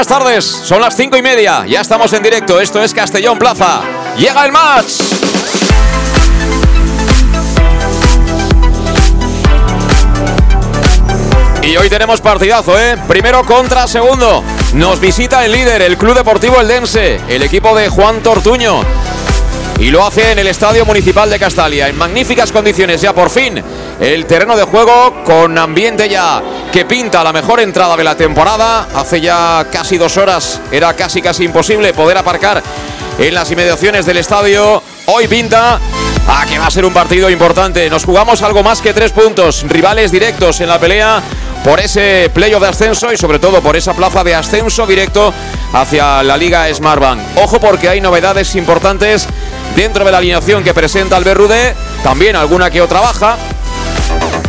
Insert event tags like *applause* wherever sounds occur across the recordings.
Buenas tardes. Son las cinco y media. Ya estamos en directo. Esto es Castellón Plaza. Llega el match. Y hoy tenemos partidazo, ¿eh? Primero contra segundo. Nos visita el líder, el Club Deportivo Eldense, el equipo de Juan Tortuño. Y lo hace en el Estadio Municipal de Castalia, en magníficas condiciones ya por fin. El terreno de juego con ambiente ya que pinta la mejor entrada de la temporada. Hace ya casi dos horas era casi casi imposible poder aparcar en las inmediaciones del estadio. Hoy pinta a que va a ser un partido importante. Nos jugamos algo más que tres puntos, rivales directos en la pelea por ese playoff de ascenso y sobre todo por esa plaza de ascenso directo hacia la Liga Smartbank. Ojo porque hay novedades importantes dentro de la alineación que presenta Albert Rudé, también alguna que otra baja.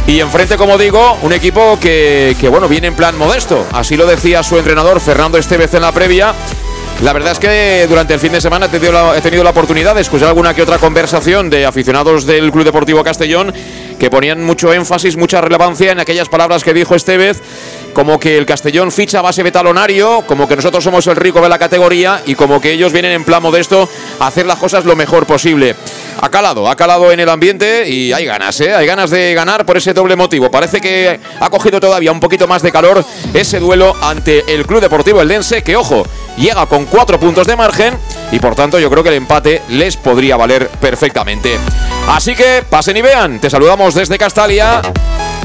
Y enfrente, como digo, un equipo que, que, bueno, viene en plan modesto. Así lo decía su entrenador Fernando Estevez en la previa. La verdad es que durante el fin de semana he tenido, la, he tenido la oportunidad de escuchar alguna que otra conversación de aficionados del Club Deportivo Castellón que ponían mucho énfasis, mucha relevancia en aquellas palabras que dijo Estevez como que el Castellón ficha base de talonario, como que nosotros somos el rico de la categoría y como que ellos vienen en plan modesto a hacer las cosas lo mejor posible. Ha calado, ha calado en el ambiente y hay ganas, ¿eh? hay ganas de ganar por ese doble motivo. Parece que ha cogido todavía un poquito más de calor ese duelo ante el Club Deportivo Eldense, que ojo, llega con cuatro puntos de margen y por tanto yo creo que el empate les podría valer perfectamente. Así que pasen y vean, te saludamos desde Castalia.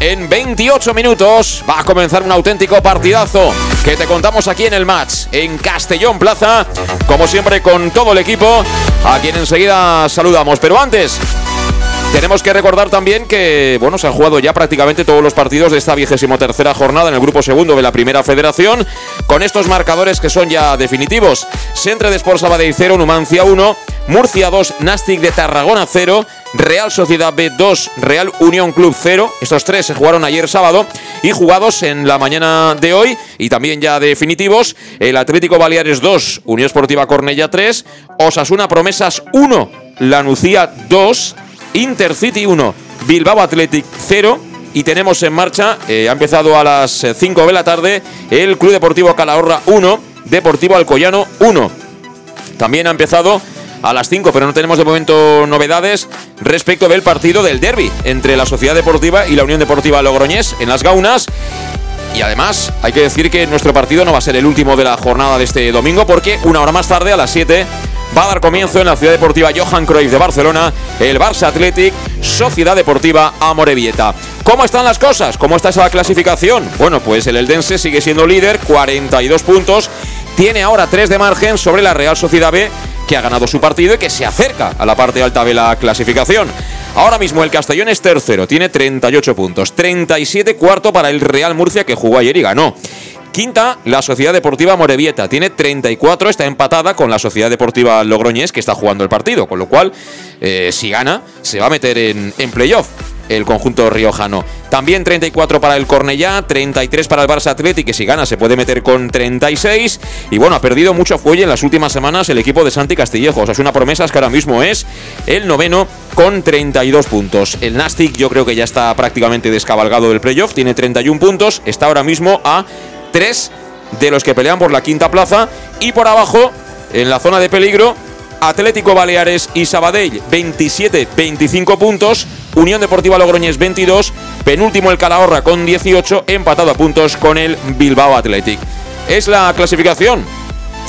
En 28 minutos va a comenzar un auténtico partidazo que te contamos aquí en el match, en Castellón Plaza, como siempre con todo el equipo, a quien enseguida saludamos. Pero antes, tenemos que recordar también que, bueno, se han jugado ya prácticamente todos los partidos de esta vigésimo tercera jornada en el grupo segundo de la primera federación, con estos marcadores que son ya definitivos. Centre de Sport Sabadell 0, Numancia 1, Murcia 2, Nastic de Tarragona 0, Real Sociedad B 2, Real Unión Club 0. Estos tres se jugaron ayer sábado y jugados en la mañana de hoy y también ya definitivos. El Atlético Baleares 2, Unión Esportiva Cornella 3, Osasuna Promesas 1, Lanucía 2, Intercity 1, Bilbao Athletic 0. Y tenemos en marcha, eh, ha empezado a las 5 de la tarde, el Club Deportivo Calahorra 1, Deportivo Alcoyano 1. También ha empezado a las 5, pero no tenemos de momento novedades respecto del partido del derby entre la Sociedad Deportiva y la Unión Deportiva Logroñés en las Gaunas. Y además, hay que decir que nuestro partido no va a ser el último de la jornada de este domingo, porque una hora más tarde, a las 7, va a dar comienzo en la Ciudad Deportiva Johan Cruyff de Barcelona el Barça Athletic Sociedad Deportiva Amorebieta. ¿Cómo están las cosas? ¿Cómo está esa clasificación? Bueno, pues el Eldense sigue siendo líder, 42 puntos. Tiene ahora 3 de margen sobre la Real Sociedad B, que ha ganado su partido y que se acerca a la parte alta de la clasificación. Ahora mismo el Castellón es tercero, tiene 38 puntos. 37 cuarto para el Real Murcia, que jugó ayer y ganó. Quinta, la Sociedad Deportiva Morevieta. Tiene 34, está empatada con la Sociedad Deportiva Logroñés, que está jugando el partido. Con lo cual, eh, si gana, se va a meter en, en playoff el conjunto riojano. También 34 para el Cornellá, 33 para el Barça Athletic, que si gana se puede meter con 36. Y bueno, ha perdido mucho fuelle en las últimas semanas el equipo de Santi Castillejo. O sea, es una promesa que ahora mismo es el noveno con 32 puntos. El Nastic yo creo que ya está prácticamente descabalgado del playoff, tiene 31 puntos, está ahora mismo a 3 de los que pelean por la quinta plaza. Y por abajo, en la zona de peligro, Atlético Baleares y Sabadell 27-25 puntos, Unión Deportiva Logroñés 22 Penúltimo el Calahorra con 18, empatado a puntos con el Bilbao Athletic. Es la clasificación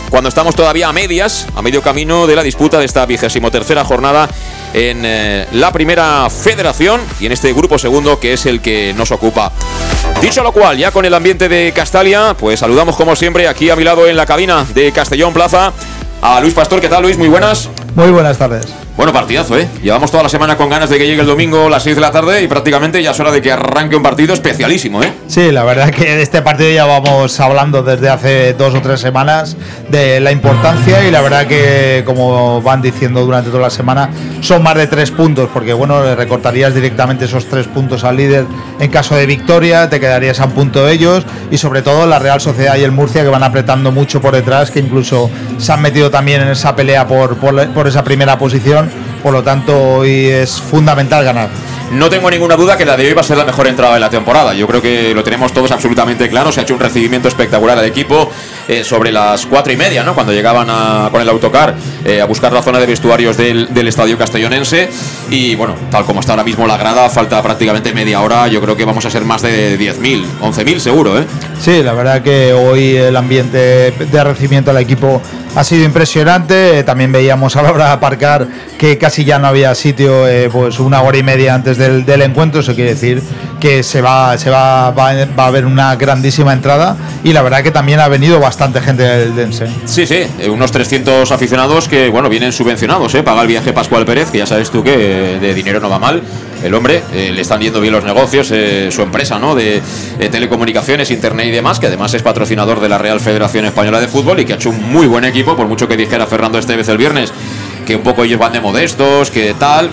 cuando estamos todavía a medias, a medio camino de la disputa de esta vigésimo tercera jornada en eh, la primera federación y en este grupo segundo que es el que nos ocupa. Dicho lo cual, ya con el ambiente de Castalia, pues saludamos como siempre aquí a mi lado en la cabina de Castellón Plaza a Luis Pastor. ¿Qué tal Luis? Muy buenas. Muy buenas tardes. Bueno, partidazo, ¿eh? Llevamos toda la semana con ganas de que llegue el domingo a las 6 de la tarde y prácticamente ya es hora de que arranque un partido especialísimo, ¿eh? Sí, la verdad que de este partido ya vamos hablando desde hace dos o tres semanas de la importancia y la verdad que, como van diciendo durante toda la semana, son más de tres puntos, porque bueno, le recortarías directamente esos tres puntos al líder en caso de victoria, te quedarías a un punto de ellos y sobre todo la Real Sociedad y el Murcia que van apretando mucho por detrás, que incluso se han metido también en esa pelea por, por esa primera posición por lo tanto hoy es fundamental ganar. No tengo ninguna duda que la de hoy va a ser la mejor entrada de la temporada. Yo creo que lo tenemos todos absolutamente claro. Se ha hecho un recibimiento espectacular al equipo eh, sobre las cuatro y media, ¿no? Cuando llegaban con el autocar eh, a buscar la zona de vestuarios del, estadio castellonense. Y bueno, tal como está ahora mismo la grada, falta prácticamente media hora. Yo creo que vamos a ser más de 10.000, 11.000 seguro, ¿eh? Sí, la verdad que hoy el ambiente de recibimiento al equipo ha sido impresionante. También veíamos a la hora de aparcar que casi ya no había sitio, pues una hora y media antes del, encuentro, eso quiere decir que se va, se va, va, a haber una grandísima entrada y la verdad que también ha venido bastante gente del Dense. Sí, sí, eh, unos 300 aficionados que, bueno, vienen subvencionados, ¿eh? Paga el viaje Pascual Pérez, que ya sabes tú que de dinero no va mal. El hombre, eh, le están yendo bien los negocios, eh, su empresa, ¿no? De, telecomunicaciones, internet y demás, que además es patrocinador de la Real Federación Española de Fútbol y que ha hecho un muy buen equipo, por mucho que dijera Fernando Esteves el viernes, que un poco ellos van de modestos, que tal.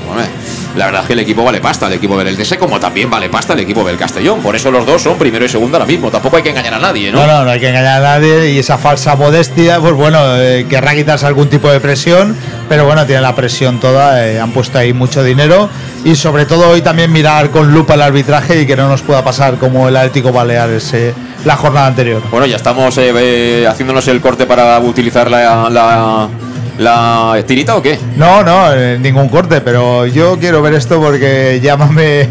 La verdad es que el equipo vale pasta, el equipo del Eldense, como también vale pasta el equipo del Castellón. Por eso los dos son primero y segundo ahora mismo. Tampoco hay que engañar a nadie, ¿no? No, no, no hay que engañar a nadie. Y esa falsa modestia, pues bueno, eh, querrá quitarse algún tipo de presión, pero bueno, tiene la presión toda. Eh, han puesto ahí mucho dinero. Y sobre todo hoy también mirar con lupa el arbitraje y que no nos pueda pasar como el Atlético Baleares eh, la jornada anterior. Bueno, ya estamos haciéndonos el corte para utilizar la ¿La estirita o qué? No, no, eh, ningún corte, pero yo quiero ver esto porque llámame,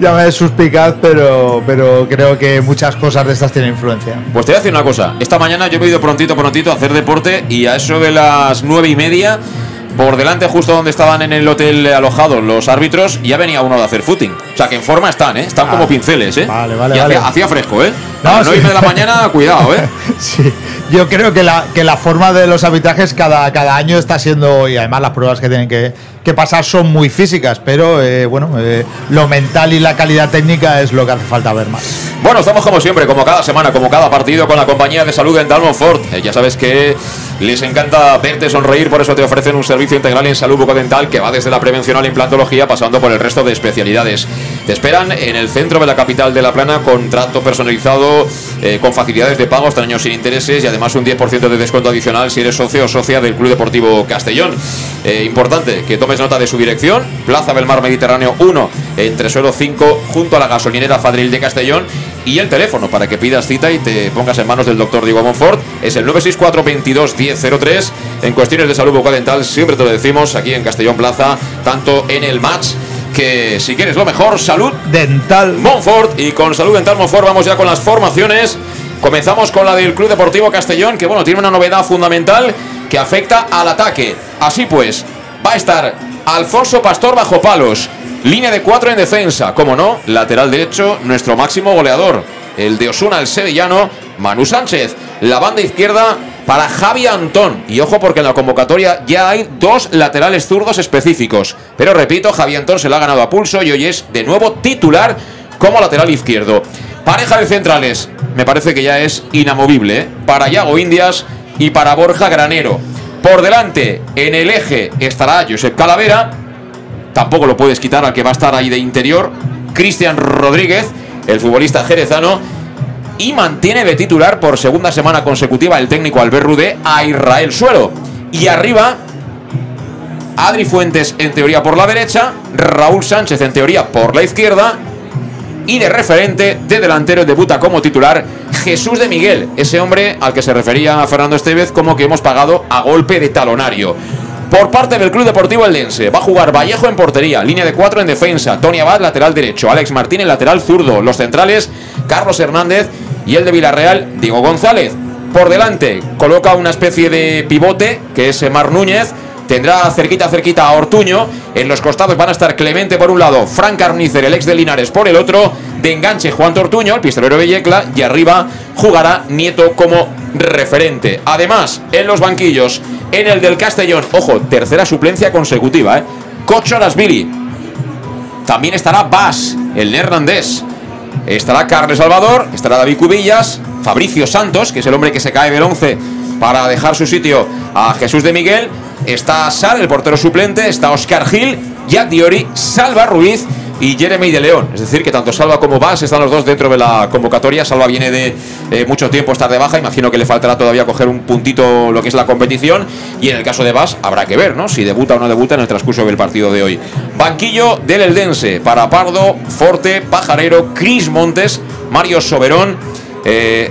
llámame *laughs* suspicaz, pero, pero creo que muchas cosas de estas tienen influencia. Pues te voy a decir una cosa. Esta mañana yo he ido prontito, prontito a hacer deporte y a eso de las nueve y media por delante, justo donde estaban en el hotel alojados los árbitros, ya venía uno de hacer footing. O sea que en forma están, ¿eh? Están como ah, pinceles, ¿eh? Vale, vale, y vale. Hacía, fresco, ¿eh? No, a de la mañana, *laughs* cuidado, ¿eh? sí. Yo creo que la, que la forma de los arbitrajes cada, cada año está siendo, y además las pruebas que tienen que, que pasar son muy físicas, pero eh, bueno, eh, lo mental y la calidad técnica es lo que hace falta ver más. Bueno, estamos como siempre, como cada semana, como cada partido, con la compañía de salud Dental Monfort. Eh, ya sabes que les encanta verte sonreír, por eso te ofrecen un servicio integral en salud bucodental que va desde la prevención a la implantología, pasando por el resto de especialidades. Te esperan en el centro de la capital de La Plana, con trato personalizado, con facilidades de pago hasta años sin intereses y además un 10% de descuento adicional si eres socio o socia del Club Deportivo Castellón. importante que tomes nota de su dirección, Plaza Belmar Mediterráneo 1, entre suelo 5, junto a la gasolinera Fadril de Castellón y el teléfono para que pidas cita y te pongas en manos del doctor Diego Monfort es el 964 22 1003 en cuestiones de salud bucodental siempre te lo decimos aquí en Castellón Plaza tanto en el match que si quieres lo mejor salud dental. Monfort. Y con salud dental Monfort vamos ya con las formaciones. Comenzamos con la del Club Deportivo Castellón que bueno tiene una novedad fundamental que afecta al ataque. Así pues va a estar Alfonso Pastor bajo palos Línea de cuatro en defensa, como no, lateral derecho, nuestro máximo goleador, el de Osuna, el sevillano, Manu Sánchez. La banda izquierda para Javi Antón. Y ojo porque en la convocatoria ya hay dos laterales zurdos específicos. Pero repito, Javi Antón se la ha ganado a pulso y hoy es de nuevo titular como lateral izquierdo. Pareja de centrales, me parece que ya es inamovible, ¿eh? para Yago Indias y para Borja Granero. Por delante, en el eje, estará Josep Calavera tampoco lo puedes quitar al que va a estar ahí de interior, Cristian Rodríguez, el futbolista jerezano, y mantiene de titular por segunda semana consecutiva el técnico Albert Rudé a Israel Suero. Y arriba, Adri Fuentes en teoría por la derecha, Raúl Sánchez en teoría por la izquierda, y de referente de delantero debuta como titular Jesús de Miguel, ese hombre al que se refería Fernando Estevez como que hemos pagado a golpe de talonario. Por parte del Club Deportivo Eldense, va a jugar Vallejo en portería, línea de cuatro en defensa, Tony Abad lateral derecho, Alex Martín en lateral zurdo, los centrales, Carlos Hernández y el de Villarreal, Diego González. Por delante, coloca una especie de pivote, que es Mar Núñez, tendrá cerquita cerquita a Ortuño. En los costados van a estar Clemente por un lado, Frank Carnicer, el ex de Linares por el otro, de enganche Juan Tortuño, el pistolero Bellecla, y arriba jugará Nieto como referente. Además, en los banquillos, en el del Castellón, ojo, tercera suplencia consecutiva, ¿eh? Cocho Billy. También estará Bas, el neerlandés. Estará Carles Salvador, estará David Cubillas, Fabricio Santos, que es el hombre que se cae del 11 para dejar su sitio a Jesús de Miguel Está Sal, el portero suplente, está Oscar Gil, Jack Diori, Salva Ruiz y Jeremy de León. Es decir, que tanto Salva como Vas están los dos dentro de la convocatoria. Salva viene de eh, mucho tiempo estar de baja. Imagino que le faltará todavía coger un puntito lo que es la competición. Y en el caso de Vas, habrá que ver, ¿no? Si debuta o no debuta en el transcurso del partido de hoy. Banquillo del Eldense para Pardo, Forte, Pajarero, Cris Montes, Mario Soberón. Eh,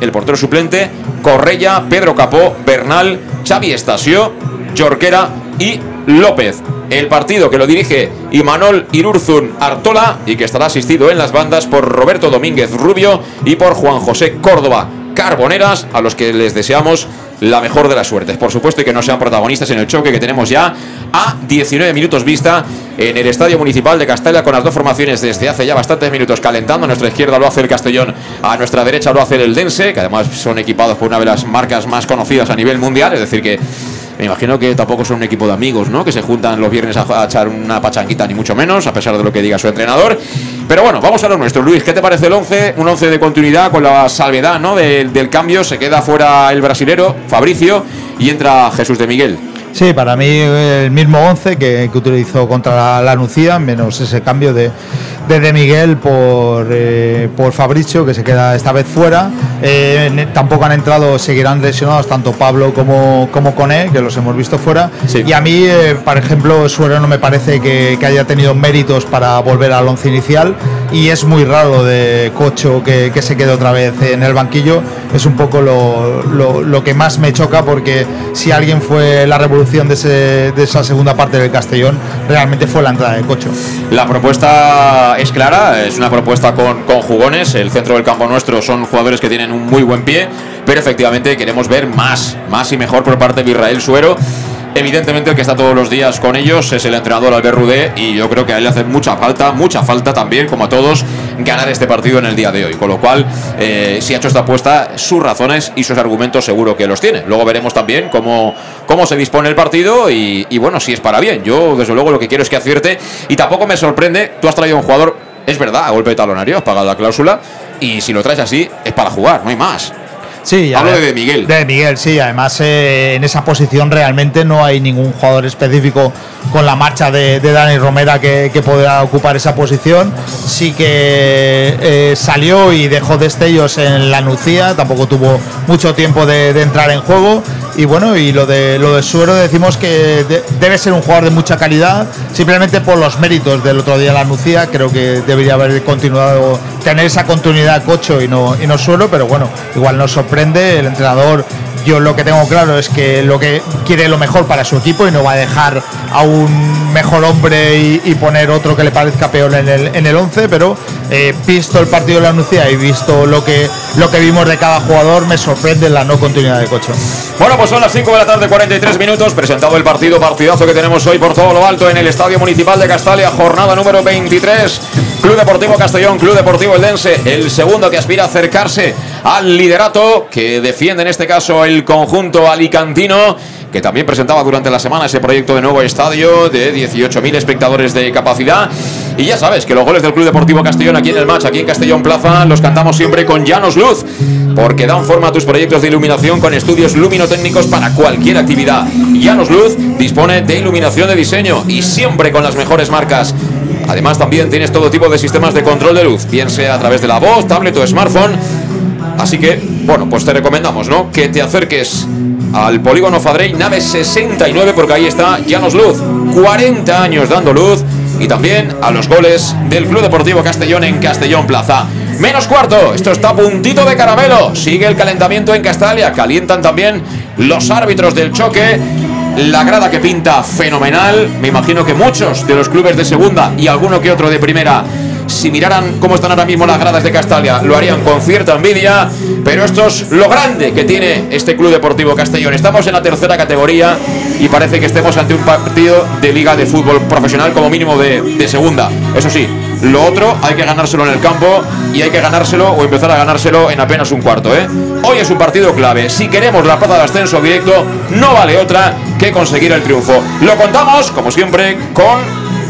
el portero suplente, Correia, Pedro Capó, Bernal, Xavi Estasio, Jorquera y López. El partido que lo dirige Imanol Irurzun Artola y que estará asistido en las bandas por Roberto Domínguez Rubio y por Juan José Córdoba Carboneras, a los que les deseamos la mejor de las suertes. Por supuesto, y que no sean protagonistas en el choque que tenemos ya a 19 minutos vista en el Estadio Municipal de Castella con las dos formaciones desde hace ya bastantes minutos calentando. A nuestra izquierda lo hace el Castellón, a nuestra derecha lo hace el Dense, que además son equipados por una de las marcas más conocidas a nivel mundial, es decir que me imagino que tampoco son un equipo de amigos, ¿no? Que se juntan los viernes a, echar una pachanquita, ni mucho menos, a pesar de lo que diga su entrenador. Pero bueno, vamos a lo nuestro. Luis, ¿qué te parece el 11? Un 11 de continuidad con la salvedad, ¿no? del cambio. Se queda fuera el brasilero, Fabricio, y entra Jesús de Miguel. Sí, para mí el mismo 11 que, utilizó contra la, Nucía, menos ese cambio de, de, Miguel por, eh, por Fabricio, que se queda esta vez fuera. Eh, tampoco han entrado, seguirán lesionados tanto Pablo como, como Coné, que los hemos visto fuera. Y a mí, eh, por ejemplo, Suero no me parece que, haya tenido méritos para volver al 11 inicial. Y es muy raro de Cocho que, se quede otra vez en el banquillo. Es un poco lo, lo, lo que más me choca, porque si alguien fue la revolución de, esa segunda parte del Castellón realmente fue la entrada de Cocho. La propuesta es clara, es una propuesta con, con jugones. El centro del campo nuestro son jugadores que tienen un muy buen pie, pero efectivamente queremos ver más, más y mejor por parte de Israel Suero Evidentemente el que está todos los días con ellos es el entrenador Albert Rudé y yo creo que a él le hace mucha falta, mucha falta también, como a todos, ganar este partido en el día de hoy. Con lo cual, eh, si ha hecho esta apuesta, sus razones y sus argumentos seguro que los tiene. Luego veremos también cómo, cómo se dispone el partido y, bueno, si es para bien. Yo, desde luego, lo que quiero es que acierte y tampoco me sorprende, tú has traído un jugador, es verdad, a golpe de talonario, has pagado la cláusula y si lo traes así es para jugar, no hay más. Sí, hablo de Miguel. De Miguel, sí. Además, eh, en esa posición realmente no hay ningún jugador específico con la marcha de, Dani Romera que, que, podrá ocupar esa posición. Sí que eh, salió y dejó destellos en la Nucía, tampoco tuvo mucho tiempo de, entrar en juego. Y bueno, y lo de lo de Suero decimos que debe ser un jugador de mucha calidad, simplemente por los méritos del otro día la Nucía. Creo que debería haber continuado, tener esa continuidad Cocho y no, y no Suero, pero bueno, igual nos sorprende el entrenador yo lo que tengo claro es que lo que quiere lo mejor para su equipo y no va a dejar a un mejor hombre y, poner otro que le parezca peor en el, en el 11, pero eh, visto el partido de la Nucía y visto lo que, lo que vimos de cada jugador, me sorprende la no continuidad de Cocho. Bueno, pues son las 5 de la tarde, 43 minutos, presentado el partido, partidazo que tenemos hoy por todo lo alto en el Estadio Municipal de Castalia, jornada número 23, Club Deportivo Castellón, Club Deportivo Eldense, el segundo que aspira a acercarse al liderato, que defiende en este caso el conjunto alicantino que también presentaba durante la semana ese proyecto de nuevo estadio de 18.000 espectadores de capacidad. Y ya sabes que los goles del Club Deportivo Castellón aquí en el match, aquí en Castellón Plaza, los cantamos siempre con Llanos Luz, porque dan forma a tus proyectos de iluminación con estudios luminotécnicos para cualquier actividad. Llanos Luz dispone de iluminación de diseño y siempre con las mejores marcas. Además también tienes todo tipo de sistemas de control de luz, bien sea a través de la voz, tablet o smartphone Así que, bueno, pues te recomendamos, ¿no? Que te acerques al polígono Fadrey, nave 69, porque ahí está Llanos Luz, 40 años dando luz, y también a los goles del Club Deportivo Castellón en Castellón Plaza. Menos cuarto, esto está puntito de caramelo. Sigue el calentamiento en Castalia, calientan también los árbitros del choque. la grada que pinta fenomenal. Me imagino que muchos de los clubes de segunda y alguno que otro de primera si miraran cómo están ahora mismo las gradas de Castalia, lo harían con cierta envidia, pero esto es lo grande que tiene este Club Deportivo Castellón. Estamos en la tercera categoría y parece que estemos ante un partido de liga de fútbol profesional como mínimo de, de segunda. Eso sí, lo otro hay que ganárselo en el campo y hay que ganárselo o empezar a ganárselo en apenas un cuarto. ¿eh? Hoy es un partido clave. Si queremos la plaza de ascenso directo, no vale otra que conseguir el triunfo. Lo contamos, como siempre, con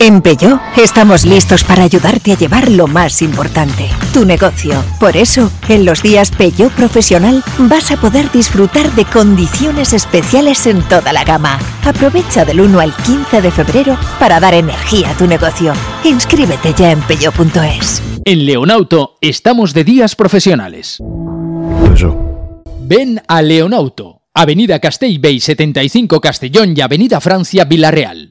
En Peugeot estamos listos para ayudarte a llevar lo más importante, tu negocio. Por eso, en los días Peugeot Profesional vas a poder disfrutar de condiciones especiales en toda la gama. Aprovecha del 1 al 15 de febrero para dar energía a tu negocio. Inscríbete ya en peugeot.es. En Leonauto estamos de días profesionales. Ven a Leonauto Avenida Castell 75 Castellón y Avenida Francia Villarreal.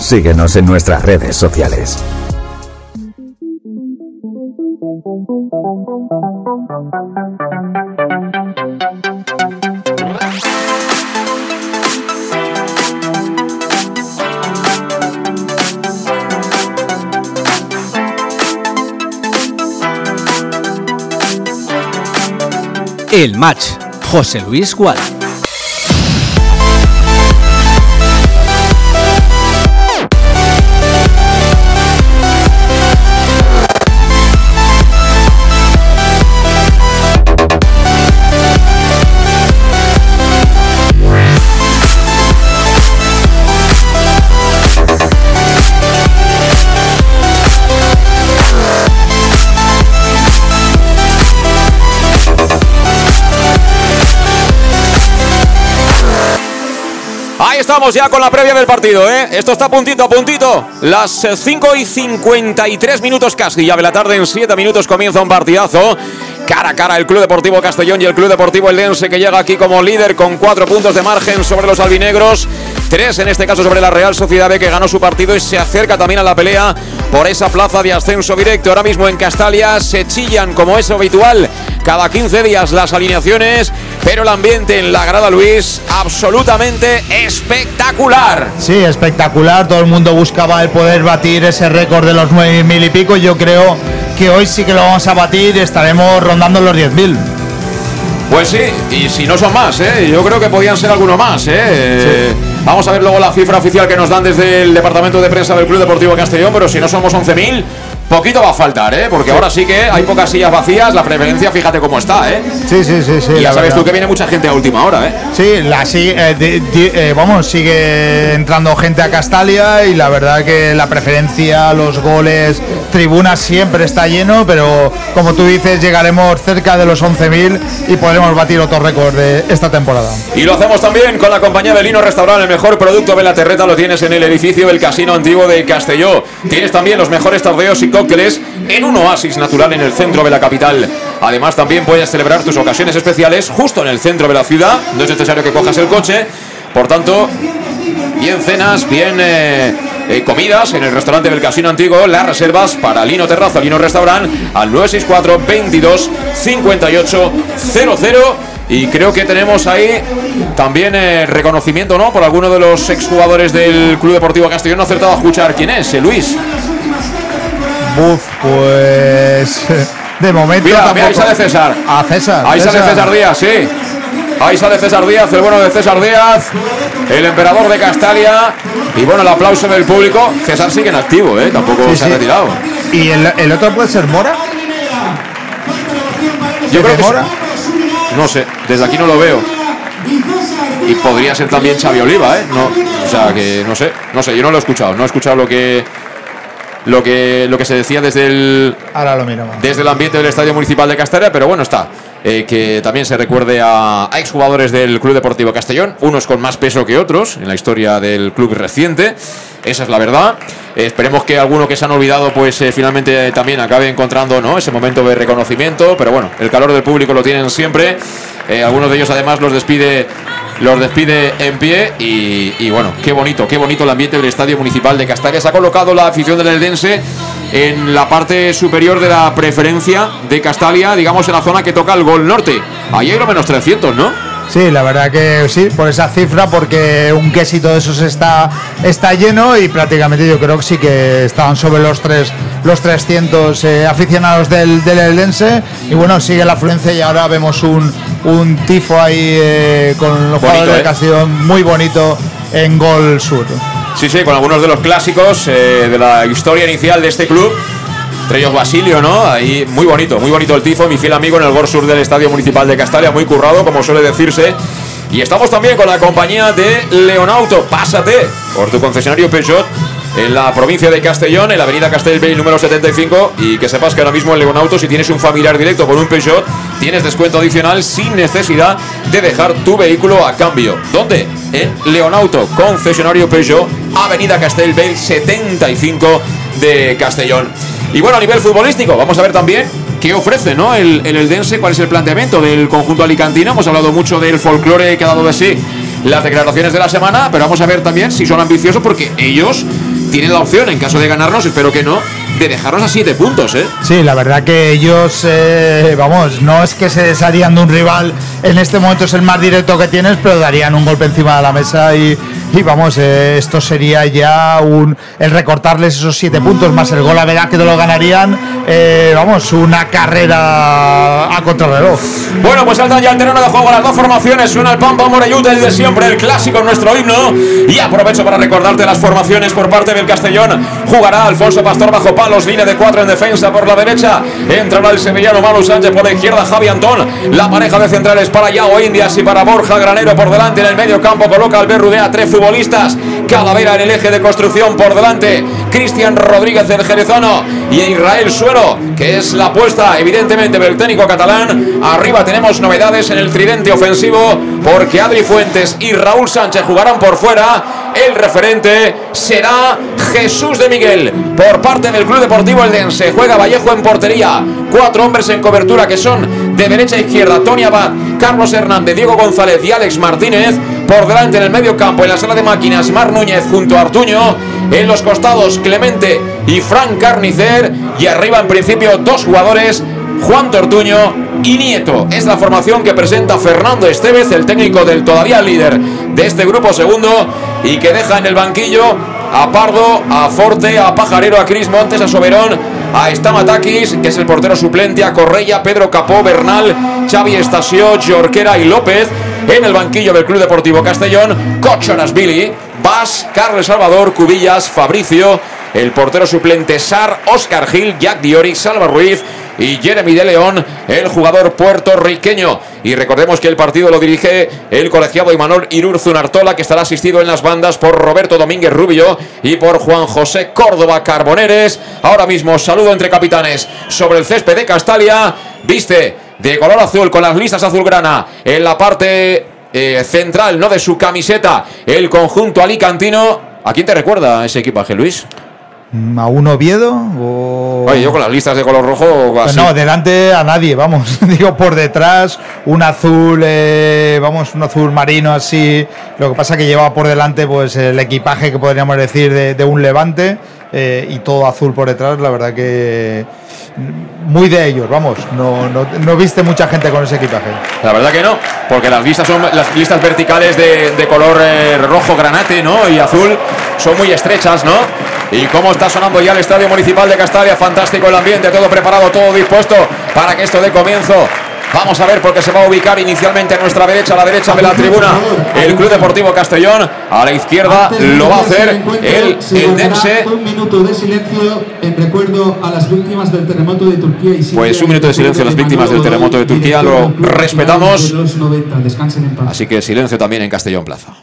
Síguenos en nuestras redes sociales. El match. José Luis Gual. Estamos ya con la previa del partido, ¿eh? Esto está puntito a puntito. Las 5 y 53 minutos casi. Ya de la tarde en 7 minutos comienza un partidazo. Cara a cara el Club Deportivo Castellón y el Club Deportivo Eldense que llega aquí como líder con 4 puntos de margen sobre los albinegros. 3 en este caso sobre la Real Sociedad B que ganó su partido y se acerca también a la pelea por esa plaza de ascenso directo. Ahora mismo en Castalia se chillan como es habitual cada 15 días las alineaciones, pero el ambiente en la Grada Luis absolutamente espectacular. Sí, espectacular. Todo el mundo buscaba el poder batir ese récord de los 9.000 y pico. Yo creo que hoy sí que lo vamos a batir. Estaremos rondando los 10.000. Pues sí, y si no son más, ¿eh? yo creo que podían ser alguno más. ¿eh? Vamos a ver luego la cifra oficial que nos dan desde el departamento de prensa del Club Deportivo Castellón, pero si no somos 11.000, poquito va a faltar, ¿eh? porque ahora sí que hay pocas sillas vacías, la preferencia fíjate cómo está. ¿eh? Sí, sí, sí. sí y ya sabes verdad. tú que viene mucha gente a última hora. ¿eh? Sí, la, sí, eh, di- di- eh, vamos, sigue entrando gente a Castalia y la verdad que la preferencia, los goles, tribunas siempre está lleno, pero como tú dices, llegaremos cerca de los 11.000 y podremos batir otro récord de esta temporada. Y lo hacemos también con la compañía de Lino Restaurant, el mejor producto de la terreta lo tienes en el edificio del Casino Antiguo de Castelló. Tienes también los mejores tardeos y en un oasis natural en el centro de la capital. Además también puedes celebrar tus ocasiones especiales justo en el centro de la ciudad, no es necesario que cojas el coche. Por tanto, bien cenas, bien eh, eh, comidas en el restaurante del Casino Antiguo, las reservas para Lino Terraza, Lino Restaurant al 964 22 58 00 y creo que tenemos ahí también eh, reconocimiento, ¿no? Por alguno de los exjugadores del Club Deportivo Castellón. No acertado a escuchar quién es, eh, Luis. Uf, pues de momento. Mira, mira, ahí tampoco- sale César. A César. Ahí sale César Díaz, sí. Ahí sale César Díaz, el bueno de César Díaz, el emperador de Castalia. Y bueno, el aplauso del público. César sigue en activo, ¿eh? Tampoco Sí, se ha retirado. ¿Y el, el otro puede ser Mora? Yo creo que Mora? No sé, desde aquí no lo veo. Y podría ser también Xavi Oliva, ¿eh? No, o sea que no sé, no sé, yo no lo he escuchado, no he escuchado lo que lo que lo que se decía desde el Ahora lo desde el ambiente del Estadio Municipal de Castalia, pero bueno, está. Eh, que también se recuerde a, a exjugadores del Club Deportivo Castellón, unos con más peso que otros en la historia del club reciente. Esa es la verdad. Eh, esperemos que alguno que se han olvidado, pues eh, finalmente también acabe encontrando ¿no? ese momento de reconocimiento. Pero bueno, el calor del público lo tienen siempre. Algunos de ellos además los despide los despide en pie y, bueno, qué bonito, qué bonito el ambiente del Estadio Municipal de Castalia. Se ha colocado la afición del Eldense en la parte superior de la preferencia de Castalia, digamos en la zona que toca el gol norte. Ahí hay lo menos 300, ¿no? Sí, la verdad que sí, por esa cifra, porque un quesito de esos está, está lleno y prácticamente yo creo que sí que estaban sobre los tres los 300 eh, aficionados del, del Eldense y bueno, sigue la afluencia y ahora vemos un, un tifo ahí eh, con los Bonito, jugadores de ¿eh? Castellón muy bonito en Gol Sur. Sí, sí, con algunos de los clásicos eh, de la historia inicial de este club. Entre ellos Basilio, ¿no? Ahí muy bonito, muy bonito el tifo. Mi fiel amigo en el Gol Sur del Estadio Municipal de Castalia, muy currado, como suele decirse. Y estamos también con la compañía de Leonauto. Pásate por tu concesionario Peugeot en la provincia de Castellón, en la avenida Castellbell número 75. Y que sepas que ahora mismo en Leonauto, si tienes un familiar directo con un Peugeot, tienes descuento adicional sin necesidad de dejar tu vehículo a cambio. ¿Dónde? En Leonauto, concesionario Peugeot, avenida Castellbell 75 de Castellón. Y bueno, a nivel futbolístico, vamos a ver también qué ofrece ¿no? el, el Eldense, cuál es el planteamiento del conjunto alicantino. Hemos hablado mucho del folclore que ha dado de sí las declaraciones de la semana, pero vamos a ver también si son ambiciosos porque ellos tienen la opción, en caso de ganarnos, espero que no, de dejarnos a siete puntos, ¿eh? Sí, la verdad que ellos, eh, vamos, no es que se desharían de un rival, en este momento es el más directo que tienes, pero darían un golpe encima de la mesa y, y vamos, eh, esto sería ya un el recortarles esos siete puntos más el gol a verá que no lo ganarían, eh, vamos, una carrera a contrarreloj. Bueno, pues saltan ya al terreno de juego las dos formaciones. Suena el Pampa Moreyuta, el de siempre, el clásico, nuestro himno. Y aprovecho para recordarte las formaciones por parte del Castellón. Jugará Alfonso Pastor bajo palos, línea de cuatro en defensa por la derecha. Entrará el sevillano Manu Sánchez por la izquierda, Javi Antón. La pareja de centrales para Yao Indias y para Borja Granero por delante. En el medio campo coloca al Berrudea tres futbolistas. Calavera en el eje de construcción por delante. Cristian Rodríguez, el jerezano. Y Israel Suero, que es la apuesta, evidentemente, del técnico catalán. Arriba tenemos novedades en el tridente ofensivo, porque Adri Fuentes y Raúl Sánchez jugarán por fuera. El referente será Jesús de Miguel. Por parte del Club Deportivo Eldense, juega Vallejo en portería. Cuatro hombres en cobertura que son de derecha a izquierda: Tony Abad, Carlos Hernández, Diego González y Alex Martínez. Por delante en el medio campo, en la sala de máquinas, Mar Núñez junto a Artuño. En los costados, Clemente y Frank Carnicer. Y arriba, en principio, dos jugadores, Juan Tortuño y Nieto. Es la formación que presenta Fernando Estevez, el técnico del todavía líder de este grupo segundo. Y que deja en el banquillo a Pardo, a Forte, a Pajarero, a Cris Montes, a Soberón, a Stamatakis, que es el portero suplente, a Correia, Pedro Capó, Bernal, Xavi Estasio, Jorquera y López. En el banquillo del Club Deportivo Castellón, Cochonas Billy, Vas, Carlos Salvador, Cubillas, Fabricio, el portero suplente Sar, Oscar Gil, Jack Diori, Salva Ruiz y Jeremy de León, el jugador puertorriqueño. Y recordemos que el partido lo dirige el colegiado Imanol Irurzun Artola, que estará asistido en las bandas por Roberto Domínguez Rubio y por Juan José Córdoba Carboneres. Ahora mismo saludo entre capitanes sobre el césped de Castalia. Viste de color azul con las listas azulgrana en la parte eh, central, no de su camiseta, el conjunto alicantino. ¿A quién te recuerda ese equipaje, Luis? ¿A un Oviedo? O... Oye, yo con las listas de color rojo así. No, delante a nadie, vamos. *laughs* Digo, por detrás, un azul, eh, vamos, un azul marino así. Lo que pasa que llevaba por delante, pues, el equipaje que podríamos decir de, de un levante eh, y todo azul por detrás. La verdad que muy de ellos, vamos. No, no, no viste mucha gente con ese equipaje. La verdad que no, porque las listas son las listas verticales de, de color eh, rojo granate, ¿no? Y azul son muy estrechas, ¿no? Y cómo está sonando ya el Estadio Municipal de Castalia. Fantástico el ambiente, todo preparado, todo dispuesto para que esto dé comienzo. Vamos a ver porque se va a ubicar inicialmente a nuestra derecha, a la derecha de la tribuna, el Club Deportivo Castellón. A la izquierda lo va a hacer el Eldense. Un minuto de silencio en recuerdo a las víctimas del terremoto de Turquía. Y pues un minuto de silencio a las víctimas del terremoto de Turquía. Lo respetamos. Así que silencio también en Castellón Plaza.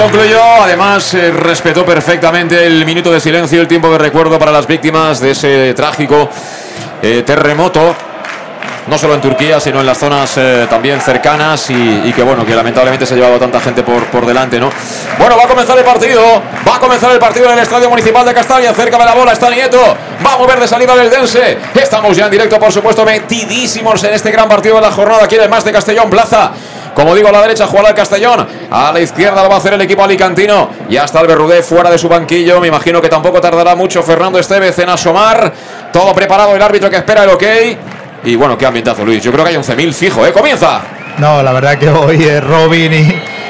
Concluyó. Además, eh, respetó perfectamente el minuto de silencio, el tiempo de recuerdo para las víctimas de ese trágico eh, terremoto. No solo en Turquía, sino en las zonas eh, también cercanas y, que bueno, que lamentablemente se ha llevado tanta gente por, por delante, ¿no? Bueno, va a comenzar el partido. Va a comenzar el partido en el Estadio Municipal de Castalia. Cerca de la bola está Nieto. Va a mover de salida del Dense. Estamos ya en directo, por supuesto, metidísimos en este gran partido de la jornada. Aquí más de Castellón Plaza. Como digo, a la derecha juega el Castellón. A la izquierda lo va a hacer el equipo alicantino. Ya está el Berrudé fuera de su banquillo. Me imagino que tampoco tardará mucho Fernando Estevez en asomar. Todo preparado el árbitro que espera el ok. Y bueno, qué ambientazo, Luis. Yo creo que hay 11.000 fijo, ¿eh? ¡Comienza! No, la verdad que hoy eh, Robin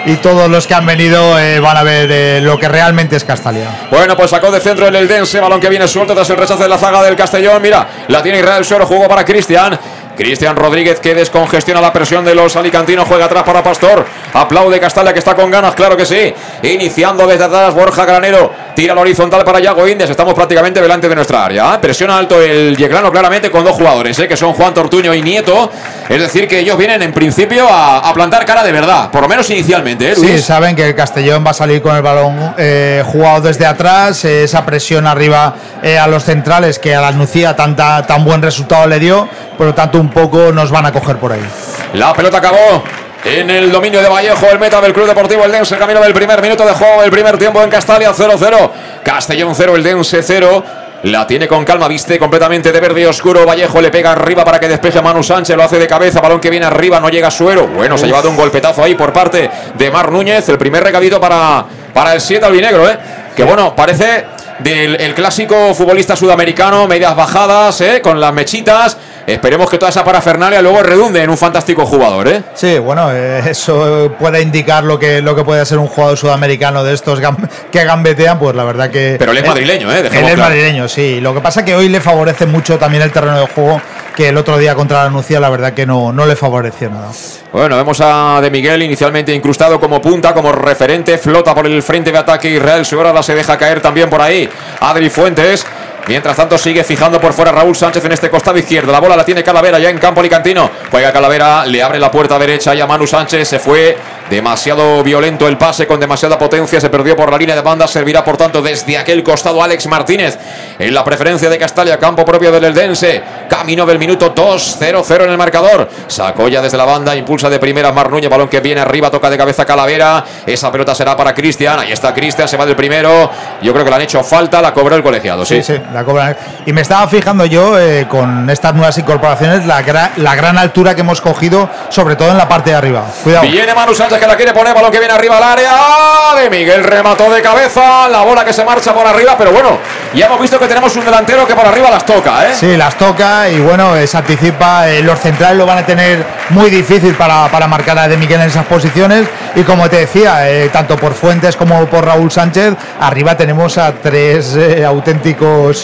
y, todos los que han venido eh, van a ver eh, lo que realmente es Castalia. Bueno, pues sacó de centro el Eldense, balón que viene suelto tras el rechazo de la zaga del Castellón. Mira, la tiene Israel Suero, jugó para Cristian. Cristian Rodríguez que descongestiona la presión de los alicantinos, juega atrás para Pastor. Aplaude Castalia que está con ganas, claro que sí. Iniciando desde atrás Borja Granero, tira al horizontal para Yago Indes. Estamos prácticamente delante de nuestra área. Presiona alto el Yeglano claramente con dos jugadores, ¿eh? que son Juan Tortuño y Nieto. Es decir, que ellos vienen en principio a, plantar cara de verdad, por lo menos inicialmente. ¿eh, Sí, saben que el Castellón va a salir con el balón eh, jugado desde atrás, esa presión arriba a los centrales que a la Nucía tanta, tan buen resultado le dio, por lo tanto un poco nos van a coger por ahí. La pelota acabó. En el dominio de Vallejo, el meta del Club Deportivo El Dense, camino del primer minuto de juego, el primer tiempo en Castalia 0-0. Castellón 0, el Dense 0. La tiene con calma, viste completamente de verde y oscuro. Vallejo le pega arriba para que despeje a Manu Sánchez. Lo hace de cabeza, balón que viene arriba, no llega a suero. Bueno, se ha llevado un golpetazo ahí por parte de Mar Núñez. El primer recadito para, para el 7 albinegro, ¿eh? Que bueno, parece del el clásico futbolista sudamericano, medias bajadas, ¿eh? con las mechitas. Esperemos que toda esa parafernalia luego redunde en un fantástico jugador, ¿eh? Sí, bueno, eh, eso puede indicar lo que, lo que puede ser un jugador sudamericano de estos *laughs* que gambetean, pues la verdad que... Pero él es madrileño, ¿eh? él es madrileño, sí. Lo que pasa es que hoy le favorece mucho también el terreno de juego, que el otro día contra la Nucía la verdad que no, no le favoreció nada. Bueno, vemos a De Miguel inicialmente incrustado como punta, como referente, flota por el frente de ataque Israel ahora se deja caer también por ahí. Adri Fuentes Mientras tanto sigue fijando por fuera Raúl Sánchez en este costado izquierdo. La bola la tiene Calavera ya en campo alicantino. Juega Calavera, le abre la puerta derecha y a Manu Sánchez se fue. Demasiado violento el pase con demasiada potencia. Se perdió por la línea de banda. Servirá por tanto desde aquel costado Alex Martínez. En la preferencia de Castalia, campo propio del Eldense. Camino del minuto 2-0-0 en el marcador. Sacó ya desde la banda, impulsa de primera Mar Balón que viene arriba, toca de cabeza Calavera. Esa pelota será para Cristian. Ahí está Cristian, se va del primero. Yo creo que le han hecho falta, la cobró el colegiado. Sí, sí, la cobra. Y me estaba fijando yo eh, con estas nuevas incorporaciones la, la gran altura que hemos cogido, sobre todo en la parte de arriba. Cuidado. Viene Manu Sánchez que la quiere poner, balón que viene arriba al área. ¡Ah! De Miguel remató de cabeza, la bola que se marcha por arriba, pero bueno, ya hemos visto que tenemos un delantero que por arriba las toca, ¿eh? Sí, las toca y bueno, se anticipa, eh, los centrales lo van a tener muy difícil para, marcar a De Miguel en esas posiciones y como te decía, eh, tanto por Fuentes como por Raúl Sánchez, arriba tenemos a tres auténticos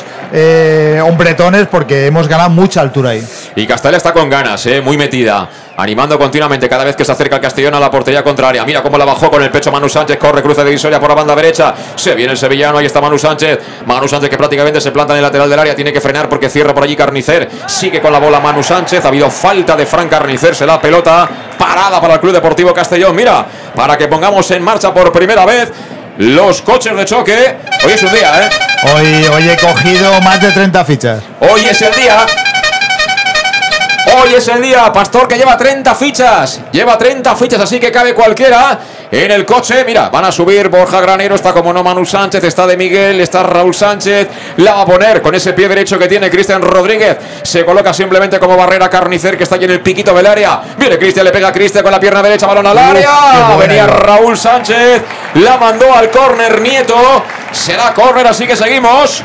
hombretones porque hemos ganado mucha altura ahí. Y Castalia está con ganas, muy metida animando continuamente cada vez que se acerca el Castellón a la portería contraria. Mira cómo la bajó con el pecho Manu Sánchez, corre, cruce de divisoria por la banda derecha, se viene el sevillano, ahí está Manu Sánchez, Manu Sánchez que prácticamente se planta en el lateral del área, tiene que frenar porque cierra por allí Carnicer, sigue con la bola Manu Sánchez, ha habido falta de Fran Carnicer, se la pelota parada para el Club Deportivo Castellón, mira, para que pongamos en marcha por primera vez los coches de choque. Hoy es un día, ¿eh? Hoy, hoy he cogido más de 30 fichas. Hoy es el día. Hoy es el día, Pastor, que lleva 30 fichas. Lleva 30 fichas, así que cabe cualquiera en el coche. Mira, van a subir Borja Granero, está como no Manu Sánchez, está de Miguel, está Raúl Sánchez. La va a poner con ese pie derecho que tiene Cristian Rodríguez. Se coloca simplemente como barrera Carnicer, que está allí en el piquito del área. Viene Cristian, le pega a Cristian con la pierna derecha, balón al área. Venía Raúl Sánchez, la mandó al córner Nieto. Será córner, así que seguimos.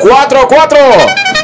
4-4.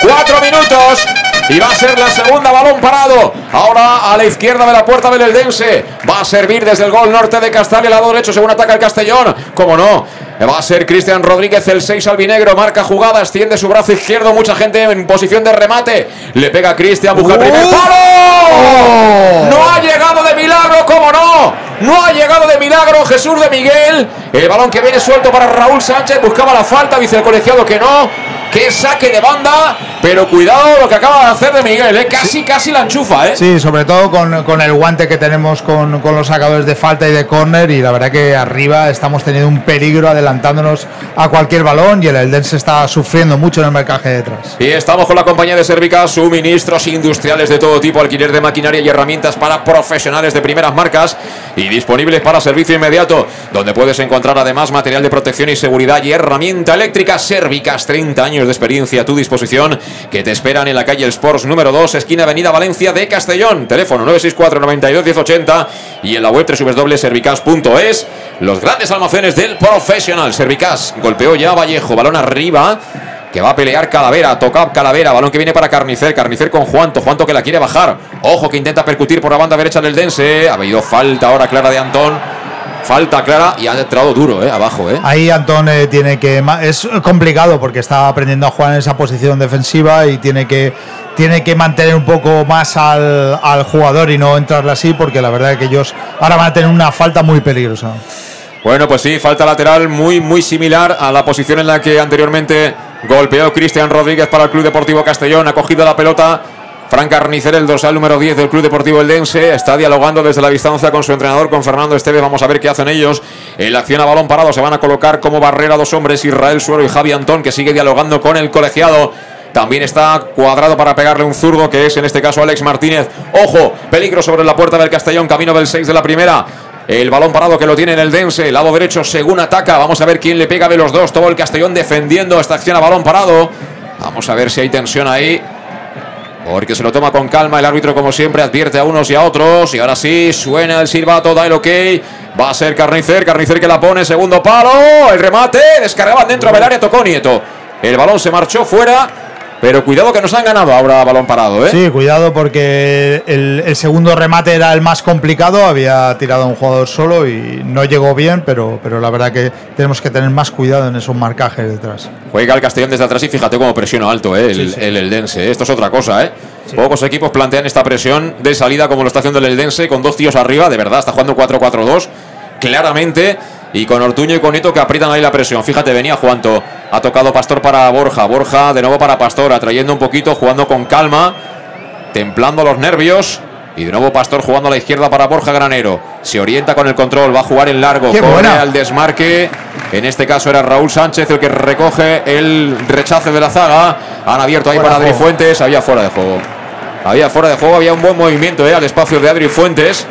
4 minutos. Y va a ser la segunda balón parado. Ahora a la izquierda de la puerta del Eldense. Va a servir desde el gol norte de Castalia, lado derecho, según ataca el Castellón. Como no, va a ser Cristian Rodríguez, el 6 albinegro. Marca jugada, extiende su brazo izquierdo. Mucha gente en posición de remate. Le pega Cristian, busca el primer palo. No ha llegado de milagro, como no. No ha llegado de milagro Jesús de Miguel. El balón que viene suelto para Raúl Sánchez. Buscaba la falta, dice el colegiado que no. Que saque de banda. Pero cuidado lo que acaba de hacer de Miguel. ¿eh? Casi, casi la enchufa. ¿eh? Sí, sobre todo con, con el guante que tenemos con, con, los sacadores de falta y de córner. Y la verdad que arriba estamos teniendo un peligro adelantándonos a cualquier balón. Y el Eldense está sufriendo mucho en el marcaje detrás. Y estamos con la compañía de Servica, suministros industriales de todo tipo, alquiler de maquinaria y herramientas para profesionales de primeras marcas y disponibles para servicio inmediato, donde puedes encontrar además material de protección y seguridad y herramienta eléctrica Servicas, 30 años de experiencia a tu disposición, que te esperan en la calle Sports número 2, esquina Avenida Valencia de Castellón, teléfono 964 92 1080 y en la web www.servicas.es, los grandes almacenes del profesional. Servicas golpeó ya Vallejo, balón arriba que va a pelear Calavera, toca Calavera, balón que viene para Carnicer, Carnicer con Juanto, Juanto que la quiere bajar, ojo que intenta percutir por la banda derecha del Dense, ha habido falta ahora clara de Antón, falta clara y ha entrado duro, eh, abajo, eh. Ahí Antón eh, tiene que es complicado porque está aprendiendo a jugar en esa posición defensiva y tiene que tiene que mantener un poco más al, al jugador y no entrarle así porque la verdad es que ellos ahora van a tener una falta muy peligrosa. Bueno, pues sí, falta lateral muy, muy similar a la posición en la que anteriormente golpeó Cristian Rodríguez para el Club Deportivo Castellón. Ha cogido la pelota Fran Carnicer, el dorsal número 10 del Club Deportivo Eldense, está dialogando desde la distancia con su entrenador, con Fernando Esteves. Vamos a ver qué hacen ellos. En la acción a balón parado se van a colocar como barrera dos hombres, Israel Suero y Javi Antón, que sigue dialogando con el colegiado. También está cuadrado para pegarle un zurdo, que es en este caso Alex Martínez. Ojo, peligro sobre la puerta del Castellón, camino del 6 de la primera. El balón parado que lo tiene en el Dense, lado derecho según ataca. Vamos a ver quién le pega de los dos. Todo el Castellón defendiendo esta acción a balón parado. Vamos a ver si hay tensión ahí. Porque se lo toma con calma el árbitro como siempre, advierte a unos y a otros. Y ahora sí, suena el silbato, da el ok. Va a ser Carnicer, Carnicer que la pone, segundo palo. El remate, descargaban dentro del área, tocó Nieto. El balón se marchó fuera. Pero cuidado que nos han ganado ahora balón parado, ¿eh? Sí, cuidado porque el, el, segundo remate era el más complicado. Había tirado un jugador solo y no llegó bien, pero, pero la verdad que tenemos que tener más cuidado en esos marcajes detrás. Juega el Castellón desde atrás y fíjate cómo presiona alto, ¿eh? El, sí, sí. el Eldense. Esto es otra cosa, ¿eh? Sí. Pocos equipos plantean esta presión de salida como lo está haciendo el Eldense con dos tíos arriba. De verdad, está jugando 4-4-2. Claramente. Y con Ortuño y con que aprietan ahí la presión. Fíjate, venía Juanto. Ha tocado Pastor para Borja. Borja de nuevo para Pastor. Atrayendo un poquito, jugando con calma. Templando los nervios. Y de nuevo Pastor jugando a la izquierda para Borja Granero. Se orienta con el control. Va a jugar en largo. Qué Corre buena. al desmarque. En este caso era Raúl Sánchez el que recoge el rechace de la zaga. Han abierto ahí Fuera para Adri. Fuentes. Había fuera de juego. Había fuera de juego. Había un buen movimiento eh, al espacio de Adri Fuentes.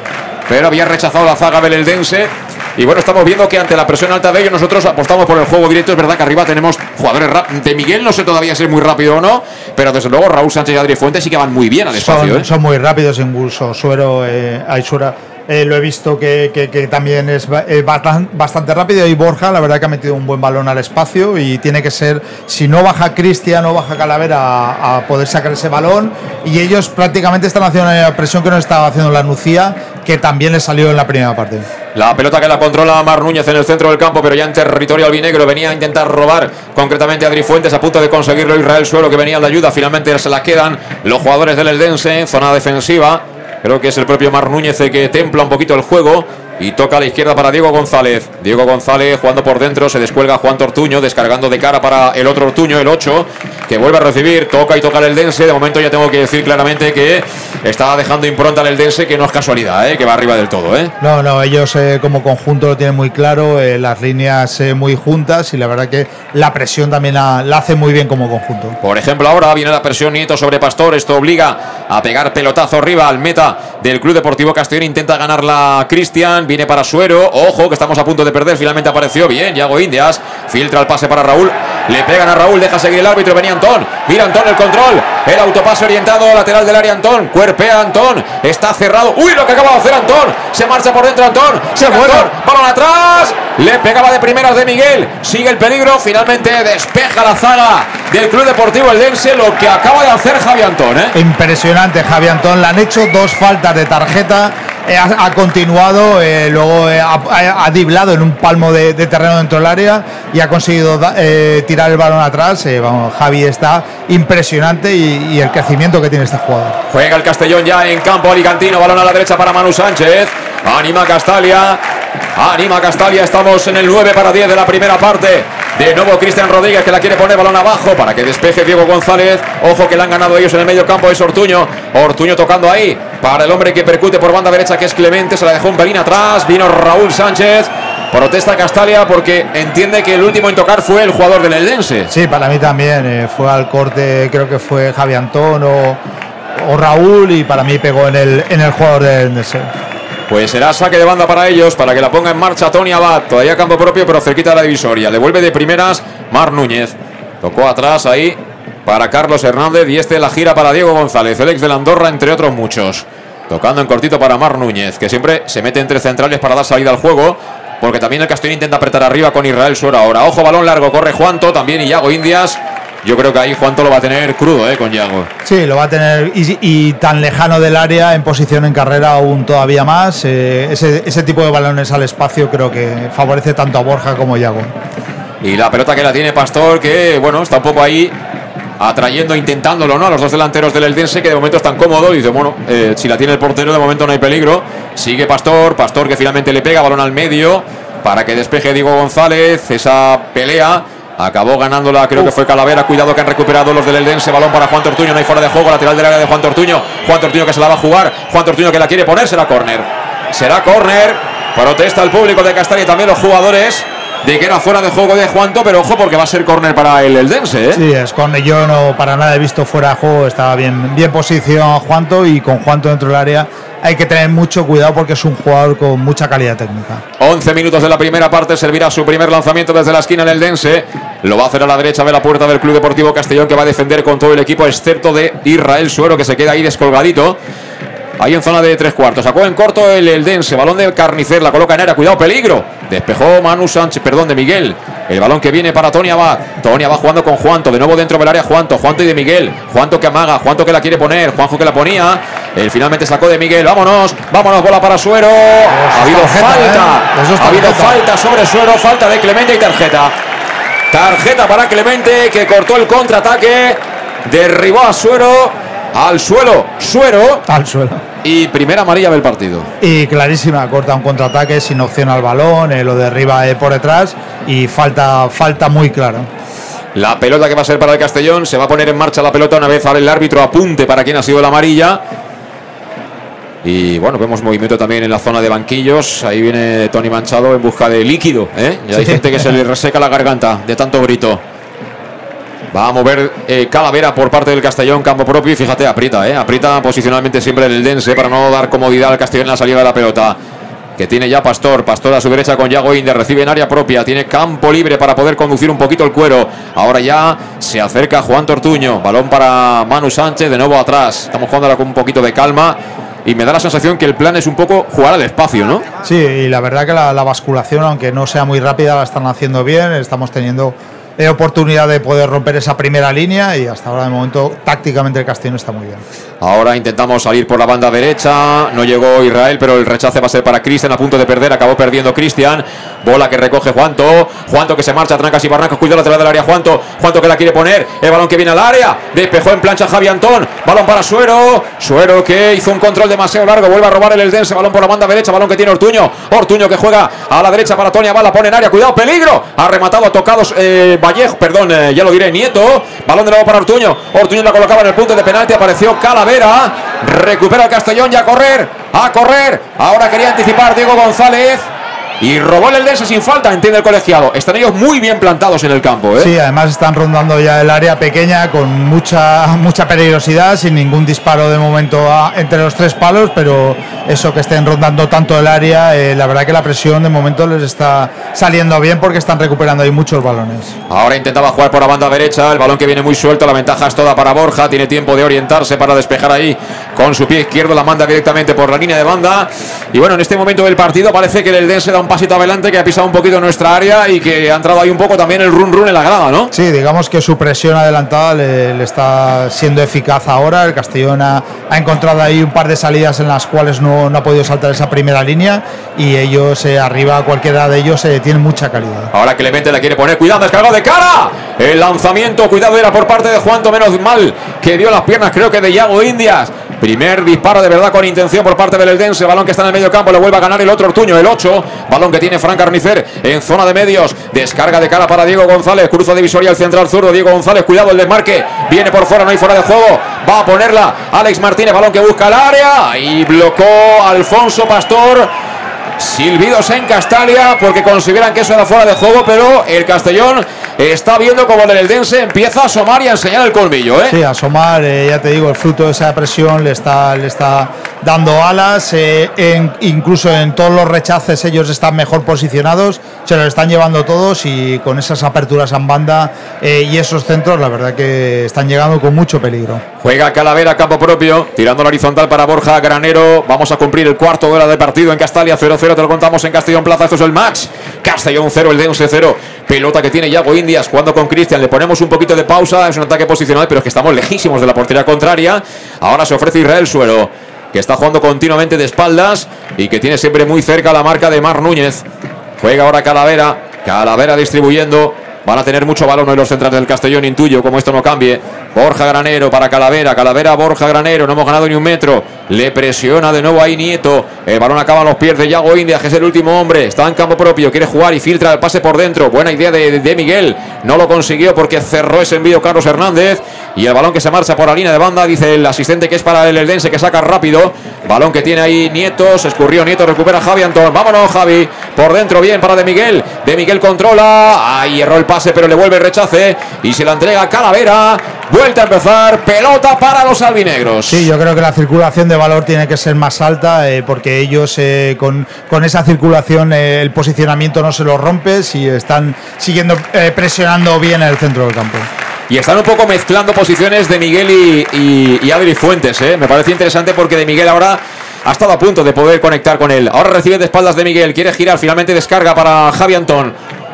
Pero había rechazado la zaga beleldense. Y bueno, estamos viendo que ante la presión alta de ellos nosotros apostamos por el juego directo. Es verdad que arriba tenemos jugadores. De Miguel no sé todavía si es muy rápido o no, pero desde luego Raúl Sánchez y Adri Fuentes sí que van muy bien al espacio. Son, ¿eh? son muy rápidos en Guso, Suero, eh, Aisura. Eh, lo he visto que, también es eh, bastante rápido y Borja la verdad que ha metido un buen balón al espacio y tiene que ser, si no baja Cristian o baja Calavera a, a poder sacar ese balón y ellos prácticamente están haciendo la presión que no estaba haciendo la Nucía que también le salió en la primera parte. La pelota que la controla Mar Núñez en el centro del campo, pero ya en territorio albinegro. Venía a intentar robar concretamente a Adri Fuentes, a punto de conseguirlo Israel Suelo, que venía en la ayuda. Finalmente se la quedan los jugadores del Eldense en zona defensiva. Creo que es el propio Mar Núñez el que templa un poquito el juego. Y toca a la izquierda para Diego González. Diego González jugando por dentro, se descuelga Juan Tortuño, descargando de cara para el otro Ortuño, el 8, que vuelve a recibir, toca y toca el Eldense. De momento ya tengo que decir claramente que está dejando impronta el Eldense, que no es casualidad, ¿eh? que va arriba del todo. ¿eh? No, no, ellos eh, como conjunto lo tienen muy claro, eh, las líneas eh, muy juntas y la verdad que la presión también la, la hace muy bien como conjunto. Por ejemplo, ahora viene la presión Nieto sobre Pastor. Esto obliga a pegar pelotazo arriba al meta del Club Deportivo Castellón. Intenta ganar la Cristian. Viene para Suero. Ojo, que estamos a punto de perder. Finalmente apareció bien. Yago Indias. Filtra el pase para Raúl. Le pegan a Raúl. Deja seguir el árbitro. Venía Antón. Mira Antón el control. El autopase orientado lateral del área Antón. Cuerpea Antón. Está cerrado. Uy, lo que acaba de hacer Antón. Se marcha por dentro Antón. Se muere. Balón atrás. Le pegaba de primeras de Miguel. Sigue el peligro. Finalmente despeja la zaga del Club Deportivo Eldense. Lo que acaba de hacer Javi Antón. ¿eh? Impresionante, Javi Antón. Le han hecho dos faltas de tarjeta. Eh, ha, continuado, eh, luego eh, ha, ha, diblado en un palmo de, terreno dentro del área y ha conseguido tirar el balón atrás. Vamos, Javi está impresionante y, y el crecimiento que tiene este jugador. Juega el Castellón ya en campo alicantino. Balón a la derecha para Manu Sánchez. Anima Castalia. Anima Castalia. Estamos en el 9 para 10 de la primera parte. De nuevo Cristian Rodríguez que la quiere poner balón abajo para que despeje Diego González. Ojo que le han ganado ellos en el medio campo. Es Ortuño. Ortuño tocando ahí para el hombre que percute por banda derecha que es Clemente. Se la dejó un pelín atrás. Vino Raúl Sánchez. Protesta Castalia porque entiende que el último en tocar fue el jugador del Eldense. Sí, para mí también. eh, fue al corte, creo que fue Javi Antón o, o Raúl y para mí pegó en el, en el jugador del Dense. Pues será saque de banda para ellos, para que la ponga en marcha Tony Abad. Todavía campo propio, pero cerquita de la divisoria. Devuelve de primeras Mar Núñez. Tocó atrás ahí para Carlos Hernández y este la gira para Diego González, el ex de la Andorra, entre otros muchos. Tocando en cortito para Mar Núñez, que siempre se mete entre centrales para dar salida al juego. Porque también el Castellón intenta apretar arriba con Israel Suero ahora. Ojo, balón largo, corre Juanto, también Iago Indias. Yo creo que ahí Juanto lo va a tener crudo, eh, con Iago. Sí, lo va a tener y, y tan lejano del área en posición en carrera aún todavía más. eh, ese, ese tipo de balones al espacio creo que favorece tanto a Borja como a Yago. Y la pelota que la tiene Pastor, que bueno, está un poco ahí atrayendo, intentándolo, ¿no? A los dos delanteros del Eldense, que de momento están cómodos. Dice, bueno, eh, si la tiene el portero, de momento no hay peligro. Sigue Pastor, Pastor que finalmente le pega, balón al medio, para que despeje Diego González. Esa pelea. Acabó ganándola, creo que fue Calavera. Cuidado que han recuperado los del Eldense. Balón para Juan Tortuño. No hay fuera de juego. Lateral del área de Juan Tortuño. Juan Tortuño que se la va a jugar. Juan Tortuño que la quiere poner. Será córner. Será córner. Protesta el público de Castalia y también los jugadores de que era fuera de juego de Juanto, pero ojo porque va a ser córner para el Eldense. ¿eh? Sí, es con yo no para nada he visto fuera de juego, estaba bien, bien posicionado Juanto y con Juanto dentro del área hay que tener mucho cuidado porque es un jugador con mucha calidad técnica. 11 minutos de la primera parte, servirá su primer lanzamiento desde la esquina el Eldense. Lo va a hacer a la derecha de la puerta del Club Deportivo Castellón que va a defender con todo el equipo, excepto de Israel Suero que se queda ahí descolgadito. Ahí en zona de tres cuartos. Sacó en corto el Eldense. Balón de Carnicer. La coloca en área. Cuidado, peligro. Despejó Manu Sánchez. Perdón, de Miguel. El balón que viene para Tony Abad. Tony Abad jugando con Juanto. De nuevo dentro del área Juanto. Juanto y de Miguel. Juanto que amaga. Juanto que la quiere poner. Juanjo que la ponía. Él finalmente sacó de Miguel. Vámonos. Vámonos. Bola para Suero. Ha habido tarjeta, falta. ¿eh? Ha habido falta sobre Suero. Falta de Clemente y tarjeta. Tarjeta para Clemente que cortó el contraataque. Derribó a Suero. Al suelo. Suero. Al suelo. Y primera amarilla del partido. Y clarísima, corta un contraataque sin opción al balón, eh, lo derriba eh, por detrás y falta, falta muy clara. La pelota que va a ser para el Castellón. Se va a poner en marcha la pelota una vez ahora el árbitro apunte para quien ha sido la amarilla. Y bueno, vemos movimiento también en la zona de banquillos. Ahí viene Tony Manchado en busca de líquido. ¿eh? Y hay Sí. gente que se le reseca la garganta de tanto grito. Va a mover eh, Calavera por parte del Castellón, campo propio. Y fíjate, aprieta, ¿eh? aprieta posicionalmente siempre el Dense para no dar comodidad al Castellón en la salida de la pelota. Que tiene ya Pastor, Pastor a su derecha con Yago Inder, recibe en área propia, tiene campo libre para poder conducir un poquito el cuero. Ahora ya se acerca Juan Tortuño, balón para Manu Sánchez, de nuevo atrás. Estamos jugando con un poquito de calma y me da la sensación que el plan es un poco jugar al espacio, ¿no? Sí, y la verdad que la, la basculación, aunque no sea muy rápida, la están haciendo bien. Estamos teniendo eh, oportunidad de poder romper esa primera línea y hasta ahora de momento tácticamente el Castellón está muy bien. Ahora intentamos salir por la banda derecha. No llegó Israel, pero el rechace va a ser para Cristian. A punto de perder. Acabó perdiendo Cristian. Bola que recoge Juanto. Juanto que se marcha, trancas y barrancas. Cuidado lateral del área. Juanto. Juanto que la quiere poner. El balón que viene al área. Despejó en plancha Javi Antón. Balón para Suero. Suero que hizo un control demasiado largo. Vuelve a robar el Eldense. Balón por la banda derecha. Balón que tiene Ortuño. Ortuño que juega a la derecha para Toña Bala. Pone en área. Cuidado, peligro. Ha rematado, tocados eh, Vallejo. Perdón, eh, ya lo diré. Nieto. Balón de nuevo para Ortuño. Ortuño la colocaba en el punto de penalti. Apareció Calavera. Recupera el Castellón y a correr. A correr. Ahora quería anticipar Diego González. Y robó el Eldense sin falta, entiende el colegiado. Están ellos muy bien plantados en el campo. ¿eh? Sí, además están rondando ya el área pequeña con mucha, mucha peligrosidad, sin ningún disparo de momento a- entre los tres palos, pero eso que estén rondando tanto el área, eh, la verdad que la presión de momento les está saliendo bien porque están recuperando ahí muchos balones. Ahora intentaba jugar por la banda derecha, el balón que viene muy suelto, la ventaja es toda para Borja, tiene tiempo de orientarse para despejar ahí con su pie izquierdo, la manda directamente por la línea de banda. Y bueno, en este momento del partido parece que el Eldense da un pasito adelante, que ha pisado un poquito nuestra área y que ha entrado ahí un poco también el run run en la grada, ¿no? Sí, digamos que su presión adelantada le, le está siendo eficaz ahora. El Castellón ha, ha encontrado ahí un par de salidas en las cuales no, no ha podido saltar esa primera línea y ellos eh, arriba, cualquiera de ellos, eh, tienen mucha calidad. Ahora Clemente la quiere poner, cuidado, descargado de cara. El lanzamiento, cuidado, era por parte de Juanto, menos mal que dio las piernas, creo que de Yago Indias. Primer disparo de verdad con intención por parte del Eldense. Balón que está en el medio campo, lo vuelve a ganar el otro Ortuño, el 8. Balón que tiene Fran Carnicer en zona de medios. Descarga de cara para Diego González. Cruza divisoria al central zurdo. Diego González, cuidado el desmarque. Viene por fuera, no hay fuera de juego. Va a ponerla Alex Martínez, balón que busca el área. Y blocó Alfonso Pastor. Silbidos en Castalia porque consideran que eso era fuera de juego, pero el Castellón está viendo como el Eldense empieza a asomar y a enseñar el colmillo. ¿eh? Sí, asomar, eh, ya te digo, el fruto de esa presión le está, le está dando alas. eh, incluso en todos los rechaces ellos están mejor posicionados, se los están llevando todos y con esas aperturas en banda eh, y esos centros, la verdad que están llegando con mucho peligro. Juega Calavera campo propio, tirando la horizontal para Borja Granero. Vamos a cumplir el cuarto de hora del partido en Castalia 0-0. Te lo contamos en Castellón Plaza. Esto es el match. Castellón 0, el Dense 0. Pelota que tiene Yago Indias jugando con Cristian. Le ponemos un poquito de pausa. Es un ataque posicional, pero es que estamos lejísimos de la portería contraria. Ahora se ofrece Israel Suero, que está jugando continuamente de espaldas y que tiene siempre muy cerca la marca de Mar Núñez. Juega ahora Calavera. Calavera distribuyendo. Van a tener mucho balón hoy los centrales del Castellón, intuyo, como esto no cambie. Borja Granero para Calavera, Calavera, Borja Granero, no hemos ganado ni un metro. Le presiona de nuevo ahí Nieto. El balón acaba a los pies de Yago Indias, que es el último hombre. Está en campo propio, quiere jugar y filtra el pase por dentro. Buena idea de, de Miguel. No lo consiguió porque cerró ese envío Carlos Hernández. Y el balón que se marcha por la línea de banda, dice el asistente que es para el Eldense, que saca rápido. Balón que tiene ahí Nieto, se escurrió Nieto, recupera Javi Antón. Vámonos, Javi. Por dentro, bien para De Miguel. De Miguel controla. Ahí erró el pase, pero le vuelve el rechace. Y se la entrega Calavera. Vuelta a empezar. Pelota para los albinegros. Sí, yo creo que la circulación de valor tiene que ser más alta eh, porque ellos eh, con, con esa circulación eh, el posicionamiento no se lo rompe si están siguiendo presionando bien en el centro del campo. Y están un poco mezclando posiciones de Miguel y, y, y Adri Fuentes. Me parece interesante porque de Miguel ahora ha estado a punto de poder conectar con él. Ahora recibe de espaldas de Miguel, quiere girar, finalmente descarga para Javi Antón.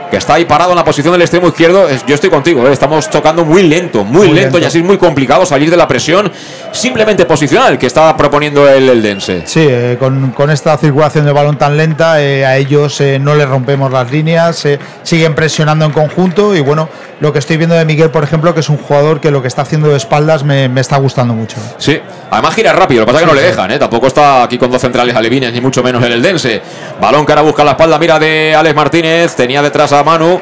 Que está ahí parado en la posición del extremo izquierdo. Yo estoy contigo, ¿eh? estamos tocando muy lento, muy, Muy lento, lento. y así es muy complicado salir de la presión simplemente posicional que está proponiendo el Eldense. Sí, eh, con, con esta circulación de balón tan lenta, eh, a ellos eh, no les rompemos las líneas, eh, siguen presionando en conjunto y bueno, lo que estoy viendo de Miguel, por ejemplo, que es un jugador que lo que está haciendo de espaldas me, me está gustando mucho. Sí, además gira rápido, lo que pasa es que no Sí, le dejan, ¿eh? tampoco está aquí con dos centrales alevines, ni mucho menos el Eldense. Balón que ahora busca la espalda, mira de Alex Martínez, tenía detrás a Manu,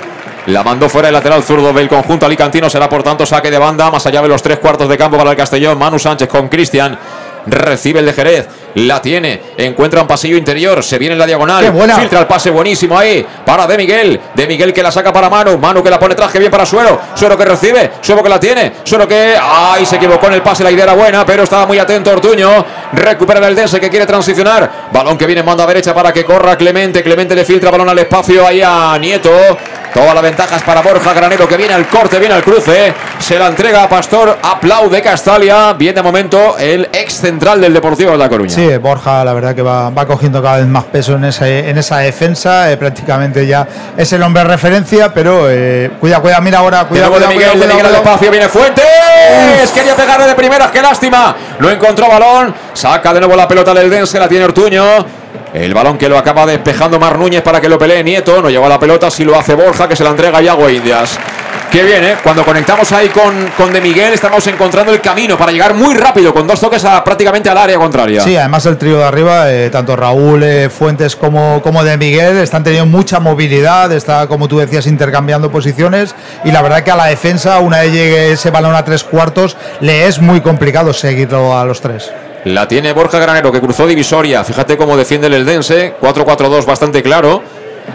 la mandó fuera el lateral zurdo del conjunto alicantino, será por tanto saque de banda, más allá de los tres cuartos de campo para el Castellón, Manu Sánchez con Cristian. Recibe el de Jerez, la tiene, encuentra un pasillo interior, se viene en la diagonal, filtra el pase buenísimo ahí para De Miguel, De Miguel que la saca para Manu, Manu que la pone atrás, que bien para Suero, Suero que recibe, Suero que la tiene, Suero que, ay, se equivocó en el pase, la idea era buena, pero estaba muy atento Ortuño, recupera el Eldense que quiere transicionar, balón que viene en banda derecha para que corra Clemente, Clemente le filtra balón al espacio ahí a Nieto, Todas las ventajas para Borja Granero que viene al corte, viene al cruce. Se la entrega a Pastor. Aplaude Castalia. Bien de momento el ex central del Deportivo de La Coruña. Sí, Borja, la verdad que va, va cogiendo cada vez más peso en, ese, en esa defensa. eh, prácticamente ya es el hombre de referencia, pero eh, cuida, cuida, mira ahora, cuida, cuida, Miguel, cuida, cuida, cuida. espacio, viene Fuentes. Quería pegarle de primeras, qué lástima. No encontró balón. Saca de nuevo la pelota del Dense, la tiene Ortuño. El balón que lo acaba despejando Mar Núñez para que lo pelee Nieto. No llegó a la pelota, si lo hace Borja, que se la entrega a Iago Indias. Qué bien, ¿eh? Cuando conectamos ahí con, con De Miguel, estamos encontrando el camino para llegar muy rápido, con dos toques prácticamente al área contraria. Sí, además el trío de arriba, eh, tanto Raúl, eh, Fuentes como, como de Miguel, están teniendo mucha movilidad, está, como tú decías, intercambiando posiciones y la verdad que a la defensa, una vez llegue ese balón a tres cuartos, le es muy complicado seguirlo a los tres. La tiene Borja Granero que cruzó divisoria. Fíjate cómo defiende el Eldense. 4-4-2 bastante claro.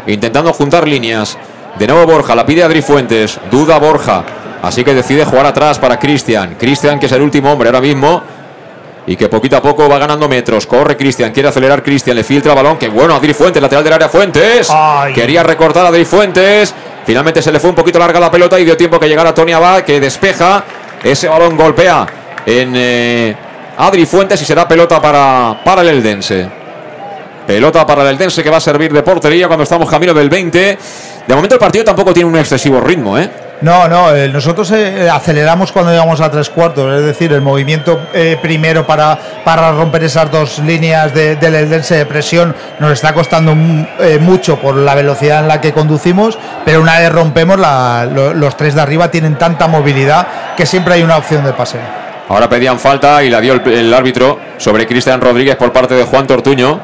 Intentando juntar líneas. De nuevo Borja, la pide Adri Fuentes. Duda Borja. Así que decide jugar atrás para Cristian. Cristian que es el último hombre ahora mismo. Y que poquito a poco va ganando metros. Corre Cristian, quiere acelerar Cristian, le filtra balón. Que bueno, Adri Fuentes, lateral del área Fuentes. Ay. Quería recortar a Adri Fuentes. Finalmente se le fue un poquito larga la pelota y dio tiempo que llegara Tony Abad, que despeja. Ese balón golpea en eh, Adri Fuentes y será pelota para, para el Eldense. Pelota para el Eldense que va a servir de portería cuando estamos camino del 20. De momento el partido tampoco tiene un excesivo ritmo, ¿eh? No, no, eh, nosotros eh, aceleramos cuando llegamos a tres cuartos, es decir, el movimiento eh, primero para, para romper esas dos líneas de- del Eldense de presión nos está costando mm, eh, mucho por la velocidad en la que conducimos, pero una vez rompemos, la- lo- los tres de arriba tienen tanta movilidad que siempre hay una opción de pase. Ahora pedían falta y la dio el, árbitro sobre Cristian Rodríguez por parte de Juan Tortuño,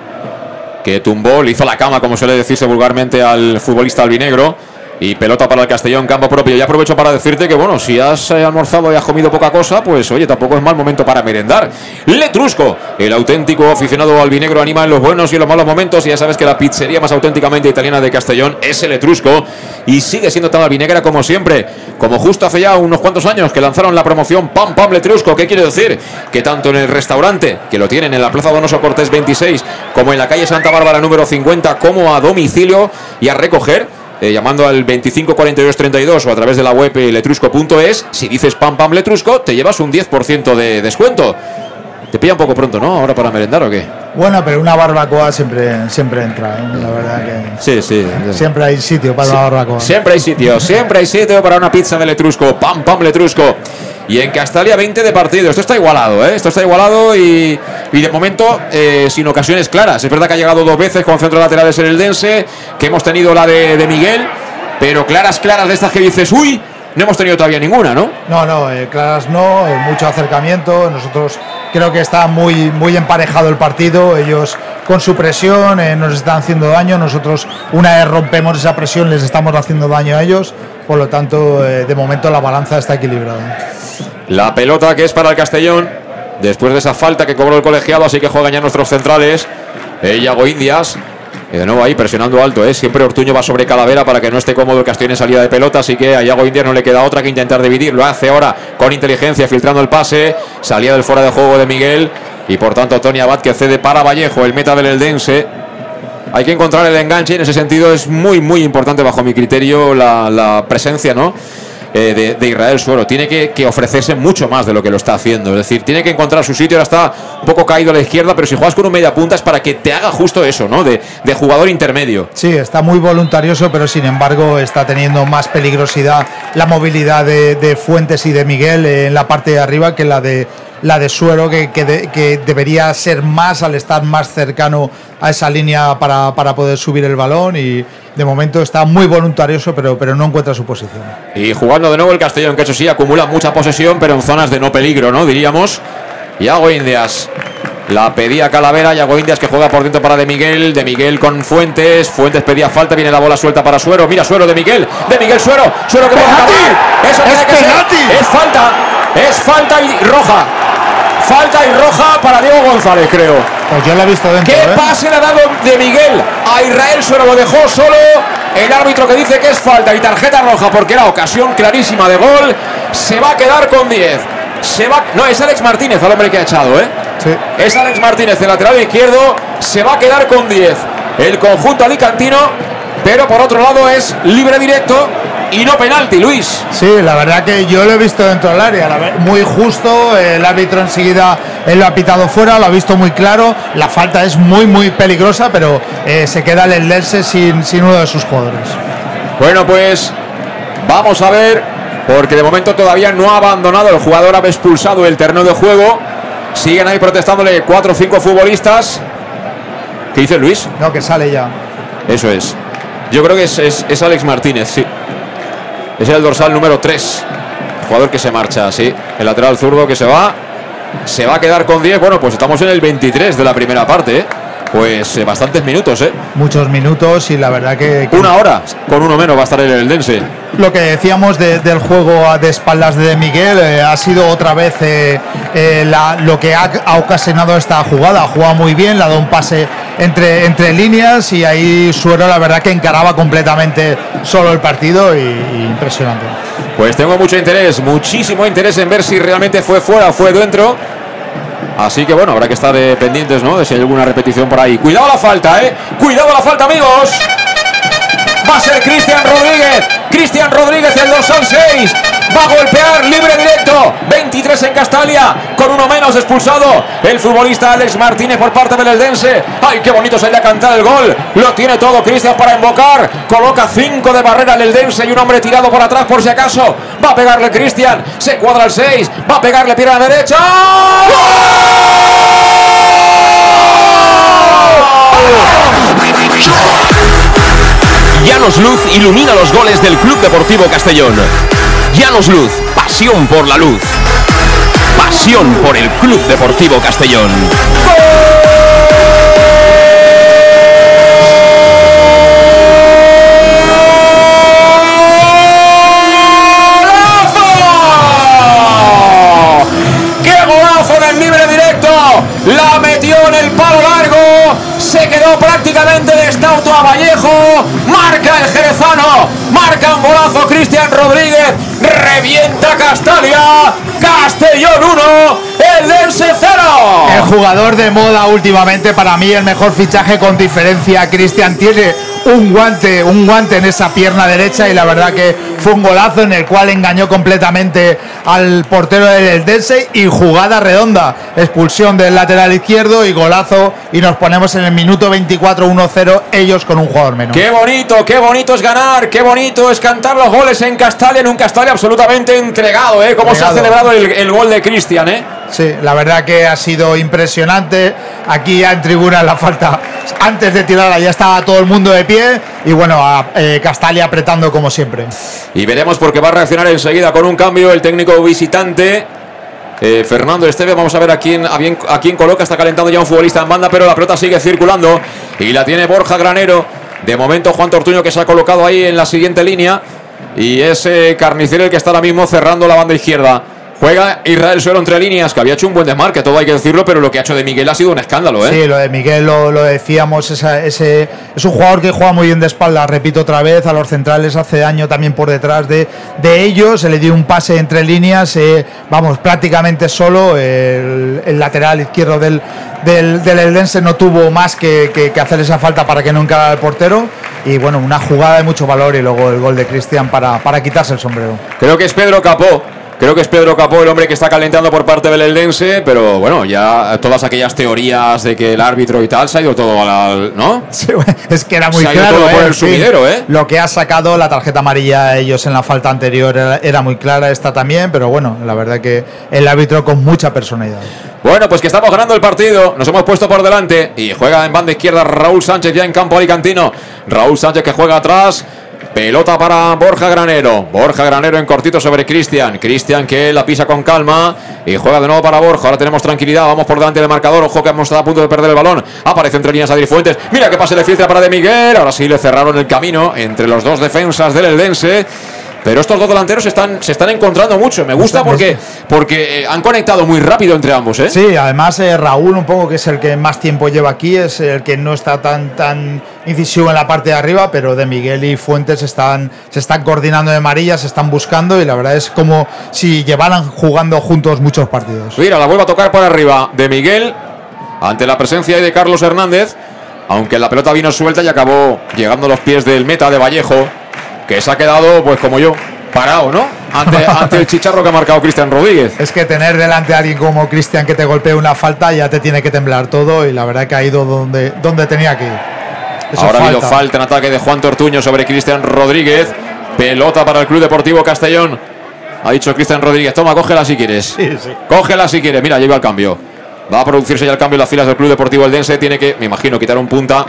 que tumbó, le hizo la cama, como suele decirse vulgarmente, al futbolista albinegro. Y pelota para el Castellón, campo propio. Y aprovecho para decirte que, bueno, si has eh, almorzado y has comido poca cosa, pues oye, tampoco es mal momento para merendar. Letrusco, el auténtico aficionado albinegro, anima en los buenos y en los malos momentos. Y ya sabes que la pizzería más auténticamente italiana de Castellón es el Etrusco. Y sigue siendo tan albinegra como siempre. Como justo hace ya unos cuantos años que lanzaron la promoción Pam Pam Letrusco. ¿Qué quiere decir? Que tanto en el restaurante, que lo tienen en la Plaza Donoso Cortés 26, como en la calle Santa Bárbara número 50, como a domicilio y a recoger. Eh, llamando al 254232 o a través de la web eh, letrusco.es, si dices pam pam letrusco, te llevas un 10% de descuento. Te pilla un poco pronto, ¿no? Ahora para merendar o qué? Bueno, pero una barbacoa siempre, siempre entra, ¿eh? la verdad que Sí, sí. siempre hay sitio para una barbacoa. Siempre hay sitio, siempre hay sitio para una pizza de Letrusco. Pam, pam, Letrusco. Y en Castalia 20 de partido. Esto está igualado, ¿eh? Esto está igualado y, y de momento eh, sin ocasiones claras. Es verdad que ha llegado dos veces con centros laterales en el Dense, que hemos tenido la de, de Miguel, pero claras, claras de estas que dices, uy, no hemos tenido todavía ninguna, ¿no? No, no, eh, claras no, eh, mucho acercamiento. Nosotros creo que está muy, muy emparejado el partido. Ellos con su presión eh, nos están haciendo daño. Nosotros, una vez rompemos esa presión, les estamos haciendo daño a ellos. Por lo tanto, de momento la balanza está equilibrada. La pelota que es para el Castellón. Después de esa falta que cobró el colegiado, así que juegan ya nuestros centrales. Yago Indias. Y de nuevo ahí presionando alto, ¿eh? Siempre Ortuño va sobre Calavera para que no esté cómodo el Castellón en salida de pelota. Así que a Yago Indias no le queda otra que intentar dividir. Lo hace ahora con inteligencia, filtrando el pase. Salía del fuera de juego de Miguel. Y por tanto, Tony Abad que cede para Vallejo, el meta del Eldense. Hay que encontrar el enganche. En ese sentido, es muy, muy importante, bajo mi criterio, la presencia, ¿no? Eh, de, Israel Suero. Tiene que, que ofrecerse mucho más de lo que lo está haciendo. Es decir, tiene que encontrar su sitio. Ahora está un poco caído a la izquierda, pero si juegas con un media punta es para que te haga justo eso, ¿no? De, de jugador intermedio. Sí, está muy voluntarioso, pero sin embargo está teniendo más peligrosidad la movilidad de, de Fuentes y de Miguel en la parte de arriba que la de la de Suero, que, que de- que debería ser más al estar más cercano a esa línea para, para poder subir el balón y de momento está muy voluntarioso, pero, pero no encuentra su posición. Y jugando de nuevo el Castellón, que eso sí, acumula mucha posesión, pero en zonas de no peligro, ¿no? Diríamos. Yago Indias. La pedía Calavera, Yago Indias que juega por dentro para De Miguel, De Miguel con Fuentes, Fuentes pedía falta, viene la bola suelta para Suero, mira Suero de Miguel, De Miguel Suero, Suero que puede acabar. Eso ¡Es tiene que ser. penalti! Es falta, es falta y roja. Falta y roja para Diego González, creo. Pues yo la he visto dentro. ¿Qué ¿eh? pase le ha dado de Miguel a Israel Suero? Lo dejó solo. El árbitro que dice que es falta y tarjeta roja porque era ocasión clarísima de gol. Se va a quedar con 10. Se va. No, es Alex Martínez el hombre que ha echado, ¿eh? Sí. Es Alex Martínez, el lateral izquierdo. Se va a quedar con 10. El conjunto alicantino. pero por otro lado es libre directo y no penalti, Luis. Sí, la verdad que yo lo he visto dentro del área, muy justo, el árbitro enseguida él lo ha pitado fuera, lo ha visto muy claro, la falta es muy muy peligrosa, pero eh, se queda el Eldense sin, sin uno de sus jugadores. Bueno, pues vamos a ver, porque de momento todavía no ha abandonado el jugador, ha expulsado el terreno de juego. Siguen ahí protestándole cuatro o cinco futbolistas. ¿Qué dice Luis? No, que sale ya. Eso es. Yo creo que es, es- es Alex Martínez, sí. Es el dorsal número 3. Jugador que se marcha, sí. El lateral zurdo que se va. Se va a quedar con 10. Bueno, pues estamos en el 23 de la primera parte. ¿eh? Pues eh, bastantes minutos, ¿eh? Muchos minutos y la verdad que, que Una hora con uno menos va a estar el Eldense. lo que decíamos de- del juego a- de espaldas de Miguel eh, ha sido otra vez eh, eh, la- lo que ha, ha ocasionado esta jugada. Ha jugado muy bien, le ha dado un pase entre, entre líneas y ahí Suero la verdad que encaraba completamente solo el partido y, y impresionante. Pues tengo mucho interés, muchísimo interés en ver si realmente fue fuera o fue dentro. Así que bueno, habrá que estar eh, pendientes, ¿no? De si hay alguna repetición por ahí. Cuidado la falta, ¿eh? Cuidado la falta, amigos. Va a ser Cristian Rodríguez. Cristian Rodríguez, el dorsal 6. Va a golpear libre directo. 23 en Castalia. Con uno menos expulsado. El futbolista Alex Martínez por parte del Eldense. ¡Ay, qué bonito se le a cantar el gol! Lo tiene todo Cristian para invocar. Coloca 5 de barrera el Eldense y un hombre tirado por atrás por si acaso. Va a pegarle Cristian. Se cuadra el 6. Va a pegarle pierna derecha. Llanos Luz ilumina los goles del Club Deportivo Castellón. Llanos Luz, pasión por la luz. Pasión por el Club Deportivo Castellón. ¡Qué golazo en libre directo! Se quedó prácticamente de estauto a Vallejo. Marca el jerezano. Marca un golazo Cristian Rodríguez. Revienta Castalia. Castellón 1. El Dense 0. El jugador de moda últimamente, para mí el mejor fichaje con diferencia, Cristian tiene un guante, un guante en esa pierna derecha y la verdad que fue un golazo en el cual engañó completamente al portero del Eldense y jugada redonda, expulsión del lateral izquierdo y golazo y nos ponemos en el minuto 24 1-0 ellos con un jugador menos. Qué bonito, qué bonito es ganar, qué bonito es cantar los goles en Castalia, en un Castalia absolutamente entregado, ¿eh? Cómo se ha celebrado el, el gol de Cristian, ¿eh? Sí, la verdad que ha sido impresionante. Aquí ya en tribuna la falta, antes de tirarla ya estaba todo el mundo de pie y bueno, a, eh, Castalia apretando como siempre. Y veremos porque va a reaccionar enseguida con un cambio el técnico visitante. eh, Fernando Esteve, vamos a ver a quién, a, quién coloca. Está calentando ya un futbolista en banda, pero la pelota sigue circulando. Y la tiene Borja Granero. De momento, Juan Tortuño que se ha colocado ahí en la siguiente línea. Y es Carnicero el que está ahora mismo cerrando la banda izquierda. Juega Israel Suero entre líneas, que había hecho un buen desmarque, todo hay que decirlo, pero lo que ha hecho de Miguel ha sido un escándalo, ¿eh? Sí, lo de Miguel lo, lo decíamos, esa- ese, es un jugador que juega muy bien de espalda, repito otra vez, a los centrales hace daño también por detrás de, de ellos, se le dio un pase entre líneas, eh, vamos, prácticamente solo, el, el lateral izquierdo del, del, del Eldense no tuvo más que, que- que hacer esa falta para que no encarara el portero, y bueno, una jugada de mucho valor y luego el gol de Cristian para, para quitarse el sombrero. Creo que es Pedro Capó. Creo que es Pedro Capó el hombre que está calentando por parte del Eldense, pero bueno, ya todas aquellas teorías de que el árbitro y tal se ha ido todo al. ¿No? Sí, es que era muy Se ha ido claro. todo por ¿eh? el En fin, sumidero, ¿eh? Lo que ha sacado la tarjeta amarilla ellos en la falta anterior era, era muy clara, esta también, pero bueno, la verdad que el árbitro con mucha personalidad. Bueno, pues que estamos ganando el partido, nos hemos puesto por delante y juega en banda izquierda Raúl Sánchez ya en campo alicantino. Raúl Sánchez que juega atrás. Pelota para Borja Granero. Borja Granero en cortito sobre Cristian. Cristian que la pisa con calma y juega de nuevo para Borja. Ahora tenemos tranquilidad. Vamos por delante del marcador. Ojo que hemos estado a punto de perder el balón. Aparece entre líneas Adri Fuentes. Mira que pase le filtra para De Miguel. Ahora sí le cerraron el camino entre los dos defensas del Eldense. Pero estos dos delanteros se están, se están encontrando mucho. Me gusta porque, porque eh, han conectado muy rápido entre ambos. ¿eh? Sí, además eh, Raúl, un poco que es el que más tiempo lleva aquí, es el que no está tan tan incisivo en la parte de arriba, pero de Miguel y Fuentes están, se están coordinando de María, se están buscando y la verdad es como si llevaran jugando juntos muchos partidos. Mira, la vuelve a tocar por arriba de Miguel ante la presencia de Carlos Hernández. Aunque la pelota vino suelta y acabó llegando a los pies del meta de Vallejo, que se ha quedado, pues como yo, parado, ¿no? Ante, *laughs* ante el chicharro que ha marcado Cristian Rodríguez. Es que tener delante a alguien como Cristian que te golpee una falta ya te tiene que temblar todo y la verdad que ha ido donde, donde tenía que ir. Eso Ahora ha habido falta. en ataque de Juan Tortuño sobre Cristian Rodríguez. Pelota para el Club Deportivo Castellón. Ha dicho Cristian Rodríguez, toma, cógela si quieres. Cógela si quieres. Mira, lleva el cambio. Va a producirse ya el cambio en las filas del Club Deportivo Eldense. Tiene que, me imagino, quitar un punta.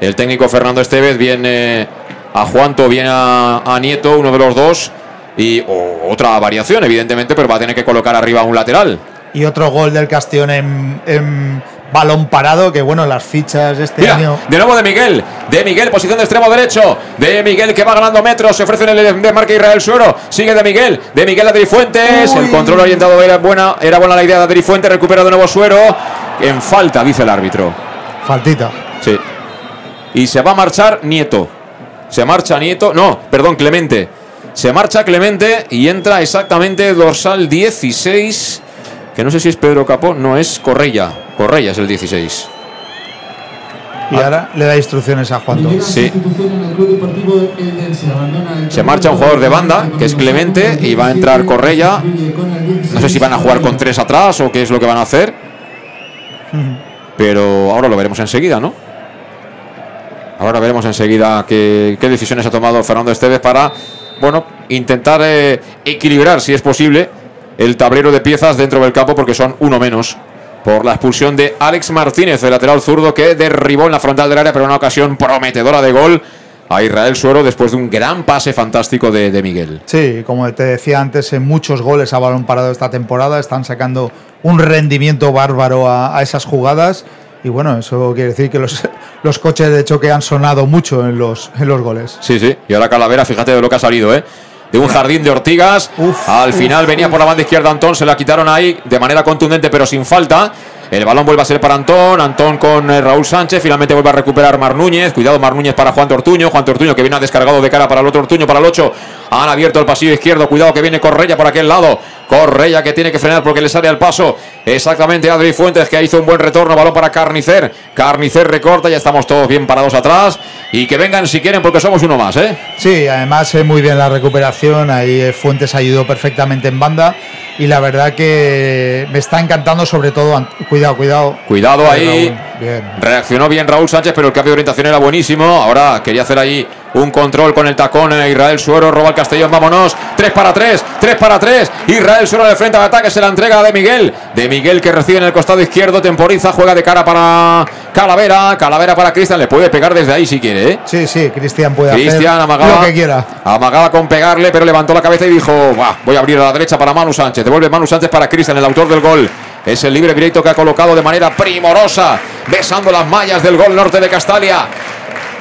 El técnico Fernando Estevez viene a Juanto, viene a, a Nieto, uno de los dos. Y otra variación, evidentemente, pero va a tener que colocar arriba un lateral. Y otro gol del Castellón en, en balón parado, que bueno, las fichas de este Mira, año. de nuevo de Miguel. De Miguel, posición de extremo derecho. De Miguel que va ganando metros. Se ofrece en el desmarque Israel Suero. Sigue de Miguel. De Miguel a Trifuentes. El control orientado era buena. Era buena la idea de Trifuentes. Recupera de nuevo Suero. En falta, dice el árbitro. Faltita. Sí. Y se va a marchar Nieto. Se marcha Nieto. No, perdón, Clemente. Se marcha Clemente y entra exactamente dorsal 16. Que no sé si es Pedro Capó. No, es Correia. Correia es el 16. Y ahora le da instrucciones a Juan Torres. Sí. Se marcha un jugador de banda, que es Clemente, y va a entrar Correia. No sé si van a jugar con tres atrás o qué es lo que van a hacer. Pero ahora lo veremos enseguida, ¿no? Ahora veremos enseguida qué, qué decisiones ha tomado Fernando Esteves para, bueno, intentar eh, equilibrar, si es posible, el tablero de piezas dentro del campo, porque son uno menos por la expulsión de Alex Martínez, el lateral zurdo que derribó en la frontal del área, pero una ocasión prometedora de gol a Israel Suero después de un gran pase fantástico de, Miguel. Sí, como te decía antes, en muchos goles a balón parado esta temporada están sacando un rendimiento bárbaro a esas jugadas. Y bueno, eso quiere decir que los, *laughs* los coches de choque han sonado mucho en los, en los goles. Sí, sí. Y ahora Calavera, fíjate de lo que ha salido, ¿eh? De un jardín de ortigas. Al final venía por la banda izquierda Antón, se la quitaron ahí de manera contundente, pero sin falta. El balón vuelve a ser para Antón. Antón con eh, Raúl Sánchez. Finalmente vuelve a recuperar Mar Núñez. Cuidado, Mar Núñez para Juan Tortuño. Juan Tortuño que viene descargado de cara para el otro Tortuño, para el 8. Han abierto el pasillo izquierdo. Cuidado que viene Correia por aquel lado. Correia que tiene que frenar porque le sale al paso. Exactamente Adri Fuentes que hizo un buen retorno. Balón para Carnicer. Carnicer recorta. Ya estamos todos bien parados atrás. Y que vengan si quieren porque somos uno más, ¿eh? Sí, además muy bien la recuperación. Ahí eh, Fuentes ayudó perfectamente en banda. Y la verdad que me está encantando, sobre todo. Ant- Cuidado, cuidado. Cuidado ahí. Bien. Reaccionó bien Raúl Sánchez, pero el cambio de orientación era buenísimo. Ahora quería hacer ahí un control con el tacón. eh, Israel Suero roba el Castellón. Vámonos. 3 para 3. 3 para 3. Israel Suero de frente al ataque. Se la entrega de Miguel. De Miguel que recibe en el costado izquierdo. Temporiza. Juega de cara para Calavera. Calavera para Cristian. Le puede pegar desde ahí si quiere. ¿eh? Sí, sí, Cristian puede Cristian amagaba, lo que quiera. amagaba con pegarle, pero levantó la cabeza y dijo: "Buah, Voy a abrir a la derecha para Manu Sánchez. Devuelve Manu Sánchez para Cristian, el autor del gol. Es el libre directo que ha colocado de manera primorosa, besando las mallas del gol norte de Castalia.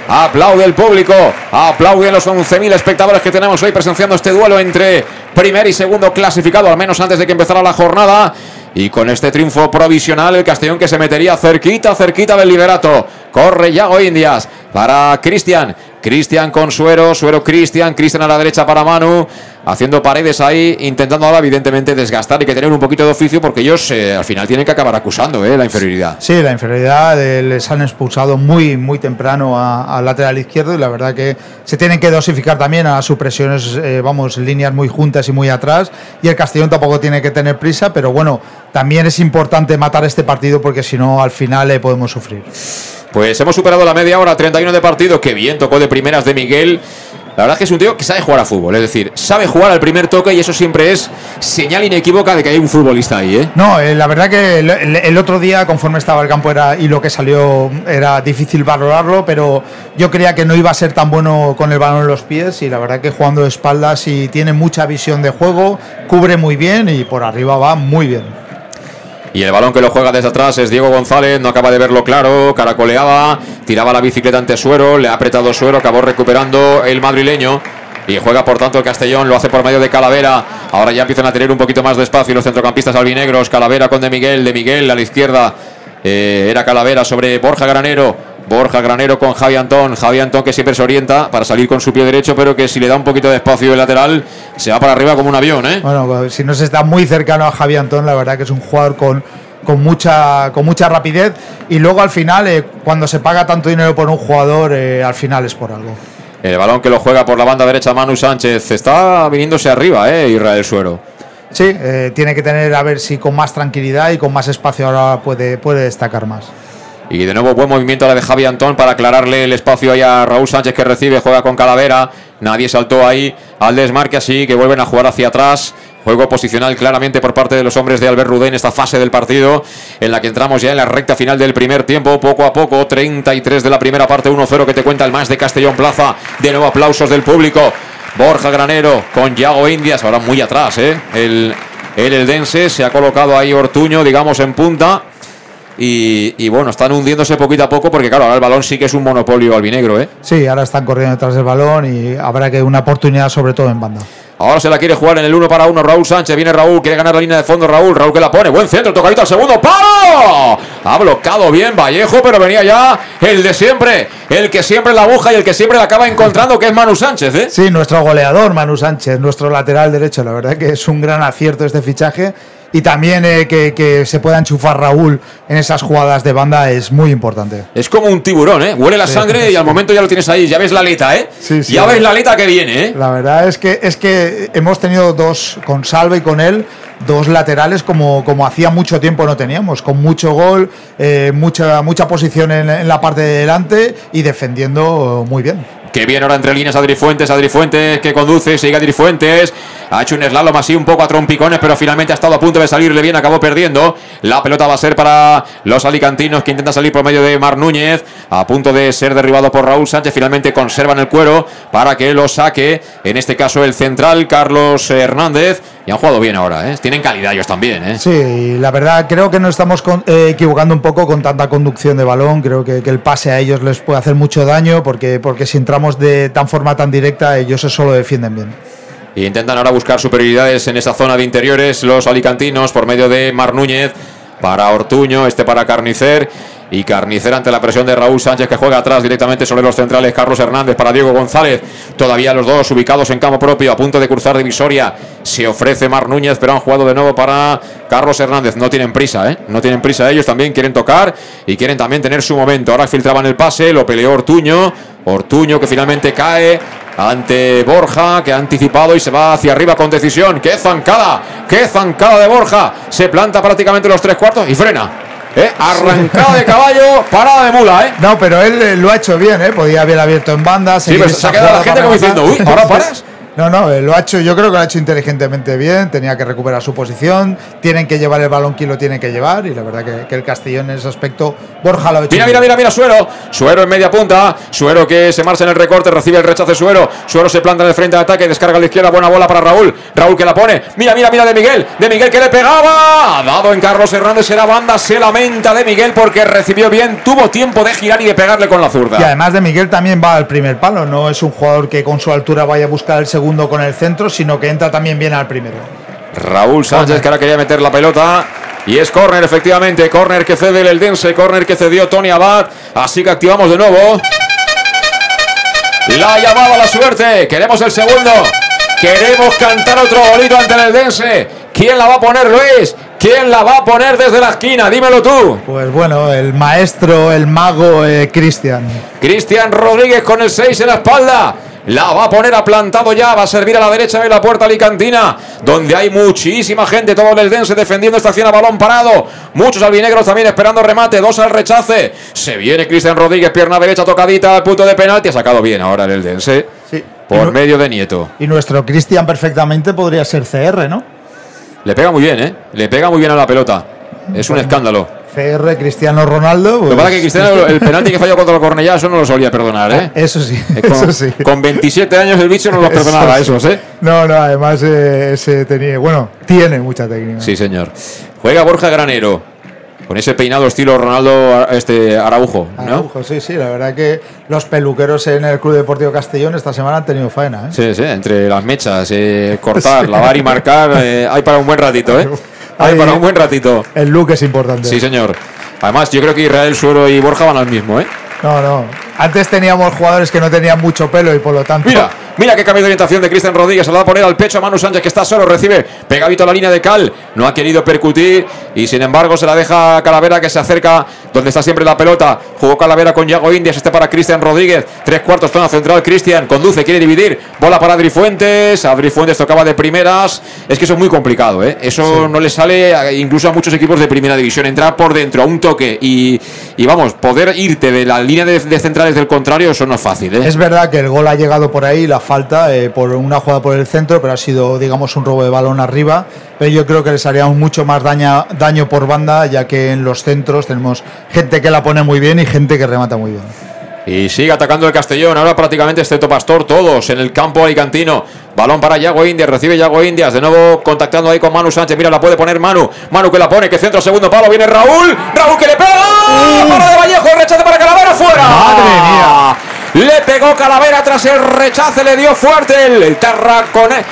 Aplaude el público, aplauden los 11.000 espectadores que tenemos hoy presenciando este duelo entre primer y segundo clasificado, al menos antes de que empezara la jornada. Y con este triunfo provisional, el Castellón que se metería cerquita, cerquita del liderato. Corre Yago Indias para Cristian. Cristian con Suero, Suero Cristian, Cristian a la derecha para Manu, haciendo paredes ahí, intentando ahora evidentemente desgastar y que tener un poquito de oficio porque ellos eh, al final tienen que acabar acusando eh, la inferioridad. Sí, la inferioridad eh, les han expulsado muy, muy temprano al lateral izquierdo y la verdad que se tienen que dosificar también a sus presiones, eh, vamos, líneas muy juntas y muy atrás. Y el Castellón tampoco tiene que tener prisa, pero bueno, también es importante matar este partido porque si no, al final le podemos sufrir. Pues hemos superado la media hora, 31 de partido. Qué bien tocó de primeras de Miguel. La verdad es que es un tío que sabe jugar a fútbol, es decir, sabe jugar al primer toque y eso siempre es señal inequívoca de que hay un futbolista ahí, ¿eh? No, eh, la verdad que el, otro día, conforme estaba el campo era, y lo que salió, era difícil valorarlo, pero yo creía que no iba a ser tan bueno con el balón en los pies y la verdad que jugando de espaldas y tiene mucha visión de juego, cubre muy bien y por arriba va muy bien. Y el balón que lo juega desde atrás es Diego González, no acaba de verlo claro, caracoleaba, tiraba la bicicleta ante Suero, le ha apretado Suero, acabó recuperando el madrileño. Y juega por tanto el Castellón, lo hace por medio de Calavera. Ahora ya empiezan a tener un poquito más de espacio los centrocampistas albinegros. Calavera con De Miguel, De Miguel a la izquierda. eh, era Calavera sobre Borja Granero. Borja Granero con Javi Antón. Javi Antón que siempre se orienta para salir con su pie derecho, pero que si le da un poquito de espacio el lateral, se va para arriba como un avión, ¿eh? Bueno, pues, si no se está muy cercano a Javi Antón, la verdad que es un jugador con con mucha, con mucha rapidez y luego al final, eh, cuando se paga tanto dinero por un jugador, eh, al final es por algo. El balón que lo juega por la banda derecha Manu Sánchez. Está viniéndose arriba, ¿eh? Israel Suero. Sí, eh, tiene que tener a ver si con más tranquilidad y con más espacio ahora puede, puede destacar más. Y de nuevo buen movimiento la de Javi Antón para aclararle el espacio ahí a Raúl Sánchez que recibe, juega con Calavera. Nadie saltó ahí al desmarque así que vuelven a jugar hacia atrás. Juego posicional claramente por parte de los hombres de Albert Rudé en esta fase del partido, en la que entramos ya en la recta final del primer tiempo, poco a poco, 33 de la primera parte, 1-0 que te cuenta el más de Castellón Plaza. De nuevo aplausos del público. Borja Granero con Yago Indias, ahora muy atrás, ¿eh? El, el Eldense se ha colocado ahí Ortuño, digamos, en punta. Y, y, bueno, están hundiéndose poquito a poco porque, claro, ahora el balón sí que es un monopolio albinegro, ¿eh? Sí, ahora están corriendo detrás del balón y habrá que una oportunidad, sobre todo en banda. Ahora se la quiere jugar en el uno para uno Raúl Sánchez. Viene Raúl, quiere ganar la línea de fondo Raúl. Raúl que la pone. Buen centro, tocadito al segundo. ¡Palo! Ha bloqueado bien Vallejo, pero venía ya el de siempre. El que siempre la aguja y el que siempre la acaba encontrando, que es Manu Sánchez, ¿eh? Sí, nuestro goleador Manu Sánchez, nuestro lateral derecho. La verdad que es un gran acierto este fichaje y también eh, que, que, se pueda enchufar Raúl en esas jugadas de banda es muy importante. Es como un tiburón, ¿eh? Huele la sangre sí, y al momento ya lo tienes ahí, ya ves la aleta, ¿eh? Sí, ya ves la aleta que viene, ¿eh? La verdad es que, es que hemos tenido dos, con Salva y con él, dos laterales como, como hacía mucho tiempo no teníamos, con mucho gol, eh, mucha, mucha posición en, en la parte de delante y defendiendo muy bien. Que viene ahora entre líneas Adri Fuentes, Adri Fuentes que conduce, sigue Adri Fuentes. Ha hecho un slalom así un poco a trompicones, pero finalmente ha estado a punto de salirle bien, acabó perdiendo. La pelota va a ser para los alicantinos que intentan salir por medio de Mar Núñez, a punto de ser derribado por Raúl Sánchez. Finalmente conservan el cuero para que lo saque, en este caso el central Carlos Hernández. Y han jugado bien ahora, ¿eh? tienen calidad ellos también. ¿eh? Sí, la verdad creo que nos estamos con, eh, equivocando un poco con tanta conducción de balón. Creo que, que, el pase a ellos les puede hacer mucho daño porque, porque si entramos de tan forma tan directa, ellos eso lo defienden bien. Y intentan ahora buscar superioridades en esa zona de interiores los alicantinos por medio de Mar Núñez para Ortuño, este para Carnicer. Y Carnicer ante la presión de Raúl Sánchez que juega atrás directamente sobre los centrales. Carlos Hernández para Diego González. Todavía los dos ubicados en campo propio a punto de cruzar divisoria. Se ofrece Mar Núñez pero han jugado de nuevo para Carlos Hernández. No tienen prisa, ¿eh? No tienen prisa ellos. También quieren tocar y quieren también tener su momento. Ahora filtraban el pase. Lo peleó Ortuño. Ortuño que finalmente cae ante Borja, que ha anticipado y se va hacia arriba con decisión. ¡Qué zancada! ¡Qué zancada de Borja! Se planta prácticamente los tres cuartos y frena. ¿Eh? Arrancada de caballo, parada de mula, ¿eh? No, pero él eh, lo ha hecho bien, ¿eh? Podía haber abierto en banda. Sí, pero se ha quedado la gente como diciendo, uy, ¿ahora *laughs* paras? No, no, eh, lo ha hecho, yo creo que lo ha hecho inteligentemente bien, tenía que recuperar su posición, tienen que llevar el balón quien lo tiene que llevar y la verdad que, que el Castellón en ese aspecto, Borja lo ha hecho Mira, mira, mira, mira, Suero, Suero en media punta, Suero que se marcha en el recorte, recibe el rechazo de Suero, Suero se planta en el frente de ataque, descarga a la izquierda, buena bola para Raúl, Raúl que la pone, mira, mira, mira de Miguel, de Miguel que le pegaba, ha dado en Carlos Hernández, será banda, se lamenta de Miguel porque recibió bien, tuvo tiempo de girar y de pegarle con la zurda. Y además de Miguel también va al primer palo, no es un jugador que con su altura vaya a buscar el segundo con el centro, sino que entra también bien al primero. Raúl Sánchez que ahora quería meter la pelota. Y es córner, efectivamente. Córner que cede el Eldense. Córner que cedió Tony Abad. Así que activamos de nuevo. La llamada a la suerte. Queremos el segundo. Queremos cantar otro bolito ante el Eldense. ¿Quién la va a poner, Luis? ¿Quién la va a poner desde la esquina? Dímelo tú. Pues bueno, el maestro, el mago eh, Cristian. Cristian Rodríguez con el 6 en la espalda. La va a poner a plantado ya, va a servir a la derecha de la puerta alicantina, donde hay muchísima gente, todo el dense defendiendo esta acción a balón parado. Muchos albinegros también esperando remate, dos al rechace. Se viene Cristian Rodríguez, pierna derecha tocadita al punto de penalti. Ha sacado bien ahora el dense. Sí. Por y medio de Nieto. Y nuestro Cristian perfectamente podría ser CR, ¿no? Le pega muy bien, ¿eh? Le pega muy bien a la pelota. Es un escándalo. CR Cristiano Ronaldo. Pues... Lo que pasa es que Cristiano, el penalti que falló contra el Cornellá, eso no lo solía perdonar, ¿eh? *laughs* Eso sí, con, eso sí. Con 27 años el bicho no lo *laughs* perdonaba, eso esos, ¿eh? No, no, además eh, ese tenía, bueno, tiene mucha técnica. Sí, señor. Juega Borja Granero. Con ese peinado estilo Ronaldo este Araujo, ¿no? Araujo, sí, sí. La verdad que los peluqueros en el Club Deportivo Castellón esta semana han tenido faena, ¿eh? Sí, sí, entre las mechas, eh, cortar, sí. *laughs* lavar y marcar, eh, hay para un buen ratito, ¿eh? Hay para un buen ratito. El look es importante. Sí, señor. Además, yo creo que Israel Suero y Borja van al mismo, ¿eh? No, no. Antes teníamos jugadores que no tenían mucho pelo y por lo tanto. Mira, Mira qué cambio de orientación de Cristian Rodríguez. Se la va a poner al pecho a Manu Sánchez, que está solo. Recibe pegadito a la línea de Cal. No ha querido percutir y sin embargo se la deja a Calavera, que se acerca donde está siempre la pelota. Jugó Calavera con Yago Indias. Este para Cristian Rodríguez. Tres cuartos, zona central. Cristian conduce, quiere dividir. Bola para Adri Fuentes. Adri Fuentes tocaba de primeras. Es que eso es muy complicado, ¿eh? Eso no le sale a- incluso a muchos equipos de primera división. Entrar por dentro a un toque y, y vamos, poder irte de la línea de, de centrales del contrario, eso no es fácil, ¿eh? Es verdad que el gol ha llegado por ahí, la falta, eh, por una jugada por el centro, pero ha sido, digamos, un robo de balón arriba. Pero yo creo que les haría mucho más daña- daño por banda, ya que en los centros tenemos gente que la pone muy bien y gente que remata muy bien. Y sigue atacando el Castellón. Ahora prácticamente excepto Pastor, todos en el campo alicantino. Balón para Yago Indias. Recibe Yago Indias. De nuevo contactando ahí con Manu Sánchez. Mira, la puede poner Manu. Manu que la pone. Que centro segundo palo. Viene Raúl. Raúl que le pega. Para de Vallejo. Rechace para Calavera. Fuera. ¡Madre mía! Le pegó Calavera tras el rechace. Le dio fuerte el Tarracone-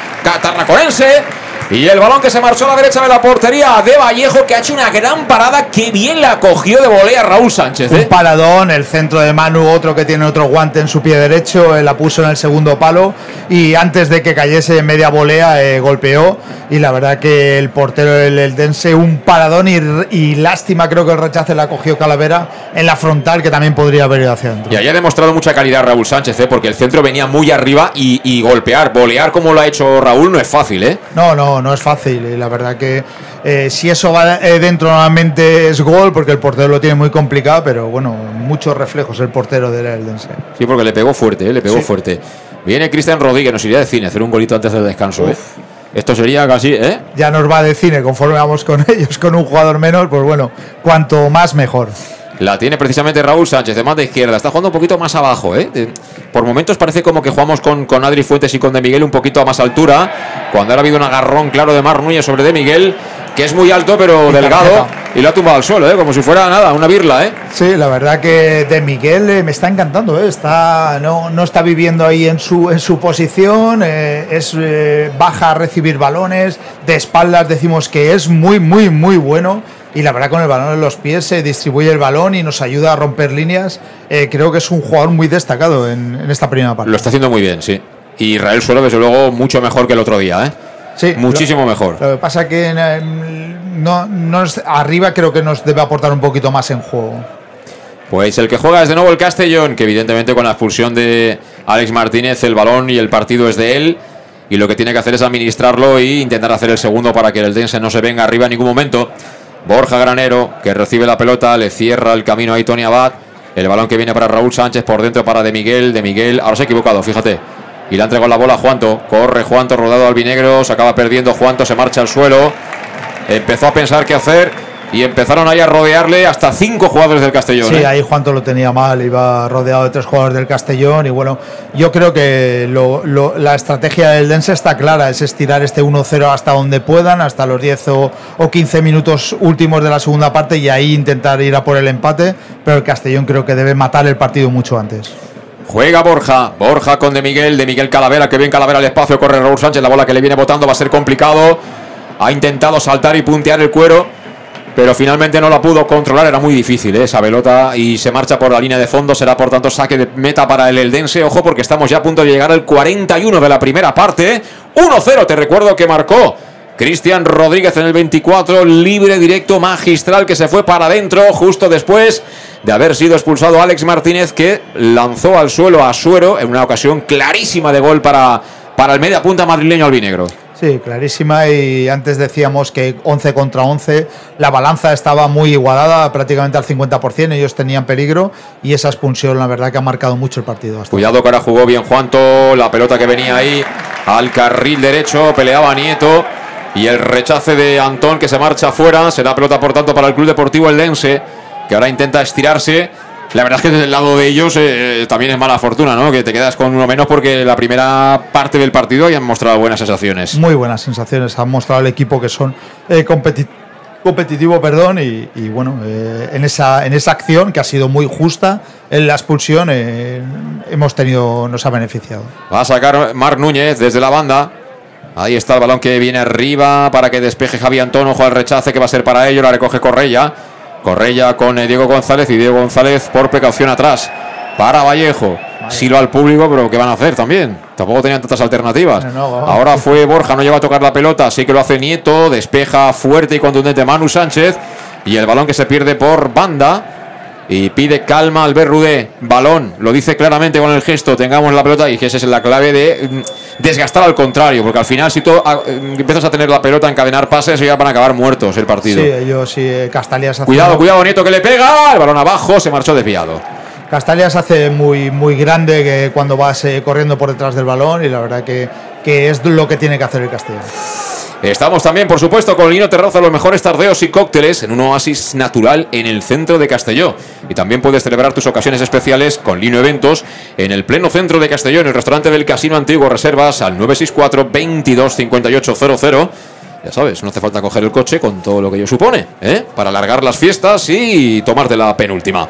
Tarraconense. Y el balón que se marchó a la derecha de la portería de Vallejo, que ha hecho una gran parada. Que bien la cogió de volea Raúl Sánchez. Un ¿eh? paradón, el centro de Manu, otro que tiene otro guante en su pie derecho, eh, la puso en el segundo palo y antes de que cayese en media volea eh, golpeó y la verdad que el portero del Eldense un paradón y, y lástima creo que el rechace la cogió Calavera en la frontal que también podría haber ido hacia adentro. Y ahí ha demostrado mucha calidad Raúl Sánchez, ¿eh? porque el centro venía muy arriba y, y golpear, volear como lo ha hecho Raúl no es fácil, ¿eh? No, no, no es fácil. Y la verdad que eh, si eso va eh, dentro normalmente es gol, porque el portero lo tiene muy complicado, pero bueno, muchos reflejos el portero del Eldense. Sí, porque le pegó fuerte, ¿eh? le pegó Sí. fuerte. Viene Cristian Rodríguez, nos iría de cine, hacer un golito antes del descanso, ¿eh? Esto sería casi, ¿eh? Ya nos va de cine conforme vamos con *laughs* ellos, con un jugador menos, pues bueno, cuanto más mejor. La tiene precisamente Raúl Sánchez, de de izquierda. Está jugando un poquito más abajo, ¿eh? Por momentos parece como que jugamos con, con Adri Fuentes y con De Miguel un poquito a más altura. Cuando ahora ha habido un agarrón claro de Mar Núñez sobre De Miguel, que es muy alto pero Y delgado. tarjeta. Y lo ha tumbado al suelo, ¿eh? Como si fuera nada, una birla, ¿eh? Sí, la verdad que de Miguel eh, me está encantando, ¿eh? está, no, no está viviendo ahí en su, en su posición, eh, es baja a recibir balones, de espaldas decimos que es muy, muy, muy bueno y la verdad con el balón en los pies se distribuye el balón y nos ayuda a romper líneas. Creo que es un jugador muy destacado en, en esta primera parte. Lo está haciendo muy bien, sí. Y Israel Suelo, desde luego, mucho mejor que el otro día, ¿eh? Sí, Muchísimo lo- mejor. Lo que pasa que eh, no, no arriba creo que nos debe aportar un poquito más en juego. Pues el que juega es de nuevo el Castellón, que evidentemente con la expulsión de Alex Martínez el balón y el partido es de él. Y lo que tiene que hacer es administrarlo e intentar hacer el segundo para que el Dense no se venga arriba en ningún momento. Borja Granero, que recibe la pelota, le cierra el camino ahí Tony Abad. El balón que viene para Raúl Sánchez por dentro para De Miguel. De Miguel, ahora se ha equivocado, fíjate. Y le ha entregado la bola a Juanto. Corre Juanto, rodado al vinegro. Se acaba perdiendo Juanto, se marcha al suelo. Empezó a pensar qué hacer. Y empezaron ahí a rodearle hasta cinco jugadores del Castellón. Sí, ¿eh? ahí Juanto lo tenía mal, iba rodeado de tres jugadores del Castellón y bueno, yo creo que lo- lo- la estrategia del Dense está clara, es estirar este 1-0 hasta donde puedan, hasta los 10 o, o 15 minutos últimos de la segunda parte y ahí intentar ir a por el empate, pero el Castellón creo que debe matar el partido mucho antes. Juega Borja, Borja con De Miguel, De Miguel Calavera, que bien Calavera al espacio, corre Raúl Sánchez, la bola que le viene botando va a ser complicado. Ha intentado saltar y puntear el cuero, pero finalmente no la pudo controlar, era muy difícil ¿eh? esa pelota y se marcha por la línea de fondo, será por tanto saque de meta para el Eldense, ojo porque estamos ya a punto de llegar al 41 de la primera parte, 1-0, te recuerdo que marcó Cristian Rodríguez en el 24, libre directo magistral que se fue para adentro justo después de haber sido expulsado Alex Martínez que lanzó al suelo a Suero en una ocasión clarísima de gol para, para el media punta madrileño albinegro. Sí, clarísima y antes decíamos que 11 contra 11, la balanza estaba muy igualada, prácticamente al 50%, ellos tenían peligro y esa expulsión la verdad que ha marcado mucho el partido. hasta Cuidado que ahora jugó bien Juanto, la pelota que venía ahí al carril derecho, peleaba Nieto y el rechace de Antón que se marcha afuera, será pelota por tanto para el Club Deportivo Eldense, que ahora intenta estirarse. La verdad es que desde el lado de ellos eh, también es mala fortuna, ¿no? Que te quedas con uno menos porque la primera parte del partido ya han mostrado buenas sensaciones. Muy buenas sensaciones, han mostrado al equipo que son eh, competi- competitivo, perdón, y, y bueno, eh, en, esa, en esa acción que ha sido muy justa, en la expulsión eh, hemos tenido, nos ha beneficiado. Va a sacar Marc Núñez desde la banda. Ahí está el balón que viene arriba para que despeje Javi Antón. Ojo al rechace que va a ser para ello. La recoge Correia. Correia con eh, Diego González y Diego González por precaución atrás. Para Vallejo. silo al público, pero ¿qué van a hacer también? Tampoco tenían tantas alternativas. No, no, vamos. Ahora fue Borja, no llega a tocar la pelota, sí que lo hace Nieto, despeja fuerte y contundente Manu Sánchez y el balón que se pierde por banda. Y pide calma al Rudé. Balón, lo dice claramente con el gesto. Tengamos la pelota y que esa es la clave de mm, desgastar al contrario. Porque al final, si tú ah, eh, empiezas a tener la pelota, encadenar pases, ya van a acabar muertos el partido. Sí, ellos sí, eh, Cuidado, cuidado, Nieto que le pega. El balón abajo, se marchó desviado. Castalias hace muy, muy grande que cuando vas eh, corriendo por detrás del balón y la verdad que, que es lo que tiene que hacer el Castellón. Estamos también, por supuesto, con Lino Terraza, los mejores tardeos y cócteles en un oasis natural en el centro de Castelló. Y también puedes celebrar tus ocasiones especiales con Lino Eventos en el pleno centro de Castelló, en el restaurante del Casino Antiguo. Reservas al 964 22 58 00. Ya sabes, no hace falta coger el coche con todo lo que ello supone, ¿eh? Para alargar las fiestas y tomarte la penúltima.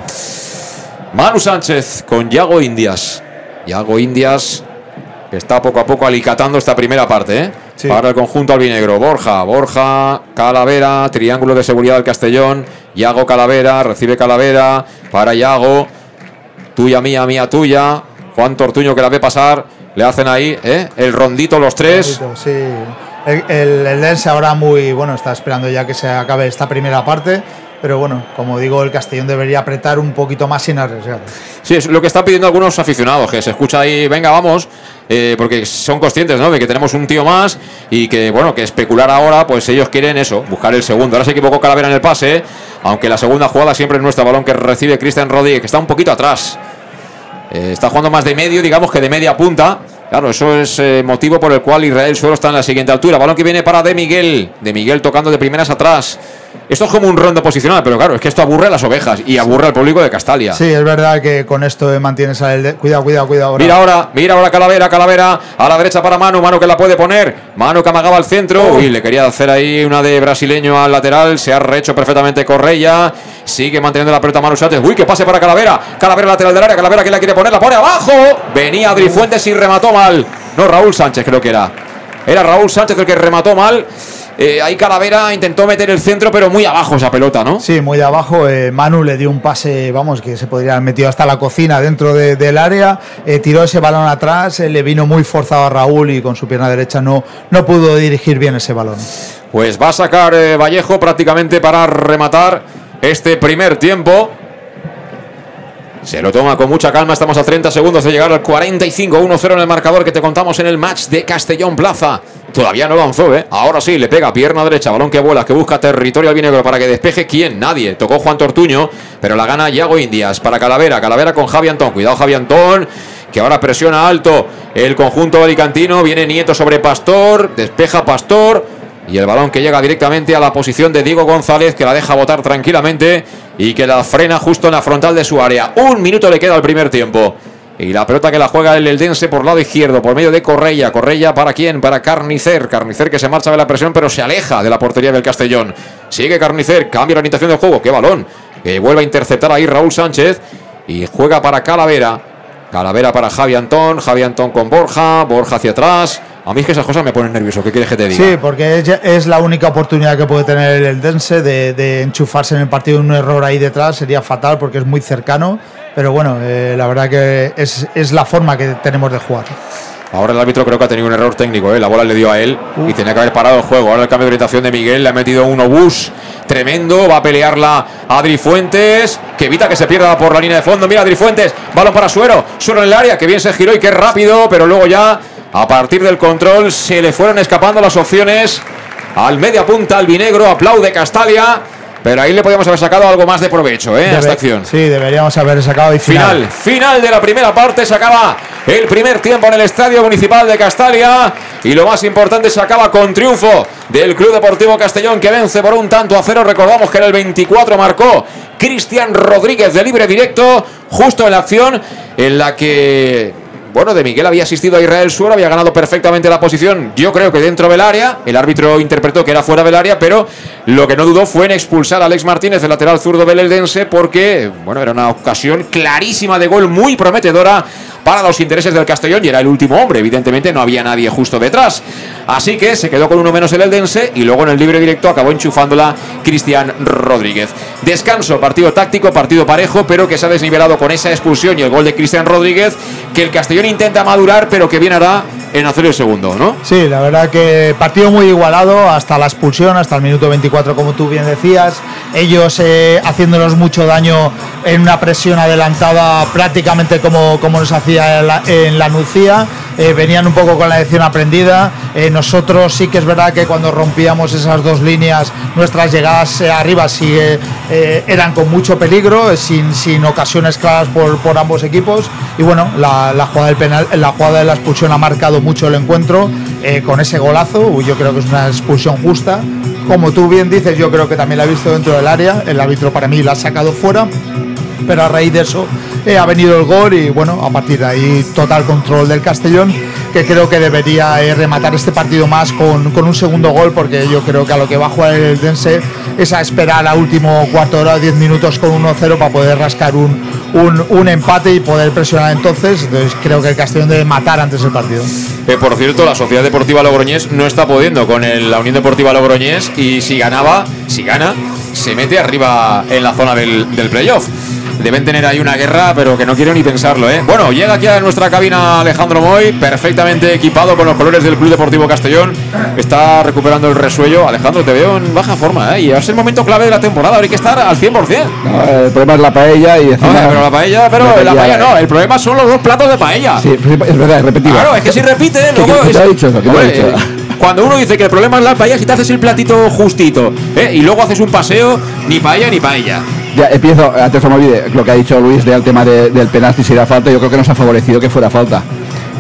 Manu Sánchez con Yago Indias. Yago Indias que está poco a poco alicatando esta primera parte, ¿eh? Sí. Para el conjunto albinegro. Borja, Borja, Calavera, triángulo de seguridad del Castellón. Yago Calavera, recibe Calavera. Para Yago. Tuya, mía, mía, tuya. Juan Tortuño que la ve pasar. Le hacen ahí, ¿eh? El rondito los tres. Sí. El, el, ahora muy bueno, está esperando ya que se acabe esta primera parte. Pero bueno, como digo, el Castellón debería apretar un poquito más sin arriesgar. Sí, es lo que están pidiendo algunos aficionados, que se escucha ahí, venga, vamos, eh, porque son conscientes, ¿no? De que tenemos un tío más y que, bueno, que especular ahora, pues ellos quieren eso, buscar el segundo. Ahora se equivocó Calavera en el pase, aunque la segunda jugada siempre es nuestra balón que recibe Cristian Rodríguez, que está un poquito atrás. Eh, está jugando más de medio, digamos que de media punta. Claro, eso es eh, motivo por el cual Israel Suelo está en la siguiente altura. Balón que viene para De Miguel. De Miguel tocando de primeras atrás. Esto es como un rondo posicional, pero claro, es que esto aburre a las ovejas y aburre al público de Castalia. Sí, es verdad que con esto mantienes al de... Cuidado, cuidado, cuidado. Ahora. Mira ahora, mira ahora Calavera, Calavera, a la derecha para Manu, Manu que la puede poner, Manu que amagaba al centro, uy, le quería hacer ahí una de brasileño al lateral, se ha rehecho perfectamente Correia, sigue manteniendo la pelota Manu Sánchez, uy, que pase para Calavera, Calavera lateral del área, Calavera que la quiere poner, la pone abajo, venía Adri Fuentes y remató mal, no Raúl Sánchez creo que era, era Raúl Sánchez el que remató mal. Eh, ahí Calavera intentó meter el centro, pero muy abajo esa pelota, ¿no? Sí, muy abajo. Eh, Manu le dio un pase, vamos, que se podría haber metido hasta la cocina dentro de, del área. Eh, tiró ese balón atrás, le vino muy forzado a Raúl y con su pierna derecha no, no pudo dirigir bien ese balón. Pues va a sacar Vallejo prácticamente para rematar este primer tiempo. Se lo toma con mucha calma. Estamos a 30 segundos de llegar al 45. 1-0 en el marcador que te contamos en el match de Castellón Plaza. Todavía no avanzó, ¿eh? Ahora sí, le pega pierna derecha, balón que vuela, que busca territorio albinegro para que despeje. ¿Quién? Nadie. Tocó Juan Tortuño, pero la gana Yago Indias para Calavera. Calavera con Javi Antón. Cuidado, Javi Antón, que ahora presiona alto el conjunto alicantino. Viene Nieto sobre Pastor, despeja Pastor. Y el balón que llega directamente a la posición de Diego González, que la deja botar tranquilamente y que la frena justo en la frontal de su área. Un minuto le queda al primer tiempo. Y la pelota que la juega el Eldense por lado izquierdo, por medio de Correia. Correia para quién? Para Carnicer. Carnicer que se marcha de la presión, pero se aleja de la portería del Castellón. Sigue Carnicer, cambia la orientación del juego. ¡Qué balón! Que vuelve a interceptar ahí Raúl Sánchez. Y juega para Calavera. Calavera para Javi Antón. Javi Antón con Borja. Borja hacia atrás. A mí es que esas cosas me ponen nervioso. ¿Qué quieres que te diga? Sí, porque es, la única oportunidad que puede tener el Dense de, de, enchufarse en el partido. Un error ahí detrás sería fatal porque es muy cercano. Pero bueno, eh, la verdad que es, es, la forma que tenemos de jugar. Ahora el árbitro creo que ha tenido un error técnico. ¿eh? La bola le dio a él Uf. y tenía que haber parado el juego. Ahora el cambio de orientación de Miguel. Le ha metido un obús tremendo. Va a pelearla Adri Fuentes. Que evita que se pierda por la línea de fondo. Mira Adri Fuentes. Balón para Suero. Suero en el área. Que bien se giró y que rápido. Pero luego ya a partir del control se le fueron escapando las opciones al media punta albinegro. Aplaude Castalia. Pero ahí le podíamos haber sacado algo más de provecho ¿eh? Debe, a esta acción. Sí, deberíamos haber sacado y final. final. Final de la primera parte. Se acaba el primer tiempo en el Estadio Municipal de Castalia. Y lo más importante, se acaba con triunfo del Club Deportivo Castellón que vence por un tanto a cero. Recordamos que en el 24 marcó Cristian Rodríguez de libre directo, justo en la acción en la que bueno, de Miguel había asistido a Israel Suero, había ganado perfectamente la posición, yo creo que dentro del área, el árbitro interpretó que era fuera del área, pero lo que no dudó fue en expulsar a Alex Martínez, el lateral zurdo del Eldense, porque, bueno, era una ocasión clarísima de gol, muy prometedora para los intereses del Castellón y era el último hombre. Evidentemente no había nadie justo detrás. Así que se quedó con uno menos el Eldense y luego en el libre directo acabó enchufándola Cristian Rodríguez. Descanso, partido táctico, partido parejo, pero que se ha desnivelado con esa expulsión y el gol de Cristian Rodríguez, que el Castellón intenta madurar, pero que bien hará en hacer el segundo, ¿no? Sí, la verdad que partido muy igualado hasta la expulsión, hasta el minuto 24, como tú bien decías. Ellos eh, haciéndonos mucho daño en una presión adelantada, prácticamente como, como nos hacía en la, Nucía. Eh, venían un poco con la lección aprendida. Eh, nosotros sí que es verdad que cuando rompíamos esas dos líneas, nuestras llegadas eh, arriba sí eran con mucho peligro, sin, sin ocasiones claras por, por ambos equipos. Y bueno, la, jugada del penal, la jugada de la expulsión ha marcado mucho el encuentro con ese golazo. Yo creo que es una expulsión justa. Como tú bien dices, yo creo que también la ha visto dentro del área. El árbitro para mí la ha sacado fuera pero a raíz de eso eh, ha venido el gol y bueno, a partir de ahí total control del Castellón, que creo que debería eh, rematar este partido más con, con un segundo gol, porque yo creo que a lo que va a jugar el Dense es a esperar a último cuarto de hora, 10 minutos con 1-0 para poder rascar un, un, empate y poder presionar entonces. Entonces creo que el Castellón debe matar antes el partido. Eh, por cierto, la Sociedad Deportiva Logroñés no está pudiendo con la Unión Deportiva Logroñés y si ganaba, si gana, se mete arriba en la zona del, del playoff. Deben tener ahí una guerra, pero que no quiero ni pensarlo, ¿eh? Bueno, llega aquí a nuestra cabina Alejandro Moy, perfectamente equipado con los colores del Club Deportivo Castellón. Está recuperando el resuello. Alejandro, te veo en baja forma, ¿eh? Y es el momento clave de la temporada, ahora hay que estar al 100%. No, el problema es la paella y encima- Hombre, pero la paella, pero la paella no, el problema son los dos platos de paella. Sí, es verdad, es repetido. Claro, es que si repite, ¿Qué- luego. qué te es- ha dicho eso? ¿Qué te ha dicho? eh, Cuando uno dice que el problema es la paella, si te haces el platito justito ¿eh? y luego haces un paseo, ni paella ni paella. Ya empiezo, antes no me olvide, lo que ha dicho Luis del tema de- del penalti, si era falta, yo creo que nos ha favorecido que fuera falta.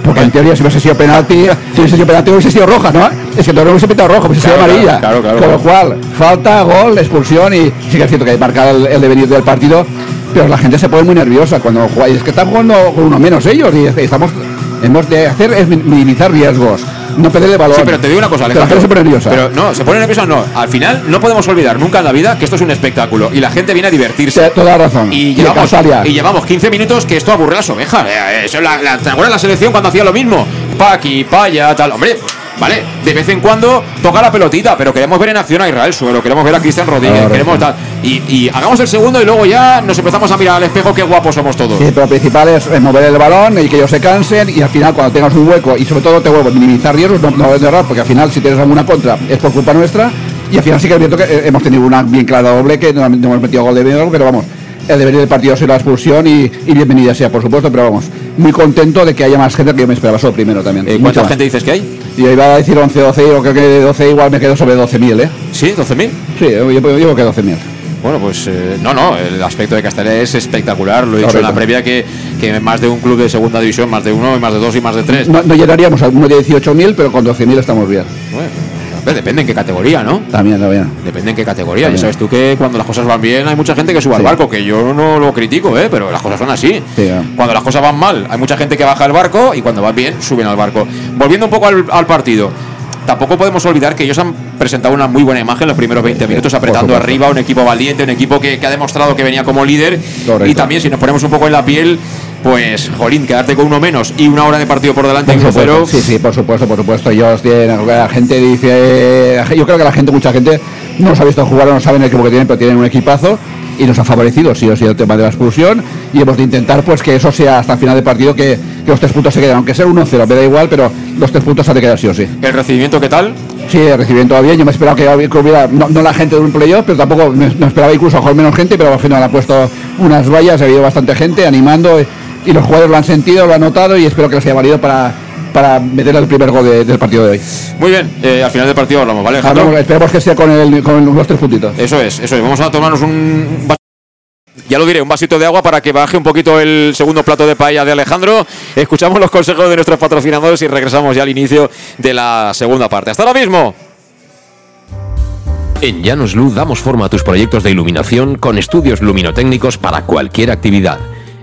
Porque en teoría si hubiese sido penalti, si hubiese sido penalti hubiese sido roja, ¿no? Es que no hubiese pitado rojo, hubiese sido Claro, amarilla. claro, claro, Con lo cual, falta, gol, expulsión y sí que es cierto que hay marcar el, el devenir del partido, pero la gente se pone muy nerviosa cuando juega. Y es que están jugando con uno menos ellos y estamos, hemos de hacer es minimizar riesgos, no perder el balón. Sí, pero te digo una cosa, Alejandro. gente se pone nerviosa. Pero no, se pone nerviosa no. Al final no podemos olvidar nunca en la vida que esto es un espectáculo y la gente viene a divertirse. Toda razón. Y Y llevamos, y llevamos 15 minutos que esto aburre a las ovejas. Eh, Eso es la, la, ¿Te acuerdas la selección cuando hacía lo mismo? Paqui, paya, tal. Hombre, vale, de vez en cuando toca la pelotita, pero queremos ver en acción a Israel Suero, queremos ver a Cristian Rodríguez, queremos tal. Y, y hagamos el segundo y luego ya nos empezamos a mirar al espejo qué guapos somos todos. Sí, pero lo principal es eh, mover el balón y que ellos se cansen y al final cuando tengas un hueco y sobre todo te vuelvo a minimizar riesgos, no, no es de errar, porque al final si tienes alguna contra es por culpa nuestra y al final sí que es cierto que eh, hemos tenido una bien clara doble que no, no hemos metido gol de medio, pero vamos, el devenir del partido ha sido la expulsión y, y bienvenida sea, por supuesto, pero vamos, muy contento de que haya más gente que yo me esperaba solo primero también. Eh, ¿Cuánta gente dices que hay? Yo iba a decir 11, 12, yo creo que de 12 igual me quedo sobre 12.000, ¿eh? ¿Sí? ¿12.000? Sí, yo, yo, yo creo que 12.000. Bueno, pues eh, no, no, el aspecto de Castellá es espectacular. Lo he dicho en la previa que, que más de un club de segunda división, más de uno, y más de dos y más de tres. No, no llenaríamos alguno de 18.000, pero con 12.000 estamos bien. Bueno, depende en qué categoría, ¿no? También, también. Depende en qué categoría. También. Ya sabes tú que cuando las cosas van bien hay mucha gente que sube al barco, que yo no lo critico, ¿eh? pero las cosas son así. Sí. Cuando las cosas van mal hay mucha gente que baja el barco y cuando van bien suben al barco. Volviendo un poco al, al partido. Tampoco podemos olvidar que ellos han presentado una muy buena imagen los primeros 20 minutos apretando arriba, un equipo valiente, un equipo que, que ha demostrado que venía como líder. Correcto. Y también si nos ponemos un poco en la piel, pues, jolín, quedarte con uno menos y una hora de partido por delante Por 1-0. supuesto, Sí, sí, por supuesto, por supuesto. Yo, la gente dice. Yo creo que la gente, mucha gente, no los ha visto jugar o no saben el equipo que tienen, pero tienen un equipazo y nos ha favorecido, sí o sí, el tema de la expulsión. Y hemos de intentar pues que eso sea hasta el final del partido, que, que los tres puntos se queden, aunque sea 1-0, me da igual, pero los tres puntos han de quedar sí o sí. ¿El recibimiento qué tal? Sí, el recibimiento bien. Yo me esperaba que hubiera- no, no la gente de un playoff, pero tampoco me, me esperaba incluso a mejor menos gente, pero al final ha puesto unas vallas, ha habido bastante gente animando y, los jugadores lo han sentido, lo han notado y espero que les haya valido para, para meter el primer gol de- del partido de hoy. Muy bien, eh, al final del partido hablamos, ¿vale? Hablamos- esperemos que sea con, el, con los tres puntitos. Eso es, eso es. Vamos a tomarnos un. Ya lo diré, un vasito de agua para que baje un poquito el segundo plato de paella de Alejandro. Escuchamos los consejos de nuestros patrocinadores y regresamos ya al inicio de la segunda parte. ¡Hasta ahora mismo! En Llanos Luz damos forma a tus proyectos de iluminación con estudios luminotécnicos para cualquier actividad.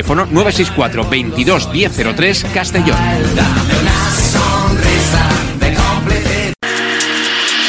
Teléfono 964 22 1003 Castellón.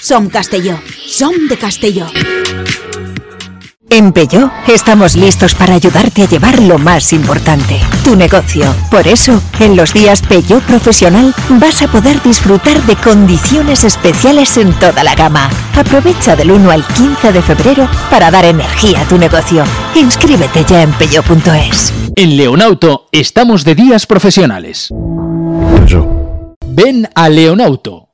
Som Castelló. Som de Castelló. En Peugeot estamos listos para ayudarte a llevar lo más importante, tu negocio. Por eso, en los días Peugeot Profesional vas a poder disfrutar de condiciones especiales en toda la gama. Aprovecha del 1 al 15 de febrero para dar energía a tu negocio. Inscríbete ya en peugeot.es. En Leonauto estamos de días profesionales. Ven a Leonauto.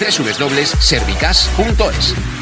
www.servicas.es.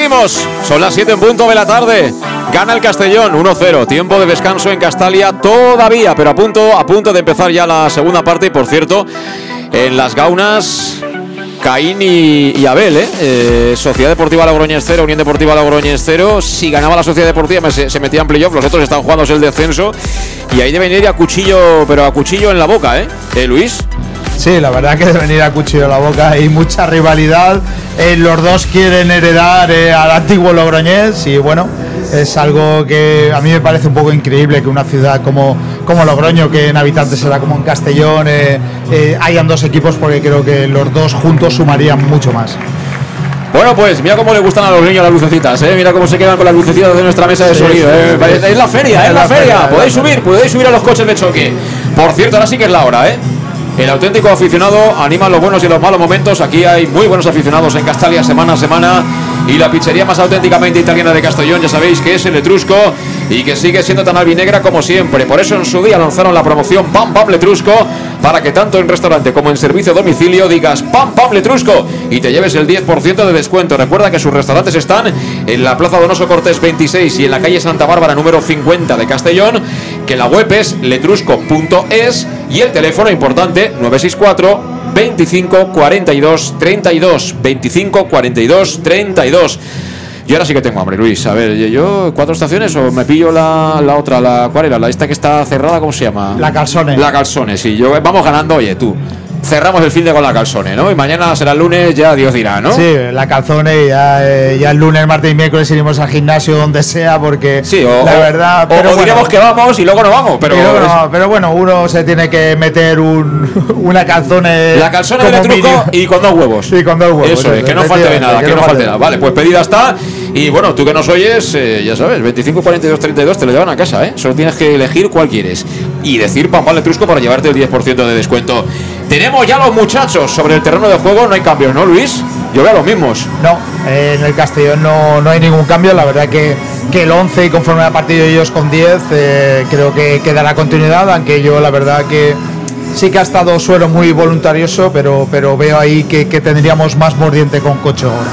Seguimos. Son las 7 en punto de la tarde. Gana el Castellón 1-0. Tiempo de descanso en Castalia todavía, pero a punto, a punto de empezar ya la segunda parte. Y por cierto, en las gaunas. Caín y, Abel, ¿eh? Eh, Sociedad Deportiva Logroñés 0, Unión Deportiva Logroñés 0. Si ganaba la Sociedad Deportiva se, se metía en playoff, los otros están jugándose el descenso. Y ahí deben ir a cuchillo, pero a cuchillo en la boca, ¿eh? ¿Eh Luis? Sí, la verdad que deben ir a cuchillo la boca. Hay mucha rivalidad. Eh, los dos quieren heredar eh, al antiguo Logroñés y bueno, es algo que a mí me parece un poco increíble que una ciudad como, como Logroño, que en habitantes será como en Castellón, eh, eh, hayan dos equipos porque creo que los dos juntos sumarían mucho más. Bueno, pues mira cómo le gustan a los niños las lucecitas, ¿eh? Mira cómo se quedan con las lucecitas de nuestra mesa de Sí, sonido, sí, ¿eh? sí, sí. Es la feria, Es la la feria. feria, Podéis subir, podéis subir a los coches de choque. Por cierto, ahora sí que es la hora, ¿eh? El auténtico aficionado anima los buenos y los malos momentos. Aquí hay muy buenos aficionados en Castalia semana a semana. Y la pizzería más auténticamente italiana de Castellón, ya sabéis que es el Etrusco y que sigue siendo tan albinegra como siempre. Por eso en su día lanzaron la promoción Pam Pam Letrusco para que tanto en restaurante como en servicio domicilio digas Pam Pam Letrusco y te lleves el 10% de descuento. Recuerda que sus restaurantes están en la Plaza Donoso Cortés 26 y en la calle Santa Bárbara número 50 de Castellón, que la web es letrusco.es y el teléfono importante 964 25 42 32 25 42 32 y ahora sí que tengo hambre, Luis. A ver, yo cuatro estaciones o me pillo la, la otra, la ¿cuál era? La esta que está cerrada, ¿cómo se llama? La Calzone. La Calzone, sí. Yo vamos ganando, oye, tú. Cerramos el fin de con la Calzone, ¿no? Y mañana será el lunes, ya Dios dirá, ¿no? Sí, la calzone y ya, eh, ya el lunes, martes y miércoles iremos al gimnasio donde sea porque Sí, o, la verdad... o- pero o bueno, diremos que vamos y luego no vamos, pero, luego no, pero bueno, uno se tiene que meter un, *laughs* una calzone... la calzone de truco mínimo. y con dos huevos. Sí, con dos huevos. Eso es, que no falte de nada, que no falte nada. Vale, pues pedida está. Y bueno, tú que nos oyes, eh, ya sabes, 25, 42, 32 te lo llevan a casa, ¿eh? Solo tienes que elegir cuál quieres. Y decir Pampal Letrusco para llevarte el 10% de descuento. Tenemos ya los muchachos sobre el terreno de juego, no hay cambios, ¿no, Luis? Yo veo los mismos. No, eh, en el Castellón no, no hay ningún cambio. La verdad que, que el 11 y conforme ha partido ellos con 10, eh, creo que, que dará continuidad, aunque yo la verdad que sí que ha estado suelo muy voluntarioso, pero, pero veo ahí que, que tendríamos más mordiente con Cocho ahora.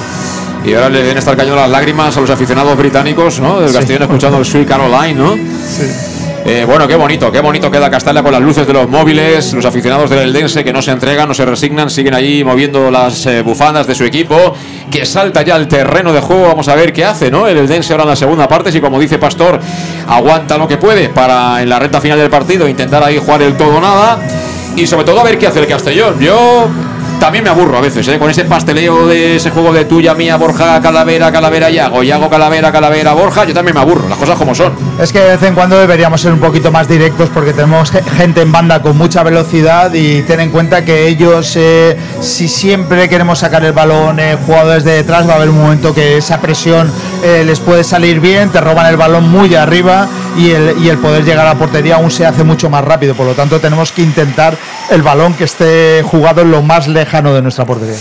Y ahora le deben estar cayendo las lágrimas a los aficionados británicos, ¿no? Del Castellón escuchando el Sweet Caroline, ¿no? Sí. Eh, bueno, qué bonito, qué bonito queda Castalia con las luces de los móviles, los aficionados del Eldense que no se entregan, no se resignan, siguen ahí moviendo las eh, bufandas de su equipo, que salta ya al terreno de juego, vamos a ver qué hace, ¿no? El Eldense ahora en la segunda parte, si como dice Pastor, aguanta lo que puede para en la recta final del partido intentar ahí jugar el todo nada y sobre todo a ver qué hace el Castellón. Yo también me aburro a veces, ¿eh? con ese pasteleo de ese juego de tuya, mía, Borja, Calavera, Calavera, Yago, Yago, Calavera, Calavera, Borja, yo también me aburro, las cosas como son. Es que de vez en cuando deberíamos ser un poquito más directos porque tenemos gente en banda con mucha velocidad y ten en cuenta que ellos, eh, si siempre queremos sacar el balón, eh, jugadores de detrás, va a haber un momento que esa presión eh, les puede salir bien, te roban el balón muy arriba y el, y el poder llegar a la portería aún se hace mucho más rápido, por lo tanto tenemos que intentar el balón que esté jugado en lo más lejos de nuestra portería.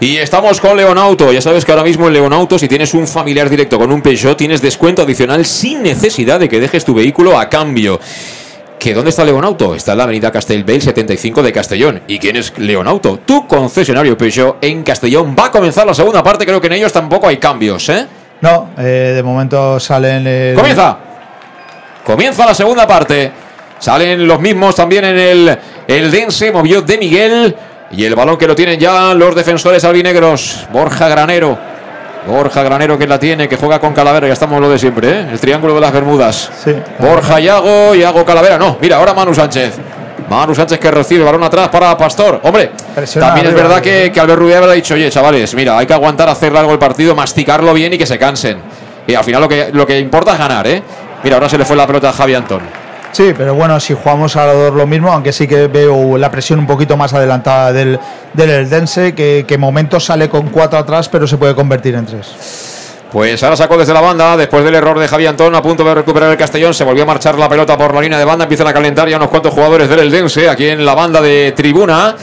Y estamos con Leonauto. Ya sabes que ahora mismo en Leonauto, si tienes un familiar directo con un Peugeot, tienes descuento adicional sin necesidad de que dejes tu vehículo a cambio. ¿Que dónde está Leonauto? Está en la avenida Castelbell 75 de Castellón. ¿Y quién es Leonauto? Tu concesionario Peugeot en Castellón. Va a comenzar la segunda parte, creo que en ellos tampoco hay cambios, ¿eh? No, eh, de momento salen... El... ¡Comienza! Comienza la segunda parte. Salen los mismos también en el, el Dense, movió de Miguel. Y el balón que lo tienen ya los defensores albinegros. Borja Granero. Borja Granero que la tiene, que juega con Calavera, ya estamos lo de siempre, ¿eh? el triángulo de las Bermudas. Borja Yago, Yago Calavera, no, mira, ahora Manu Sánchez. Manu Sánchez que recibe balón atrás para Pastor. Hombre, también es verdad que, que Albert Rubio ha dicho, oye, chavales, mira, hay que aguantar, hacer algo el partido, masticarlo bien y que se cansen. Y al final lo que, lo que importa es ganar, ¿eh? Mira, ahora se le fue la pelota a Javi Antón. Sí, pero bueno, si jugamos a dos lo mismo, aunque sí que veo la presión un poquito más adelantada del, del Eldense, que, que momentos sale con cuatro atrás, pero se puede convertir en tres. Pues ahora sacó desde la banda, después del error de Javi Antón, a punto de recuperar el Castellón, se volvió a marchar la pelota por la línea de banda, empiezan a calentar ya unos cuantos jugadores del Eldense aquí en la banda de tribuna.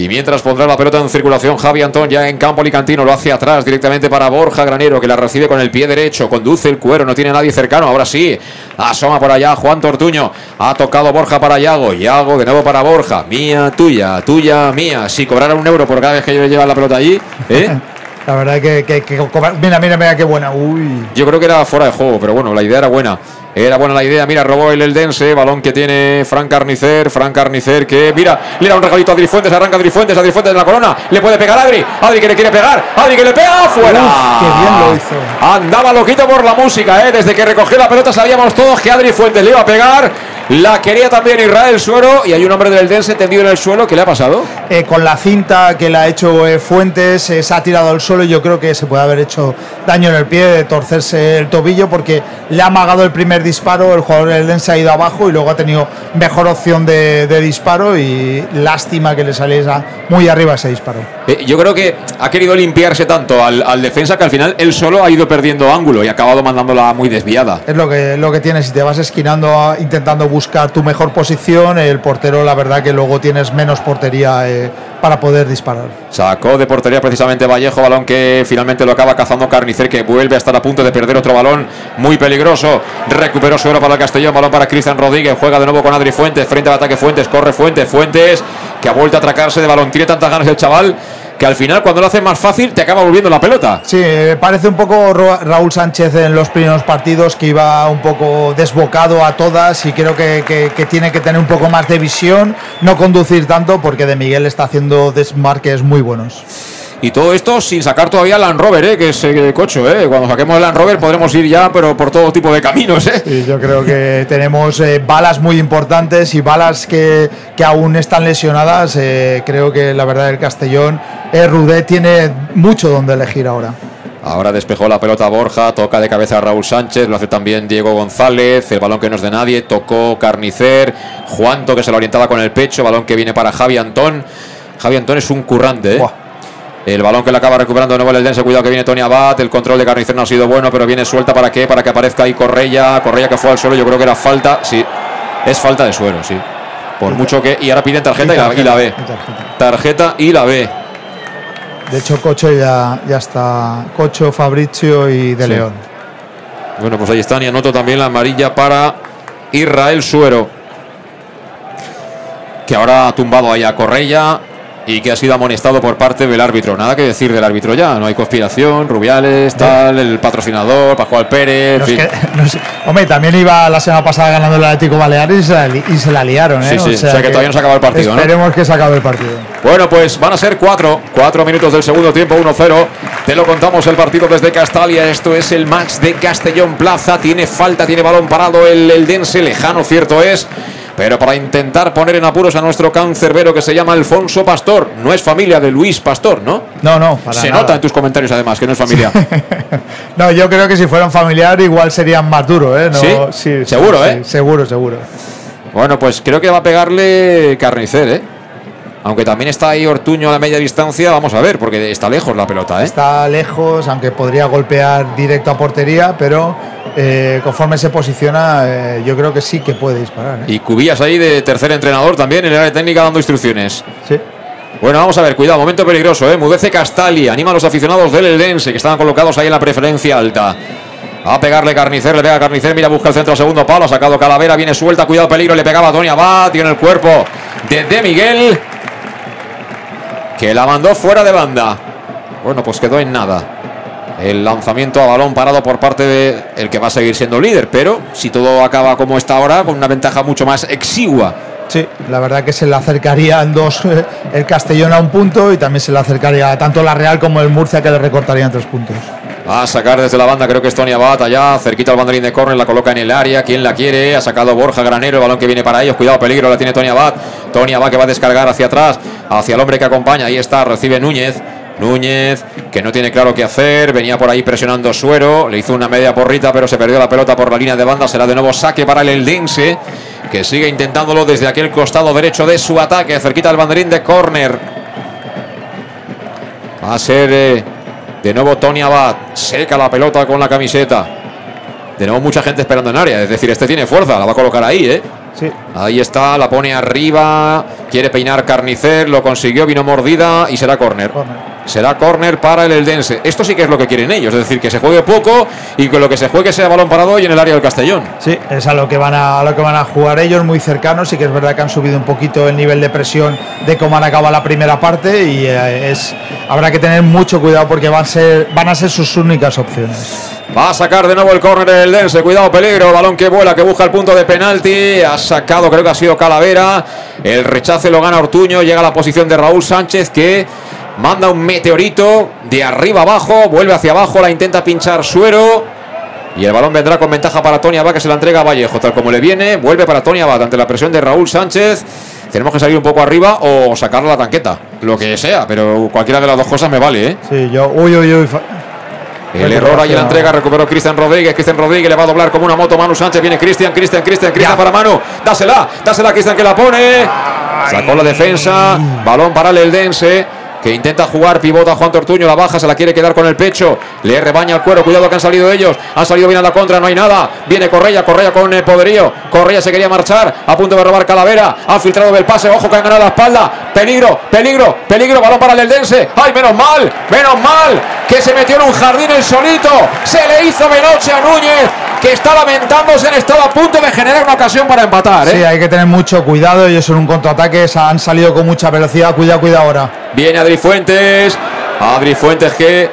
Y mientras pondrá la pelota en circulación, Javi Antón ya en campo alicantino lo hace atrás directamente para Borja Granero, que la recibe con el pie derecho, conduce el cuero, no tiene nadie cercano. Ahora sí, asoma por allá Juan Tortuño, ha tocado Borja para Yago, Yago de nuevo para Borja, mía, tuya, tuya, mía. Si cobrara un euro por cada vez que yo lleva la pelota allí, ¿eh? *laughs* La verdad que, que, mira, mira, mira qué buena. Uy. Yo creo que era fuera de juego, pero bueno, la idea era buena. Era buena la idea, mira, robó el Eldense, balón que tiene Frank Carnicer, Frank Carnicer que, mira, le da un regalito a Adrifuentes, arranca Adrifuentes, Adrifuentes en la corona, le puede pegar a Adri, Adri que le quiere pegar, Adri que le pega, fuera. qué bien lo hizo. Andaba loquito por la música, ¿eh? desde que recogió la pelota sabíamos todos que Adri Fuentes le iba a pegar, la quería también Israel Suero y hay un hombre del Eldense tendido en el suelo, ¿qué le ha pasado? Eh, con la cinta que le ha hecho eh, Fuentes, eh, se ha tirado al suelo y yo creo que se puede haber hecho daño en el pie, de torcerse el tobillo porque le ha amagado el primer disparo, el jugador del Eldense ha ido abajo y luego ha tenido mejor opción de, disparo y lástima que le saliera muy arriba ese disparo. yo creo que ha querido limpiarse tanto al, defensa que al final él solo ha ido perdiendo ángulo y ha acabado mandándola muy desviada. Es lo que, lo que tienes, si te vas esquinando intentando buscar buscar tu mejor posición. El portero, la verdad que luego tienes menos portería eh, para poder disparar. Sacó de portería precisamente Vallejo, balón que finalmente lo acaba cazando Carnicer, que vuelve a estar a punto de perder otro balón muy peligroso. Recuperó su oro para el Castellón, balón para Cristian Rodríguez, juega de nuevo con Adri Fuentes, frente al ataque Fuentes, corre Fuentes, Fuentes, que ha vuelto a atracarse de balón. Tiene tantas ganas el chaval que al final cuando lo hace más fácil te acaba volviendo la pelota. Sí, parece un poco Raúl Sánchez en los primeros partidos que iba un poco desbocado a todas y creo que, tiene que tener un poco más de visión, no conducir tanto porque de Miguel está haciendo desmarques muy buenos. Y todo esto sin sacar todavía el Land Rover, ¿eh? que es el cocho. ¿eh? Cuando saquemos el Land Rover podremos ir ya, pero por todo tipo de caminos. ¿eh? yo creo que tenemos eh, balas muy importantes y balas que, que aún están lesionadas. Eh, creo que la verdad el Castellón, Rudé tiene mucho donde elegir ahora. Ahora despejó la pelota Borja, toca de cabeza a Raúl Sánchez, lo hace también Diego González, el balón que no es de nadie, tocó Carnicer, Juanto que se lo orientaba con el pecho, balón que viene para Javi Antón. Javi Antón es un currante, ¿eh? El balón que le acaba recuperando de nuevo el Dense. Cuidado que viene Tony Abad. El control de Carnicer no ha sido bueno, pero viene suelta para qué? Para que aparezca ahí Correia. Correia que fue al suelo. Yo creo que era falta. Sí, es falta de suelo, sí. Por mucho que. Y ahora piden tarjeta y, la, ve. Tarjeta y la ve. De hecho, Cocho ya, ya está. Cocho, Fabricio y De León. Bueno, pues ahí están. Y anoto también la amarilla para Israel Suero. Que ahora ha tumbado ahí a Correia y que ha sido amonestado por parte del árbitro. Nada que decir del árbitro ya, no hay conspiración, Rubiales, tal, el patrocinador, Pascual Pérez. No, que- no sé. Hombre, también iba la semana pasada ganando el Atlético Baleares y se la, y se la liaron, ¿eh? Sí, sí, o sea que todavía no se acaba el partido, ¿no? Esperemos que se acabe el partido. Bueno, pues van a ser cuatro, cuatro minutos del segundo tiempo, 1-0. Te lo contamos el partido desde Castalia. Esto es el Max de Castellón Plaza. Tiene falta, tiene balón parado el, el Dense, lejano, cierto es. Pero para intentar poner en apuros a nuestro cancerbero que se llama Alfonso Pastor. No es familia de Luis Pastor, ¿no? No, no, para se nada. nota en tus comentarios además que no es familia. *laughs* No, yo creo que si fueran familiar igual serían más duros, ¿eh? No, ¿Sí? Seguro, ¿eh? Seguro, seguro. bueno, pues creo que va a pegarle Carnicer, ¿eh? Aunque también está ahí Ortuño a la media distancia, vamos a ver, porque está lejos la pelota, ¿eh? Está lejos, aunque podría golpear directo a portería, pero eh, conforme se posiciona, eh, yo creo que sí que puede disparar. ¿eh? Y Cubillas ahí de tercer entrenador también en el área técnica dando instrucciones. Sí. Bueno, vamos a ver, cuidado, momento peligroso, ¿eh? Mudece Castali, anima a los aficionados del Eldense que estaban colocados ahí en la preferencia alta. A pegarle Carnicer, le pega Carnicer, mira, busca el centro, segundo palo, ha sacado Calavera, viene suelta, cuidado, peligro, le pegaba a Tony Abad, tiene el cuerpo de De Miguel, que la mandó fuera de banda. Bueno, pues quedó en nada. El lanzamiento a balón parado por parte de el que va a seguir siendo líder, pero si todo acaba como está ahora, con una ventaja mucho más exigua. Sí, la verdad que se le acercarían dos, eh, *laughs* el Castellón a un punto y también se le acercaría tanto la Real como el Murcia que le recortarían tres puntos. Va a sacar desde la banda, creo que es Tony Abad allá, cerquita al banderín de córner, la coloca en el área. ¿Quién la quiere? Ha sacado Borja Granero, el balón que viene para ellos. Cuidado, peligro, la tiene Tony Abad. Tony Abad que va a descargar hacia atrás, hacia el hombre que acompaña. Ahí está, recibe Núñez. Núñez, que no tiene claro qué hacer, venía por ahí presionando Suero, le hizo una media porrita, pero se perdió la pelota por la línea de banda. Será de nuevo saque para el Eldense, que sigue intentándolo desde aquel costado derecho de su ataque, cerquita del banderín de córner. Va a ser eh, de nuevo Tony Abad. Seca la pelota con la camiseta. De nuevo mucha gente esperando en área. Es decir, este tiene fuerza. La va a colocar ahí, ¿eh? Sí. Ahí está, la pone arriba. Quiere peinar Carnicer. Lo consiguió, vino mordida y será córner. Será córner para el Eldense. Esto sí que es lo que quieren ellos. Es decir, que se juegue poco y que lo que se juegue sea balón parado y en el área del Castellón. Sí, es a lo que van a, a lo que van a jugar ellos, muy cercanos. Sí que es verdad que han subido un poquito el nivel de presión de cómo han acabado la primera parte y eh, es habrá que tener mucho cuidado porque van a ser van a ser sus únicas opciones. Va a sacar de nuevo el córner el Dense. Cuidado, peligro. Balón que vuela, que busca el punto de penalti. Ha sacado, creo que ha sido Calavera. El rechace lo gana Ortuño. Llega a la posición de Raúl Sánchez que manda un meteorito de arriba abajo. Vuelve hacia abajo, la intenta pinchar Suero. Y el balón vendrá con ventaja para Tony Abad que se la entrega a Vallejo. Tal como le viene, vuelve para Tony Abad ante la presión de Raúl Sánchez. Tenemos que salir un poco arriba o sacar la tanqueta. Lo que sea, pero cualquiera de las dos cosas me vale, ¿eh? Sí, yo uy uy uy. El error ahí en la entrega recuperó Cristian Rodríguez. Cristian Rodríguez le va a doblar como una moto. Manu Sánchez viene Cristian, Cristian, Cristian, Cristian para Manu. Dásela, dásela a Cristian que la pone. Sacó la defensa. Balón para el Eldense. Que intenta jugar, pivota Juan Tortuño, la baja, se la quiere quedar con el pecho, le rebaña el cuero, cuidado que han salido ellos, han salido bien a la contra, no hay nada, viene Correa, Correa con el poderío, Correa se quería marchar, a punto de robar Calavera, ha filtrado del pase, ojo que han ganado la espalda, peligro, peligro, peligro, balón para el Eldense, ay, menos mal, menos mal, que se metió en un jardín el solito, se le hizo de noche a Núñez, que está lamentándose, han estado a punto de generar una ocasión para empatar, ¿eh? Sí, hay que tener mucho cuidado. Ellos son un contraataque, se han salido con mucha velocidad. Cuidado, cuidado ahora. Viene Adri Fuentes. Adri Fuentes que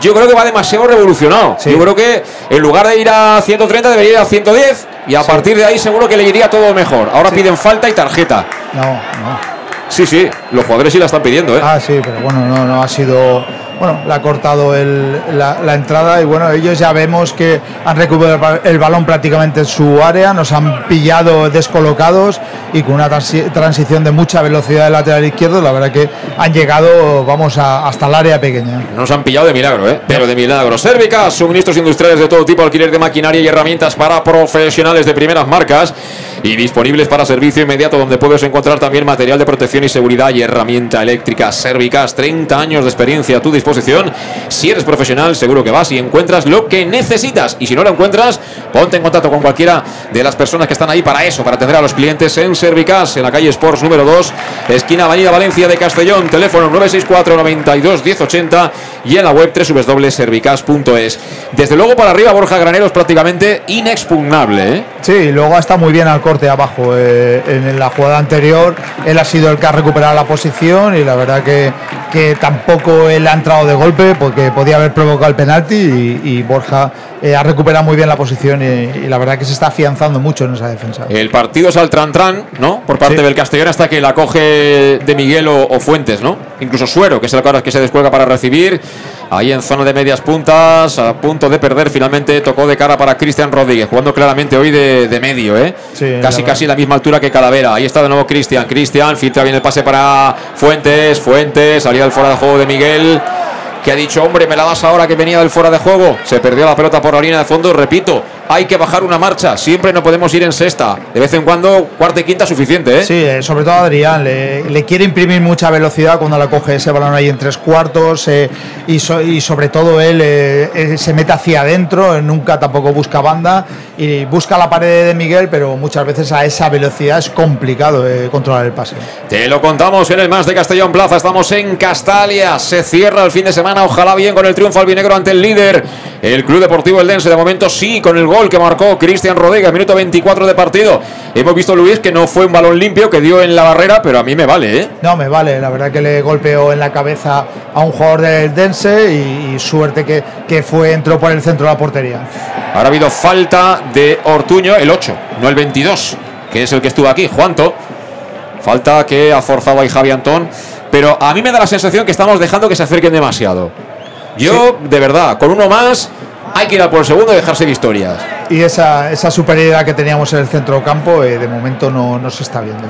yo creo que va demasiado revolucionado. Yo creo que en lugar de ir a 130 debería ir a 110 y a partir de ahí seguro que le iría todo mejor. Ahora piden falta y tarjeta. No, no. Sí, sí, los jugadores sí la están pidiendo, ¿eh? Ah, sí, pero bueno, no, no ha sido. Bueno, le ha cortado el- la, la entrada y bueno, ellos ya vemos que han recuperado el ba- el balón prácticamente en su área, nos han pillado descolocados y con una transi- transición de mucha velocidad del lateral izquierdo, la verdad que han llegado, vamos, a- hasta el área pequeña. Nos han pillado de milagro, ¿eh? Pero de milagro. Sérvica, suministros industriales de todo tipo, alquiler de maquinaria y herramientas para profesionales de primeras marcas y disponibles para servicio inmediato, donde puedes encontrar también material de protección y seguridad y herramienta eléctrica. Sérvicas, 30 años de experiencia a tu disposición. Si eres profesional, seguro que vas y encuentras lo que necesitas. Y si no lo encuentras, ponte en contacto con cualquiera de las personas que están ahí para eso, para atender a los clientes en Servicas, en la calle Sports número 2, esquina Avenida Valencia de Castellón, teléfono 964 92 1080 y en la web www.servicas.es. Desde luego para arriba Borja Granero es prácticamente inexpugnable, ¿eh? Sí, luego está muy bien al, corte abajo. Eh, en la jugada anterior, él ha sido el que ha recuperado la posición y la verdad que, que tampoco él ha entrado de golpe porque podía haber provocado el penalti y, Borja eh, ha recuperado muy bien la posición y, la verdad que se está afianzando mucho en esa defensa. El partido es al tran-tran, ¿no? Por parte del Castellón hasta que la coge de Miguel o, Fuentes, ¿no? Incluso Suero, que es el que se descuelga para recibir. Ahí en zona de medias puntas, a punto de perder, finalmente tocó de cara para Cristian Rodríguez, jugando claramente hoy de, medio, ¿eh? casi casi la misma altura que Calavera. Ahí está de nuevo Cristian. Cristian filtra bien el pase para Fuentes. Fuentes, salía del fuera de juego de Miguel que ha dicho, hombre, me la das ahora que venía del fuera de juego. Se perdió la pelota por la línea de fondo. Repito, hay que bajar una marcha. Siempre no podemos ir en sexta. De vez en cuando, cuarta y quinta suficiente. ¿eh? Sí, eh, sobre todo Adrián. Le, quiere imprimir mucha velocidad cuando la coge ese balón ahí en tres cuartos. Eh, y, y, sobre todo él se mete hacia adentro. Nunca tampoco busca banda. Y busca la pared de Miguel, pero muchas veces a esa velocidad es complicado controlar el pase. Te lo contamos en el más de Castellón Plaza. Estamos en Castalia. Se cierra el fin de semana. Ojalá bien con el triunfo albinegro ante el líder. El Club Deportivo Eldense. De momento sí, con el gol que marcó Cristian Rodríguez, minuto 24 de partido. Hemos visto, Luis, que no fue un balón limpio, que dio en la barrera, pero a mí me vale, ¿eh? No, me vale. La verdad que le golpeó en la cabeza a un jugador del Dense y, suerte que, que fue, entró por el centro de la portería. Ahora ha habido falta de Ortuño, el 8, no el 22, que es el que estuvo aquí, Juanto. Falta que ha forzado ahí Javi Antón. Pero a mí me da la sensación que estamos dejando que se acerquen demasiado. Yo, de verdad, con uno más, hay que ir a por el segundo y dejarse de historias. Y esa, esa superioridad que teníamos en el centro campo, eh, de momento no, no se está viendo.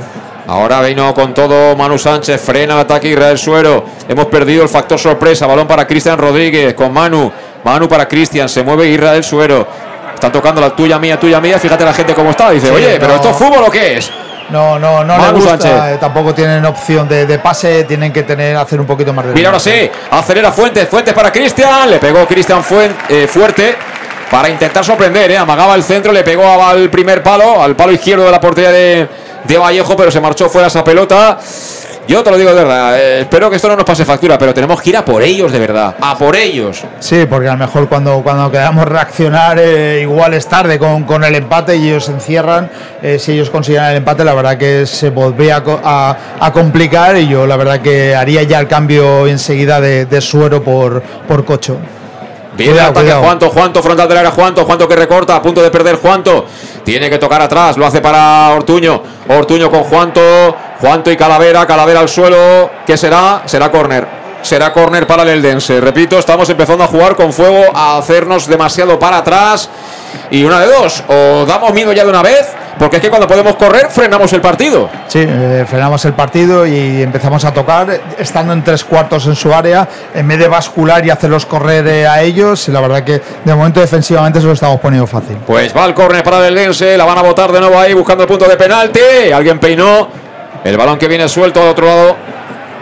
Ahora vino con todo Manu Sánchez, frena el ataque Israel Suero. Hemos perdido el factor sorpresa, balón para Cristian Rodríguez con Manu. Manu para Cristian, se mueve Israel Suero. Están tocando la tuya mía, tuya mía. Fíjate la gente cómo está. Dice, oye, pero esto es fútbol o qué es? No, no, no le gusta. Eh, tampoco tienen opción de, pase. Tienen que tener hacer un poquito más de. Mira, ahora sí. Acelera Fuentes. Fuentes para Cristian. Le pegó Cristian eh, fuerte para intentar sorprender. Eh. Amagaba el centro. Le pegó al primer palo, al palo izquierdo de la portería de, Vallejo, pero se marchó fuera esa pelota. Yo te lo digo de verdad, eh, espero que esto no nos pase factura, pero tenemos que ir a por ellos de verdad, a por ellos. Sí, porque a lo mejor cuando, cuando queramos reaccionar, eh, igual es tarde con, con, el empate y ellos encierran. Eh, si ellos consiguen el empate, la verdad que se volvería a, a, complicar y yo la verdad que haría ya el cambio enseguida de, de suero por, por cocho. Viene el ataque Juanto, Juanto, frontal del área, Juanto, Juanto que recorta, a punto de perder Juanto. Tiene que tocar atrás, lo hace para Ortuño. Ortuño con Juanto, Juanto y Calavera, Calavera al suelo. ¿Qué será? Será córner. Será córner para el Eldense. Repito, estamos empezando a jugar con fuego, a hacernos demasiado para atrás. Y una de dos, o damos miedo ya de una vez, porque es que cuando podemos correr frenamos el partido. Sí, eh, frenamos el partido y empezamos a tocar, estando en tres cuartos en su área, en vez de bascular y hacerlos correr eh, a ellos. Y la verdad que de momento defensivamente se lo estamos poniendo fácil. Pues va el córner para el Lense, la van a botar de nuevo ahí buscando el punto de penalti. Alguien peinó el balón que viene suelto al otro lado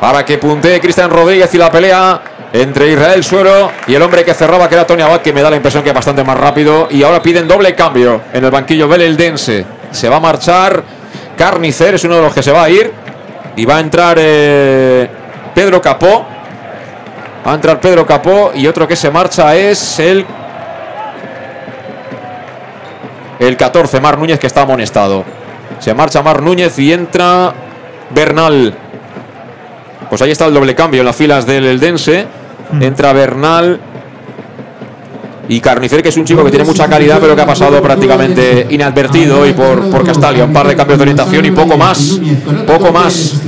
para que puntee Cristian Rodríguez y la pelea entre Israel Suero y el hombre que cerraba, que era Tony Abad, que me da la impresión que es bastante más rápido. Y ahora piden doble cambio en el banquillo Beleldense. Se va a marchar Carnicer, es uno de los que se va a ir. Y va a entrar eh, Pedro Capó. Va a entrar Pedro Capó y otro que se marcha es el. El 14, Mar Núñez, que está amonestado. Se marcha Mar Núñez y entra Bernal. Pues ahí está el doble cambio en las filas del Eldense. Mm. Entra Bernal y Carnicer, que es un chico que tiene mucha calidad, pero que ha pasado prácticamente inadvertido y por, por Castalia. Un par de cambios de orientación y poco más. Poco más.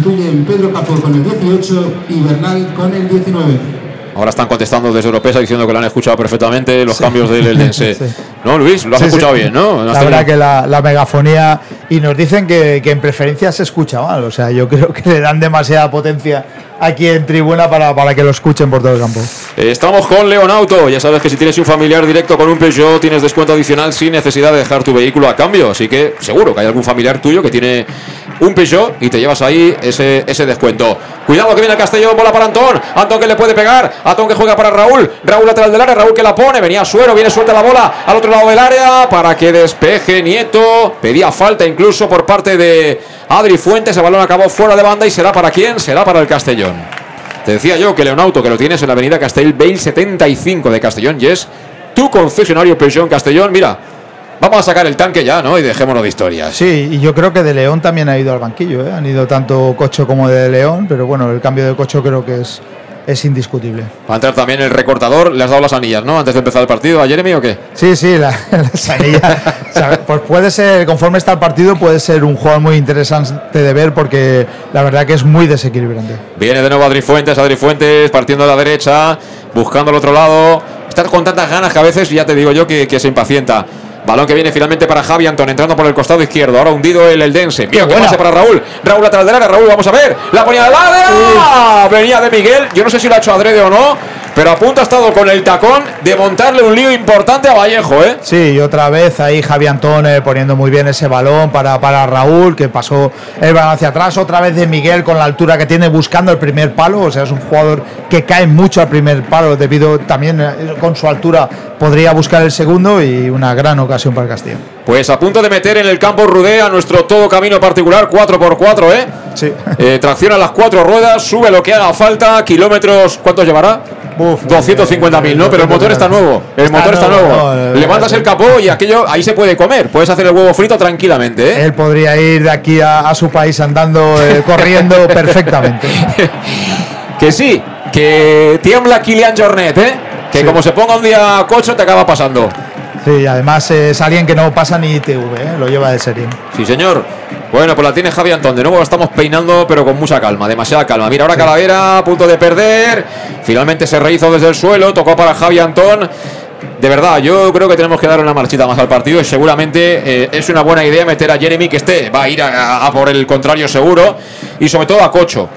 Pedro Capó con el 18 y Bernal con el 19. Ahora están contestando desde Europea diciendo que lo han escuchado perfectamente los cambios del Eldense. ¿No, Luis? Lo has escuchado bien, ¿no? La verdad que la, megafonía. Y nos dicen que, que, en preferencia se escucha mal. O sea, yo creo que le dan demasiada potencia aquí en tribuna para, para que lo escuchen por todo el campo. Estamos con Leonauto. Ya sabes que si tienes un familiar directo con un Peugeot, tienes descuento adicional sin necesidad de dejar tu vehículo a cambio. Así que seguro que hay algún familiar tuyo que tiene un Peugeot y te llevas ahí ese, ese descuento. Cuidado que viene el Castellón, bola para Antón. Antón que le puede pegar. Antón que juega para Raúl. Raúl lateral del área. Raúl que la pone. Venía Suero. Viene suelta la bola al otro lado del área para que despeje Nieto. Pedía falta incluso por parte de Adri Fuentes. El balón acabó fuera de banda y será para quién? Será para el Castellón. Te decía yo que Leonauto, que lo tienes en la avenida Castell Bail 75 de Castellón, y es tu concesionario Peugeot Castellón. Mira, Vamos a sacar el tanque ya, ¿no? Y dejémonos de historias. Sí, y yo creo que de León también ha ido al banquillo, ¿eh? Han ido tanto Cocho como de León, pero bueno, el cambio de Cocho creo que es, es indiscutible. Va a entrar también el recortador. Le has dado las anillas, ¿no? Antes de empezar el partido a Jeremy o qué? Sí, sí, la, *laughs* las anillas. O sea, pues puede ser, conforme está el partido, puede ser un jugador muy interesante de ver porque la verdad que es muy desequilibrante. Viene de nuevo Adri Fuentes, Adri Fuentes partiendo a la derecha, buscando al otro lado. Está con tantas ganas que a veces ya te digo yo que, que se impacienta. Balón que viene finalmente para Javi Antón, entrando por el costado izquierdo. Ahora hundido el Eldense. Bien, que pase para Raúl. Raúl atrás del área. Raúl, vamos a ver. La ponía de la Venía de Miguel. Yo no sé si lo ha hecho adrede o no. Pero a punto ha estado con el tacón de montarle un lío importante a Vallejo, ¿eh? Sí, y otra vez ahí Javi Antón eh, poniendo muy bien ese balón para, para Raúl, que pasó el balón hacia atrás. Otra vez de Miguel con la altura que tiene buscando el primer palo. O sea, es un jugador que cae mucho al primer palo debido también eh, con su altura podría buscar el segundo y una gran ocasión para el Castillo. Pues a punto de meter en el campo Rudé a nuestro todo camino particular 4x4, ¿eh? Sí. Eh, tracciona las cuatro ruedas, sube lo que haga falta, kilómetros, ¿cuántos llevará? Uf, 250.000, ¿no? Pero el motor está nuevo. El motor está nuevo, Levantas el capó y aquello ahí se puede comer. Puedes hacer el huevo frito tranquilamente, ¿eh? Él podría ir de aquí a, a su país andando, eh, *laughs* corriendo perfectamente. *laughs* Que sí, que tiembla Kilian Jornet, ¿eh? Que Sí. como se ponga un día cocho te acaba pasando. Sí, además es alguien que no pasa ni ITV, ¿eh? lo lleva de serie. Sí, señor. Bueno, pues la tiene Javi Antón. De nuevo la estamos peinando, pero con mucha calma, demasiada calma. Mira, ahora Calavera punto de perder. Finalmente se rehizo desde el suelo, tocó para Javi Antón. De verdad, yo creo que tenemos que dar una marchita más al partido y seguramente eh, es una buena idea meter a Jeremy, que esté, va a ir a por el contrario seguro, y sobre todo a Cocho.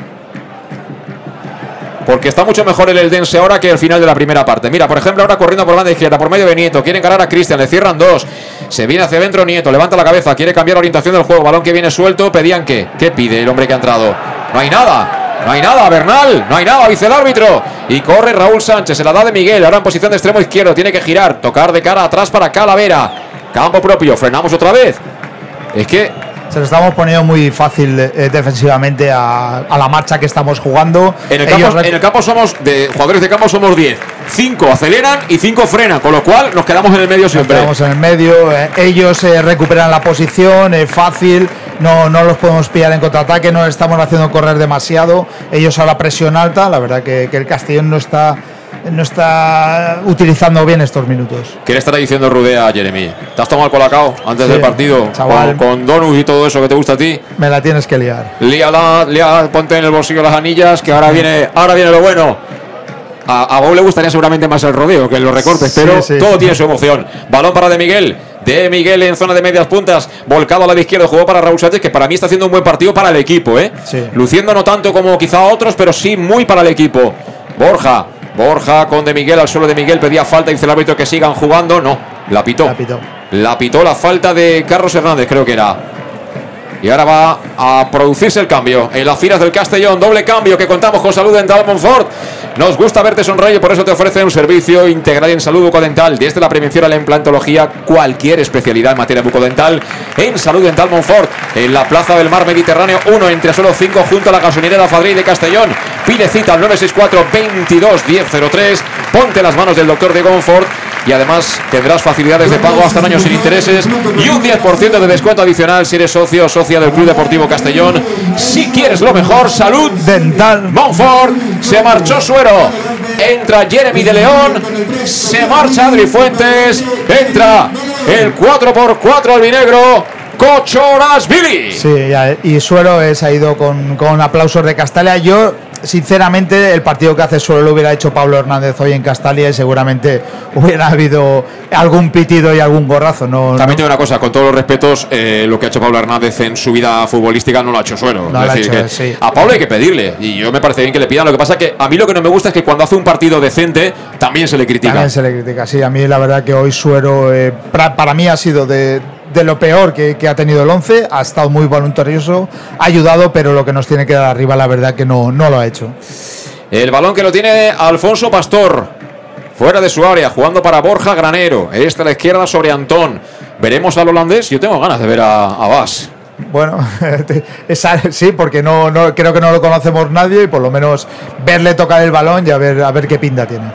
Porque está mucho mejor el Eldense ahora que el final de la primera parte. Mira, por ejemplo, ahora corriendo por banda izquierda, por medio de Nieto. Quieren encarar a Cristian, le cierran dos. Se viene hacia adentro Nieto, levanta la cabeza, quiere cambiar la orientación del juego. Balón que viene suelto. Pedían que. ¿Qué pide el hombre que ha entrado? No hay nada. No hay nada, Bernal. No hay nada, dice el árbitro. Y corre Raúl Sánchez. Se la da de Miguel. Ahora en posición de extremo izquierdo. Tiene que girar. Tocar de cara atrás para Calavera. Campo propio. Frenamos otra vez. Es que Se lo estamos poniendo muy fácil eh, defensivamente a, a la marcha que estamos jugando. En el, campo, en el campo somos de jugadores de campo somos 10. 5 aceleran y 5 frenan, con lo cual nos quedamos en el medio Nos siempre. quedamos en el medio, eh, ellos eh, recuperan la posición, es fácil, no, no los podemos pillar en contraataque, no les estamos haciendo correr demasiado, ellos a la presión alta, la verdad que, que el Castellón no está, no está utilizando bien estos minutos. ¿Qué le estará diciendo Rudea a Jeremy? ¿Te has tomado el colacao antes Sí, del partido? chaval. Con, con donuts y todo eso que te gusta a ti. Me la tienes que liar. Líala, lía, ponte en el bolsillo las anillas, que ahora viene, ahora viene lo bueno. A, a Bob le gustaría seguramente más el rodeo que los recortes, Sí, pero sí. todo tiene su emoción. Balón para De Miguel. De Miguel en zona de medias puntas, volcado a la izquierda, jugó para Raúl Sánchez, que para mí está haciendo un buen partido para el equipo, ¿eh? Sí. Luciendo no tanto como quizá otros, pero sí muy para el equipo. Borja, Borja con De Miguel al suelo de Miguel, pedía falta, dice el árbitro que sigan jugando. No, la pitó. La pitó. La pitó la falta de Carlos Hernández, creo que era. Y ahora va a producirse el cambio en las filas del Castellón. Doble cambio que contamos con Salud Dental Monfort. Nos gusta verte sonreír, por eso te ofrece un servicio integral en salud bucodental. Desde la prevención a la implantología, cualquier especialidad en materia bucodental en Salud Dental Monfort. En la Plaza del Mar Mediterráneo 1, entre solo 5, junto a la gasolinera Fadril de Castellón. Pide cita al 964 22 1003. Ponte las manos del doctor de Gonfort. Y además tendrás facilidades de pago hasta un año sin intereses y un 10% de descuento adicional si eres socio o socia del Club Deportivo Castellón. Si quieres lo mejor, salud dental. Monfort se marchó Suero. Entra Jeremy de León. Se marcha Adri Fuentes. Entra el 4x4 albinegro. Cochoras Billy. Sí, y Suero eh, se ha ido con, con aplausos de Castalia. Yo, sinceramente, el partido que hace Suero lo hubiera hecho Pablo Hernández hoy en Castalia y seguramente *laughs* hubiera habido algún pitido y algún gorrazo. No, También no- te digo una cosa, con todos los respetos, eh, lo que ha hecho Pablo Hernández en su vida futbolística no lo ha hecho Suero. No Es lo ha decir, hecho, que sí. A Pablo hay que pedirle, y yo me parece bien que le pidan. Lo que pasa que a mí lo que no me gusta es que cuando hace un partido decente, también se le critica. También se le critica. Sí, a mí la verdad que hoy Suero, eh, para mí ha sido de, de lo peor que, que ha tenido el 11. Ha estado muy voluntarioso, ha ayudado, pero lo que nos tiene que dar arriba, la verdad que no, no lo ha hecho. El balón que lo tiene Alfonso Pastor. Fuera de su área, jugando para Borja Granero. Esta a la izquierda sobre Antón. Veremos al holandés. Yo tengo ganas de ver a, a Bas. Bueno, *laughs* esa- sí, porque no, no creo que no lo conocemos nadie y por lo menos verle tocar el balón y a ver, a ver qué pinta tiene.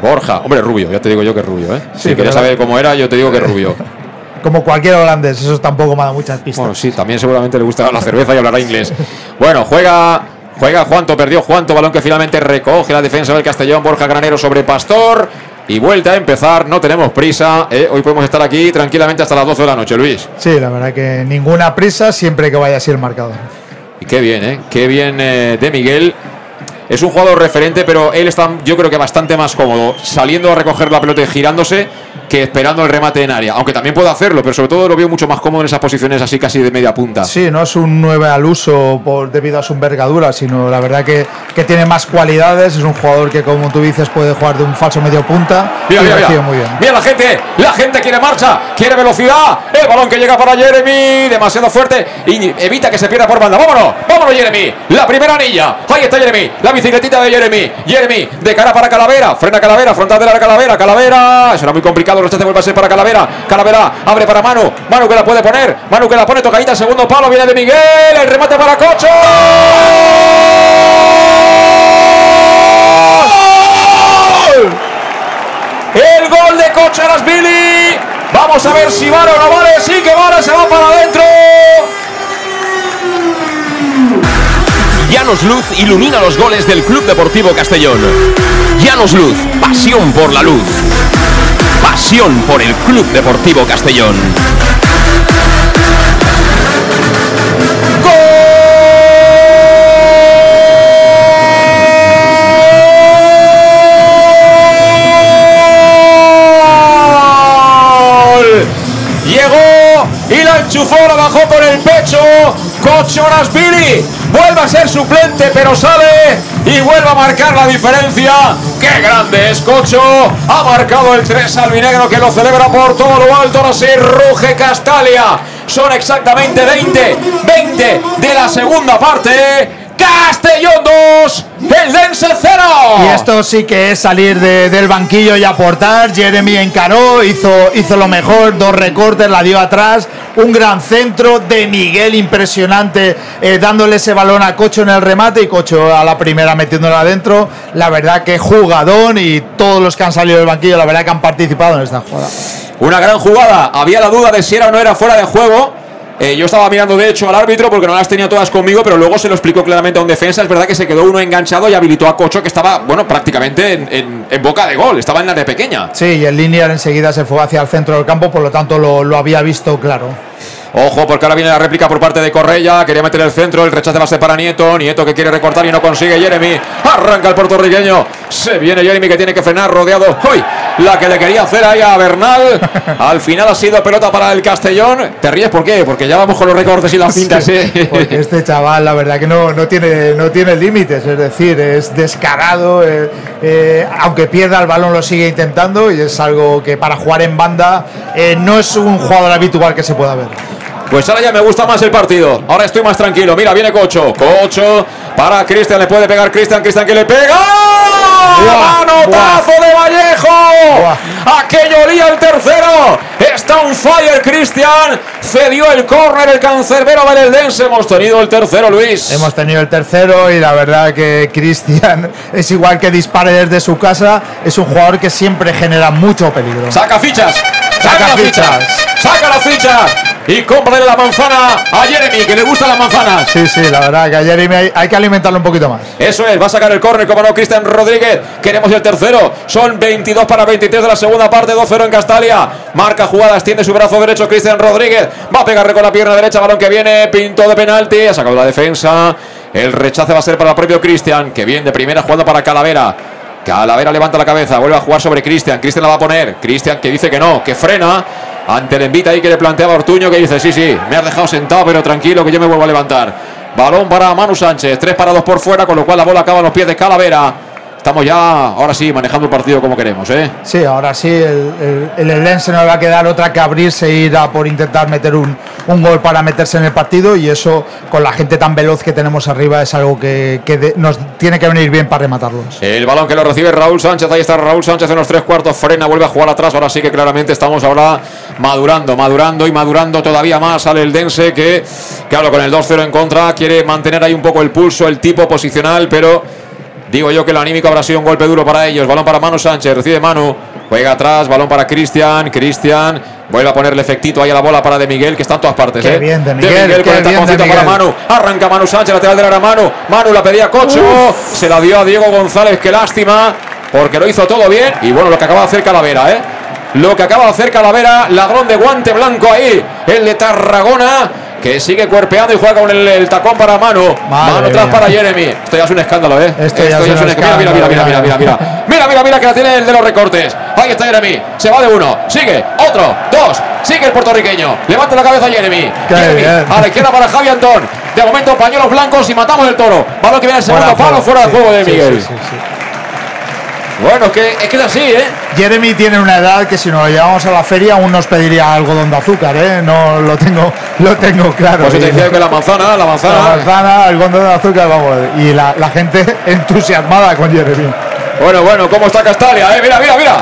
Borja, hombre, rubio, ya te digo yo que es rubio, ¿eh? Sí, si la- saber cómo era, yo te digo que es rubio. *laughs* como cualquier holandés. Eso tampoco me da muchas pistas. Bueno, sí, también seguramente le gusta la cerveza y hablará inglés. Bueno, juega Juega Juanto, perdió Juanto, balón que finalmente recoge la defensa del Castellón, Borja Granero sobre Pastor. Y vuelta a empezar, no tenemos prisa. ¿eh? Hoy podemos estar aquí tranquilamente hasta las 12 de la noche, Luis. Sí, la verdad que ninguna prisa siempre que vaya así el marcador. Y qué bien, ¿eh? Qué bien eh, de Miguel. Es un jugador referente, pero él está, yo creo que bastante más cómodo saliendo a recoger la pelota y girándose que esperando el remate en área. Aunque también puede hacerlo, pero sobre todo lo veo mucho más cómodo en esas posiciones así casi de media punta. Sí, no es un 9 al uso por, debido a su envergadura, sino la verdad que, que tiene más cualidades. Es un jugador que, como tú dices, puede jugar de un falso medio punta. Mira, mira, mira. Muy bien. mira la gente, la gente quiere marcha, quiere velocidad. El balón que llega para Jeremy, demasiado fuerte y evita que se pierda por banda. Vámonos, vámonos, Jeremy. La primera anilla. Ahí está Jeremy, la bicicletita de Jeremy. Jeremy, de cara para Calavera, frena Calavera, frontal de la Calavera, Calavera. Será muy complicado el rechace vuelve a ser para Calavera. Calavera abre para Manu. Manu que la puede poner. Manu que la pone tocadita. Segundo palo. Viene de Miguel. El remate para Cocho. El gol de Cocho Billy. Vamos a ver si vale o no vale. Sí que vale. Se va para adentro. Llanos Luz ilumina los goles del Club Deportivo Castellón. Llanos Luz, pasión por la luz pasión por el Club Deportivo Castellón. Llegó y la enchufó, la bajó por el pecho. Billy vuelve a ser suplente, pero sale y vuelve a marcar la diferencia. ¡Qué grande es Cocho! Ha marcado el 3 albinegro que lo celebra por todo lo alto. Ahora sí, ruge Castalia. Son exactamente 20, 20 de la segunda parte. Castellón 2, el 0. Y esto sí que es salir del banquillo y aportar. Jeremy encaró, hizo, hizo lo mejor, dos recortes, la dio atrás. Un gran centro de Miguel impresionante, eh, dándole ese balón a Cocho en el remate y Cocho a la primera metiéndola adentro. La verdad que jugadón y todos los que han salido del banquillo, la verdad que han participado en esta jugada. Una gran jugada. Había la duda de si era o no era fuera de juego. Eh, yo estaba mirando de hecho al árbitro porque no las tenía todas conmigo, pero luego se lo explicó claramente a un defensa. Es verdad que se quedó uno enganchado y habilitó a Cocho que estaba, bueno, prácticamente en, boca de gol, estaba en la de pequeña. Sí, y el Linear enseguida se fue hacia el centro del campo, por lo tanto lo, lo había visto claro. Ojo, porque ahora viene la réplica por parte de Correia. Quería meter el centro. El rechace va a ser para Nieto. Nieto que quiere recortar y no consigue. Jeremy. Arranca el puertorriqueño. Se viene Jeremy que tiene que frenar rodeado. Hoy la que le quería hacer ahí a Bernal. *laughs* Al final ha sido pelota para el Castellón. ¿Te ríes por qué? Porque ya vamos con los recortes y las cintas. ¿eh? *laughs* Porque este chaval, la verdad que no, no tiene, no tiene límites. Es decir, es descarado. Eh, eh, aunque pierda el balón, lo sigue intentando. Y es algo que para jugar en banda no es un jugador habitual que se pueda ver. Pues ahora ya me gusta más el partido. Ahora estoy más tranquilo. Mira, viene Cocho. Cocho para Cristian. Le puede pegar Cristian. Cristian que le pega. ¡Manotazo de Vallejo! Aquello olía el tercero. Está un fire Cristian. Cedió el córner el cancerbero Eldense. Hemos tenido el tercero, Luis. Hemos tenido el tercero y la verdad que Cristian *laughs* es igual que dispare desde su casa. Es un jugador que siempre genera mucho peligro. Saca fichas. Saca, fichas. Saca las fichas y cómprale la manzana a Jeremy, que le gustan las manzanas. Sí, sí, la verdad que a Jeremy hay, que alimentarlo un poquito más. Eso es, va a sacar el córner, como no, Cristian Rodríguez. Queremos el tercero. Son 22 para 23 de la segunda parte, 2-0 en Castalia. Marca jugadas, tiene su brazo derecho Cristian Rodríguez. Va a pegarle con la pierna derecha, balón que viene, pinto de penalti, ha sacado la defensa. El rechace va a ser para el propio Cristian, que viene de primera jugando para Calavera. Calavera levanta la cabeza, vuelve a jugar sobre Cristian. Cristian la va a poner. Cristian que dice que no, que frena ante el envite ahí que le planteaba Ortuño que dice, sí, sí, me has dejado sentado, pero tranquilo que yo me vuelvo a levantar. Balón para Manu Sánchez, tres parados por fuera, con lo cual la bola acaba en los pies de Calavera. Estamos ya, ahora sí, manejando el partido como queremos, ¿eh? Sí, ahora sí, el, el, el no le va a quedar otra que abrirse e ir a por intentar meter un, un, gol para meterse en el partido y eso, con la gente tan veloz que tenemos arriba, es algo que, que nos tiene que venir bien para rematarlos. El balón que lo recibe Raúl Sánchez, ahí está Raúl Sánchez en los tres cuartos, frena, vuelve a jugar atrás, ahora sí que claramente estamos ahora madurando, madurando y madurando todavía más. Sale el Dense que, claro, con el 2-0 en contra, quiere mantener ahí un poco el pulso, el tipo posicional, pero Digo yo que el anímico habrá sido un golpe duro para ellos. Balón para Manu Sánchez. Recibe Manu. Juega atrás, balón para Cristian. Cristian vuelve a ponerle efectito ahí a la bola para De Miguel, que está en todas partes. Qué ¿eh? bien, De Miguel, con el taponcito De para. Manu. Arranca Manu Sánchez, lateral del área Manu. Manu la pedía Cocho. Se la dio a Diego González, qué lástima. Porque lo hizo todo bien. Y bueno, lo que acaba de hacer Calavera, ¿eh? Lo que acaba de hacer Calavera, ladrón de guante blanco ahí. El de Tarragona. Que sigue cuerpeando y juega con el, el tacón para Manu. Madre Mano atrás para Jeremy. Esto ya es un escándalo, ¿eh? Esto ya es un escándalo. Mira, mira, mira, mira, mira, mira, mira. *laughs* Mira, mira, mira que la tiene el de los recortes. Ahí está Jeremy. Se va de uno. Sigue. Otro. Dos. Sigue el puertorriqueño. Levanta la cabeza Jeremy. Jeremy. A la izquierda para Javi Antón. De momento pañuelos blancos y matamos el toro. Balón que viene el segundo palo fuera, de juego de Miguel. sí, sí, sí. Bueno, es que, es que es así, ¿eh? Jeremy tiene una edad que si nos lo llevamos a la feria aún nos pediría algodón de azúcar, ¿eh? No lo tengo, lo tengo claro. Pues yo te decía que la manzana, la la manzana. manzana, algodón de azúcar, vamos. Y la, la gente *laughs* entusiasmada con Jeremy. Bueno, bueno, ¿cómo está Castalia? Eh? Mira, mira, mira.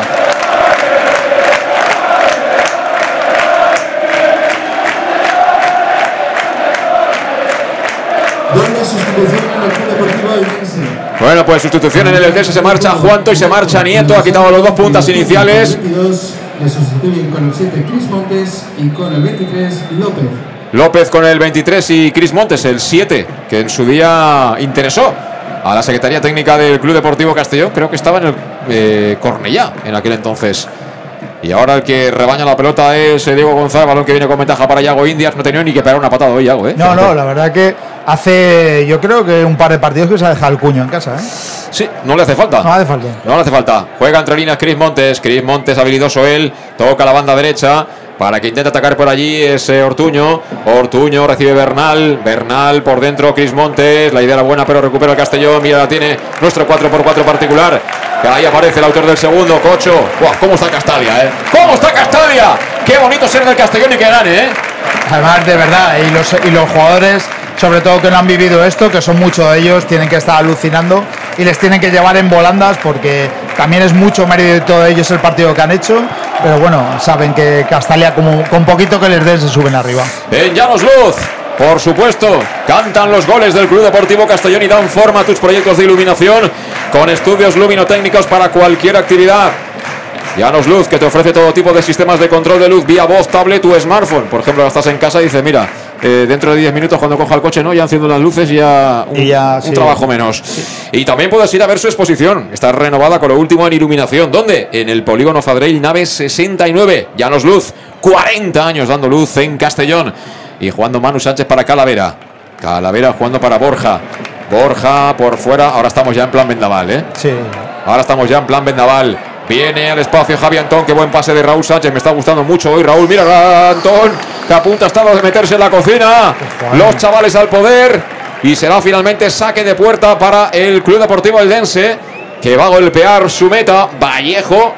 Bueno, pues sustitución en el Eldense se marcha Juanto y se marcha Nieto. Ha quitado los dos puntas iniciales. El 22 le sustituyen con el 7 Chris Montes y con el 23 López. López con el 23 y Cris Montes el 7, que en su día interesó a la Secretaría Técnica del Club Deportivo Castellón. Creo que estaba en el eh, Cornellá en aquel entonces. Y ahora el que rebaña la pelota es eh, Diego González, balón que viene con ventaja para Yago Indias. No tenía ni que pegar una patada hoy, Yago, ¿eh? No, no, la verdad que hace, yo creo que un par de partidos que se ha dejado el cuño en casa, ¿eh? Sí, no le hace falta. No hace falta. No le hace falta. Juega entre líneas Chris Montes. Chris Montes habilidoso él. Toca la banda derecha. Para que intente atacar por allí es Ortuño. Ortuño recibe Bernal. Bernal por dentro. Chris Montes. La idea era buena, pero recupera el Castellón. Mira, la tiene nuestro 4x4 particular. Que ahí aparece el autor del segundo. Cocho. ¿Cómo está Castalia, eh? ¿Cómo está Castalia? Qué bonito ser del Castellón y que gane, eh. Además, de verdad, y los, y los jugadores, sobre todo que no han vivido esto, que son muchos de ellos, tienen que estar alucinando y les tienen que llevar en volandas porque también es mucho mérito de ellos el partido que han hecho. Pero bueno, saben que Castalia, como, con poquito que les den, se suben arriba. En Llanos Luz, por supuesto, cantan los goles del Club Deportivo Castellón y dan forma a tus proyectos de iluminación con estudios luminotécnicos para cualquier actividad. Llanos Luz, que te ofrece todo tipo de sistemas de control de luz vía voz, tablet o smartphone. Por ejemplo, estás en casa y dices, mira, eh, dentro de 10 minutos cuando coja el coche, no, ya enciendo las luces y ya un, Y ya, un sí. trabajo menos. Y también puedes ir a ver su exposición. Está renovada con lo último en iluminación. ¿Dónde? En el Polígono Fadrell, nave 69. Llanos Luz, 40 años dando luz en Castellón. Y jugando Manu Sánchez para Calavera. Calavera jugando para Borja. Borja por fuera. Ahora estamos ya en plan vendaval, ¿eh? Sí. Ahora estamos ya en plan vendaval. Viene al espacio Javi Antón. Qué buen pase de Raúl Sánchez. Me está gustando mucho hoy. Raúl, mira, Antón. Que apunta hasta de meterse en la cocina. Los chavales al poder. Y será finalmente saque de puerta para el Club Deportivo Eldense. Que va a golpear su meta. Vallejo.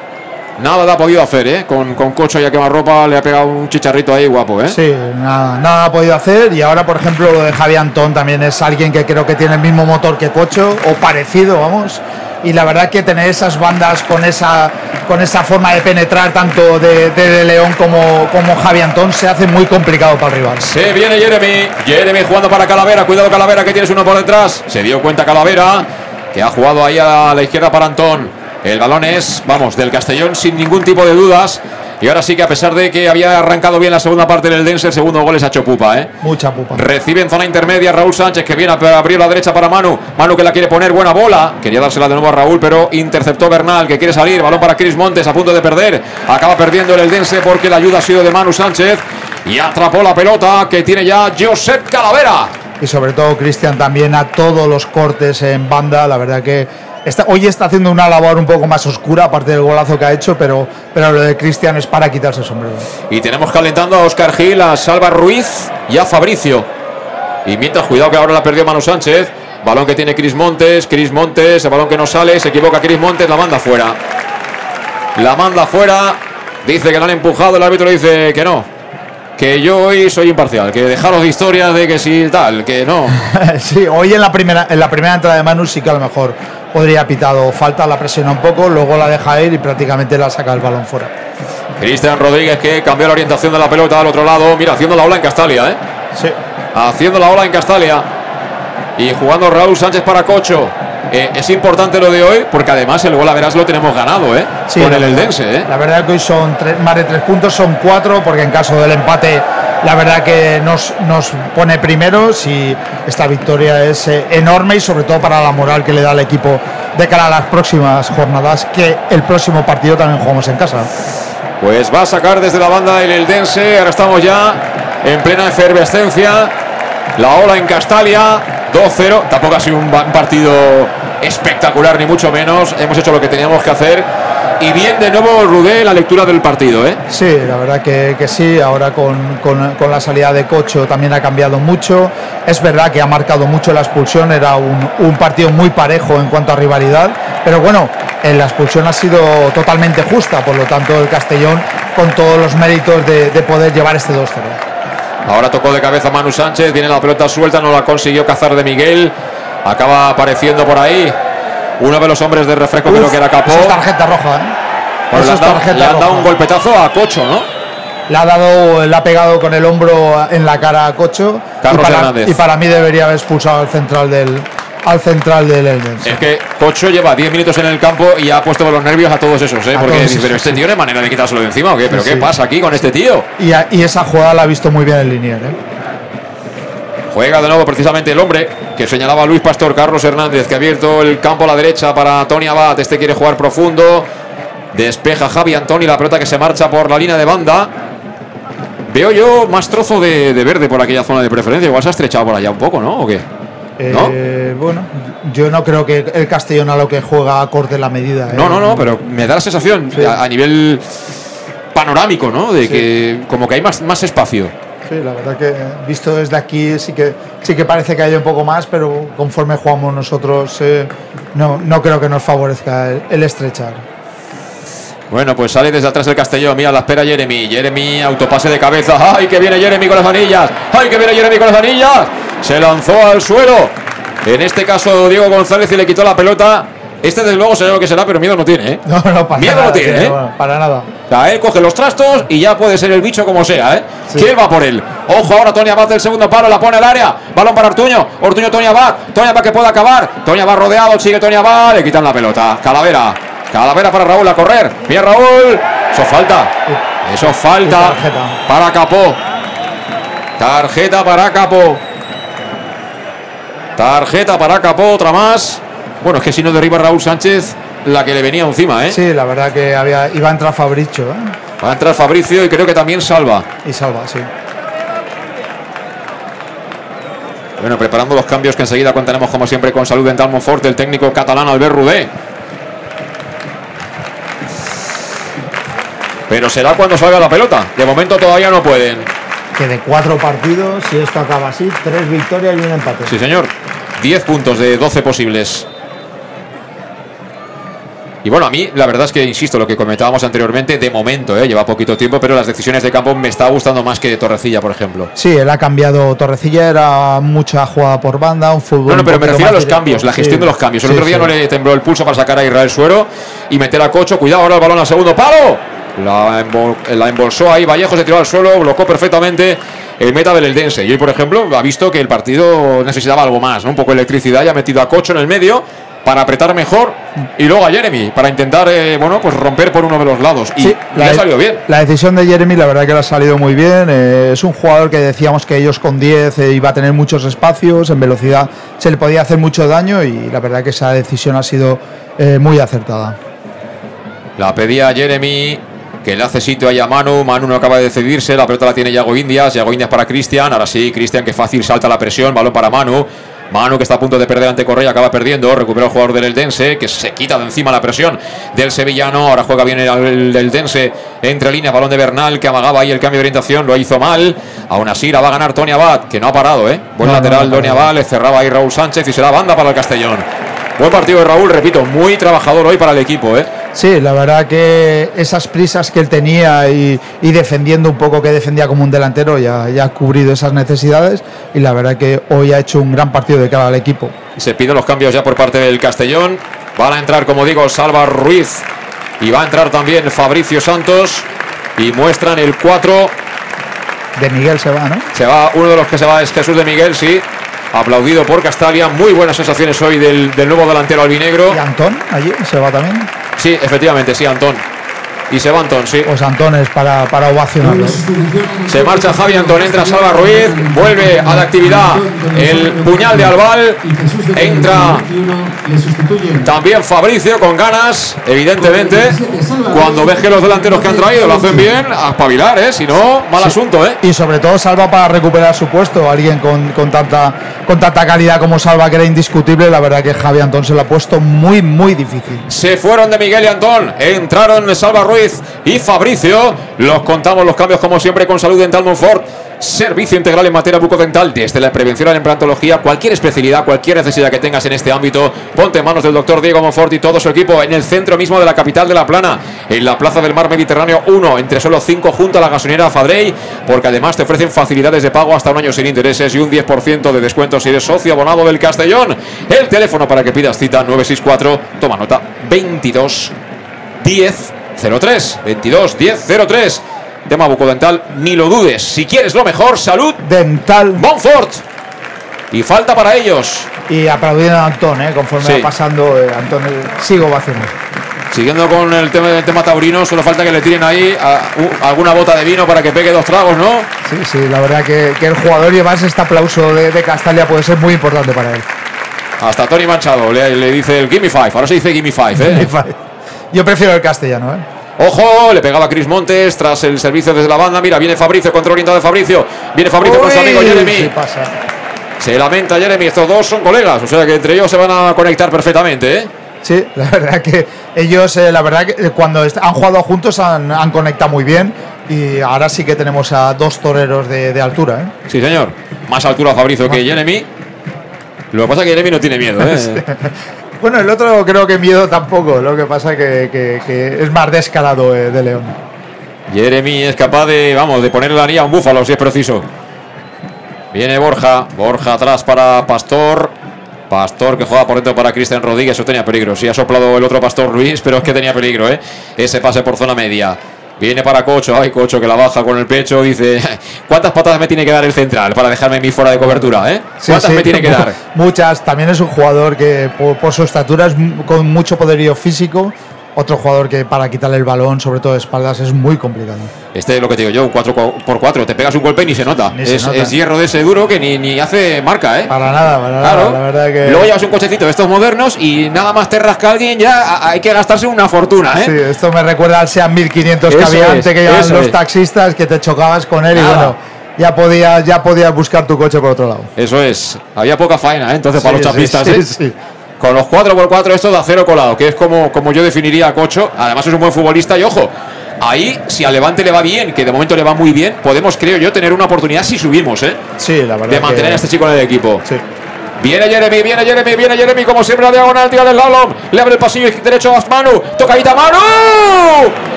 Nada le ha podido hacer, ¿eh? Con, con Cocho y a quemarropa le ha pegado un chicharrito ahí guapo, ¿eh? Sí, nada, nada ha podido hacer. Y ahora, por ejemplo, lo de Javi Antón también es alguien que creo que tiene el mismo motor que Cocho, o parecido, vamos. Y la verdad que tener esas bandas con esa, con esa forma de penetrar tanto de, de, León como, como Javi Antón se hace muy complicado para el. Se viene Jeremy. Jeremy jugando para Calavera. Cuidado Calavera que tienes uno por detrás. Se dio cuenta Calavera que ha jugado ahí a la izquierda para Antón. El balón es, vamos, del Castellón sin ningún tipo de dudas. Y ahora sí que a pesar de que había arrancado bien la segunda parte del Dense, el segundo gol es a Chopupa, ¿eh? Mucha pupa. Recibe en zona intermedia Raúl Sánchez que viene a abrir la derecha para Manu. Manu que la quiere poner, buena bola. Quería dársela de nuevo a Raúl, pero interceptó Bernal que quiere salir. Balón para Cris Montes a punto de perder. Acaba perdiendo el Eldense porque la ayuda ha sido de Manu Sánchez. Y atrapó la pelota que tiene ya Josep Calavera. Y sobre todo Cristian también a todos los cortes en banda. La verdad que está, hoy está haciendo una labor un poco más oscura, aparte del golazo que ha hecho, pero, pero lo de Cristian es para quitarse el sombrero. Y tenemos calentando a Oscar Gil, a Salva Ruiz y a Fabricio. Y mientras, cuidado que ahora la perdió Manu Sánchez. Balón que tiene Cris Montes, Cris Montes, el balón que no sale, se equivoca Cris Montes, la manda fuera. La manda fuera, dice que la han empujado, el árbitro dice que no. Que yo hoy soy imparcial, que dejaros de historias de que si tal, que no. *laughs* sí, hoy en la primera en la primera entrada de Manu sí que a lo mejor podría pitado falta, la presiona un poco, luego la deja ir y prácticamente la saca el balón fuera. Cristian Rodríguez que cambió la orientación de la pelota al otro lado, mira, haciendo la ola en Castalia, ¿eh? Sí. Haciendo la ola en Castalia. Y jugando Raúl Sánchez para Cocho. eh, es importante lo de hoy porque además el gol a verás lo tenemos ganado, ¿eh? Sí, Con el Eldense, ¿eh? La verdad que hoy son tres- más de tres puntos, son cuatro, porque en caso del empate, la verdad que nos, nos pone primeros y esta victoria es eh, enorme y sobre todo para la moral que le da al equipo de cara a las próximas jornadas, que el próximo partido también jugamos en casa. Pues va a sacar desde la banda el Eldense. Ahora estamos ya en plena efervescencia. La ola en Castalia. 2-0. Tampoco ha sido un partido espectacular, ni mucho menos. Hemos hecho lo que teníamos que hacer. Y bien de nuevo Rudé la lectura del partido, ¿eh? Sí, la verdad que, que sí. Ahora con, con- con la salida de Cocho también ha cambiado mucho. Es verdad que ha marcado mucho la expulsión. Era un, un partido muy parejo en cuanto a rivalidad. Pero bueno, eh, la expulsión ha sido totalmente justa. Por lo tanto, el Castellón con todos los méritos de, de poder llevar este 2-0. Ahora tocó de cabeza Manu Sánchez, viene la pelota suelta, no la consiguió cazar de Miguel. Acaba apareciendo por ahí uno de los hombres de refresco, creo Uf, que era Capó. eso es tarjeta roja. ¿eh? Bueno, le Eso es tarjeta le han dado roja. un golpetazo a Cocho, ¿no? Le ha dado, le ha pegado con el hombro en la cara a Cocho. Carlos y, para, Hernández. y para mí debería haber expulsado al central del al central del Eldense. Es que Cocho lleva 10 minutos en el campo y ha puesto los nervios a todos esos, ¿eh? A Porque dice, pero este tío no hay manera de quitárselo de encima o qué, pero Sí, ¿qué pasa aquí con este tío? Y, a- y esa jugada la ha visto muy bien el Linier. ¿eh? Juega de nuevo precisamente el hombre que señalaba Luis Pastor, Carlos Hernández, que ha abierto el campo a la derecha para Tony Abad. Este quiere jugar profundo. Despeja Javi Antoni la pelota que se marcha por la línea de banda. Veo yo más trozo de, de verde por aquella zona de preferencia. Igual se ha estrechado por allá un poco, ¿no? ¿O qué? ¿No? Eh, bueno, yo no creo que el Castellón a lo que juega acorde la medida. ¿eh? No, no, no, pero me da la sensación a, a nivel panorámico, ¿no? De que como que hay más, más espacio. Sí, la verdad que visto desde aquí sí que sí que parece que hay un poco más, pero conforme jugamos nosotros eh, no, no creo que nos favorezca el, el estrechar. Bueno, pues sale desde atrás el Castellón. Mira, la espera Jeremy. Jeremy, autopase de cabeza. ¡Ay, que viene Jeremy con las anillas! ¡Ay, que viene Jeremy con las anillas! Se lanzó al suelo. En este caso, Diego González y le quitó la pelota. Este, desde luego, será lo que será, pero miedo no tiene, ¿eh? No, no, para Miedo nada, no tiene, ¿eh? para nada. O sea, él coge los trastos y ya puede ser el bicho como sea, ¿eh? Que él va por él. Ojo ahora, Tony Abad del segundo palo, la pone al área. Balón para Ortuño. Ortuño, Tony Abad. Tony Abad que puede acabar. Tony Abad rodeado, sigue Tony Abad. Le quitan la pelota. Calavera. Calavera para Raúl a correr. Mira Raúl. Eso falta. Eso falta para Capó. Tarjeta para Capó. Tarjeta para Capó, otra más. Bueno, es que si no derriba Raúl Sánchez, la que le venía encima, ¿eh? Sí, la verdad que había, iba a entrar Fabricio ¿eh? Va a entrar Fabricio y creo que también salva. y salva, sí. Bueno, preparando los cambios que enseguida contaremos como siempre con Salud Dental Monfort, el técnico catalán Albert Rudé. Pero será cuando salga la pelota. De momento todavía no pueden. Que de cuatro partidos, si esto acaba así, tres victorias y un empate. Sí, señor. 10 puntos de 12 posibles. Y bueno, a mí la verdad es que, insisto, lo que comentábamos anteriormente, de momento, ¿eh? lleva poquito tiempo, pero las decisiones de campo me está gustando más que de Torrecilla, por ejemplo. Sí, él ha cambiado Torrecilla, era mucha jugada por banda, un fútbol. No, no, pero me refiero a los directo. cambios, la Sí, gestión de los cambios. El sí, otro día sí. no le tembló el pulso para sacar a Israel Suero y meter a Cocho. Cuidado, ahora el balón al segundo palo. La, embol- la embolsó ahí, Vallejo se tiró al suelo, blocó perfectamente el meta del Eldense. Y hoy, por ejemplo, ha visto que el partido necesitaba algo más, ¿no? un poco de electricidad y ha metido a Cocho en el medio para apretar mejor y luego a Jeremy para intentar eh, bueno pues romper por uno de los lados y Sí, le ha salido bien La decisión de Jeremy, la verdad que le ha salido muy bien. eh, es un jugador que decíamos que ellos con 10 eh, iba a tener muchos espacios, en velocidad se le podía hacer mucho daño y la verdad que esa decisión ha sido eh, muy acertada. La pedía Jeremy, que le hace sitio ahí a Manu. Manu no acaba de decidirse. La pelota la tiene Yago Indias. Yago Indias para Cristian. Ahora sí, Cristian que fácil salta la presión. Balón para Manu. Manu que está a punto de perder ante Correa, acaba perdiendo. Recupera el jugador del Eldense, que se quita de encima la presión del sevillano. Ahora juega bien el Eldense entre líneas. Balón de Bernal, que amagaba ahí el cambio de orientación. Lo hizo mal. Aún así la va a ganar Tony Abad, que no ha parado, ¿eh? Buen No, no, lateral, no ha Tony. Abad. Le cerraba ahí Raúl Sánchez y será banda para el Castellón. Buen partido de Raúl, repito, muy trabajador hoy para el equipo, ¿eh? Sí, la verdad que esas prisas que él tenía y, y defendiendo un poco que defendía como un delantero ya, ya ha cubrido esas necesidades y la verdad que hoy ha hecho un gran partido de cara al equipo. Se piden los cambios ya por parte del Castellón. Van a entrar, como digo, Salva Ruiz y va a entrar también Fabricio Santos. Y muestran el 4. De Miguel se va, ¿no? Se va, uno de los que se va es Jesús de Miguel, sí. aplaudido por Castalia. Muy buenas sensaciones hoy del, del nuevo delantero albinegro. ¿Y Antón allí se va también? Sí, efectivamente, sí, Antón. Y se va Antón, sí. Pues Antón es para, para ovacionarlo. Se marcha Javi Antón, entra Salva Ruiz, vuelve a la actividad el puñal de Albal, entra también Fabricio con ganas, evidentemente. Cuando ves que los delanteros que han traído lo hacen bien, a espabilar, ¿eh? Si no, mal Sí. asunto, ¿eh? Y sobre todo Salva para recuperar su puesto. Alguien con, con tanta, con tanta calidad como Salva, que era indiscutible. La verdad que Javi Antón se lo ha puesto muy, muy difícil. Se fueron de Miguel y Antón, entraron Salva Ruiz y Fabricio. Los contamos los cambios como siempre con Salud Dental Monfort. Servicio integral en materia bucodental, desde la prevención a la implantología, cualquier especialidad, cualquier necesidad que tengas en este ámbito, ponte en manos del doctor Diego Monfort y todo su equipo en el centro mismo de la capital de La Plana, en la Plaza del Mar Mediterráneo 1, entre solo 5 junto a la gasolinera Fadrey, porque además te ofrecen facilidades de pago hasta un año sin intereses y un 10% de descuento si eres socio abonado del Castellón. El teléfono para que pidas cita 964, toma nota, 22 10 03 22 10 03 tema bucodental ni lo dudes si quieres lo mejor salud dental Montfort y falta para ellos Y aplaudiendo a Antón, ¿eh? conforme Sí. va pasando, eh, Antón eh, sigo ovacionando. siguiendo con el tema del tema taurino solo falta que le tiren ahí a- alguna bota de vino para que pegue dos tragos no Sí, sí, la verdad que, que el jugador llevarse este aplauso de, de Castalia puede ser muy importante para él. hasta Tony Manchado le, le dice el gimme five ahora se dice gimme five ¿eh? Yo prefiero el castellano, ¿eh? Ojo, le pegaba Chris Montes tras el servicio desde la banda. Mira, viene Fabricio, contra orientado de Fabricio. Viene Fabricio con su amigo Uy, Jeremy. ¿qué pasa? Se lamenta Jeremy, estos dos son colegas, o sea que entre ellos se van a conectar perfectamente, ¿eh? Sí, *laughs* la verdad que ellos, eh, la verdad que eh, cuando han jugado juntos han, han conectado muy bien y ahora sí que tenemos a dos toreros de, de altura, ¿eh? Sí, señor. Más altura Fabricio que Jeremy. Lo que pasa es que Jeremy no tiene miedo, ¿eh? *laughs* Bueno, el otro creo que miedo tampoco, lo que pasa que, que, es más descarado eh, de León. Jeremy es capaz de, vamos, de ponerle la anilla a un búfalo si es preciso. Viene Borja, Borja atrás para Pastor. Pastor que juega por dentro para Cristian Rodríguez, eso tenía peligro. Sí ha soplado el otro Pastor Luis, *laughs* pero es que tenía peligro, ¿eh? Ese pase por zona media. Viene para Cocho, ay Cocho que la baja con el pecho, dice, *laughs* ¿cuántas patadas me tiene que dar el central para dejarme a mí fuera de cobertura, eh? Sí, ¿Cuántas sí, me tiene que *laughs* dar? Muchas. También es un jugador que por, por su estatura es con mucho poderío físico. Otro jugador que para quitarle el balón, sobre todo de espaldas, es muy complicado. Este es lo que te digo yo, un 4x4, te pegas un golpe y ni se nota. Ni se es, nota. es hierro de ese duro que ni, ni hace marca, ¿eh? Para nada, para Claro. nada. La verdad que. Luego llevas un cochecito de estos modernos y nada más te rasca alguien, ya hay que gastarse una fortuna, ¿eh? Sí, esto me recuerda al Seat 1500 que Eso había es, antes que llevaban los es. taxistas, que te chocabas con él y Nada. bueno, ya podías, ya podías buscar tu coche por otro lado. Eso es. Había poca faena, ¿eh? Entonces, para Sí, los sí, chapistas, sí, ¿eh? Con los 4x4 esto de acero colado, que es como, como yo definiría a Cocho. Además es un buen futbolista y ojo, ahí si al Levante le va bien, que de momento le va muy bien, podemos, creo yo, tener una oportunidad si subimos, ¿eh? Sí, la verdad. De mantener que- a este chico en el equipo. Sí. Viene Jeremy, viene Jeremy, viene Jeremy, como siempre la diagonal, tira del slalom, le abre el pasillo derecho a Manu, tocadita Manu,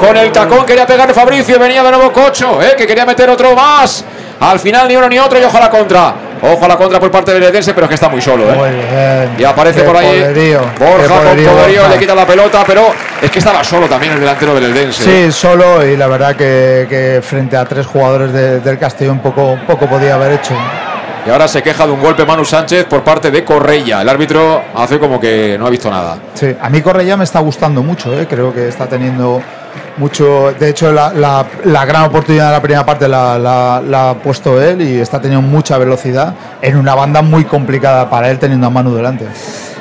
con el tacón quería pegar Fabricio, venía de nuevo Cocho, eh, que quería meter otro más, al final ni uno ni otro y ojo a la contra, ojo a la contra por parte del Edense, pero es que está muy solo, Muy eh. bien. Y aparece Qué por ahí poderío, Borja qué con poderío, poderío, Borja. le quita la pelota, pero es que estaba solo también el delantero del Edense. Sí, solo y la verdad que, que frente a tres jugadores de- del Castellón poco, poco podía haber hecho. Y ahora se queja de un golpe Manu Sánchez por parte de Correia. El árbitro hace como que no ha visto nada. Sí, a mí Correia me está gustando mucho, ¿eh? creo que está teniendo mucho. De hecho, la, la- la gran oportunidad de la primera parte la, ha puesto él y está teniendo mucha velocidad en una banda muy complicada para él, teniendo a Manu delante.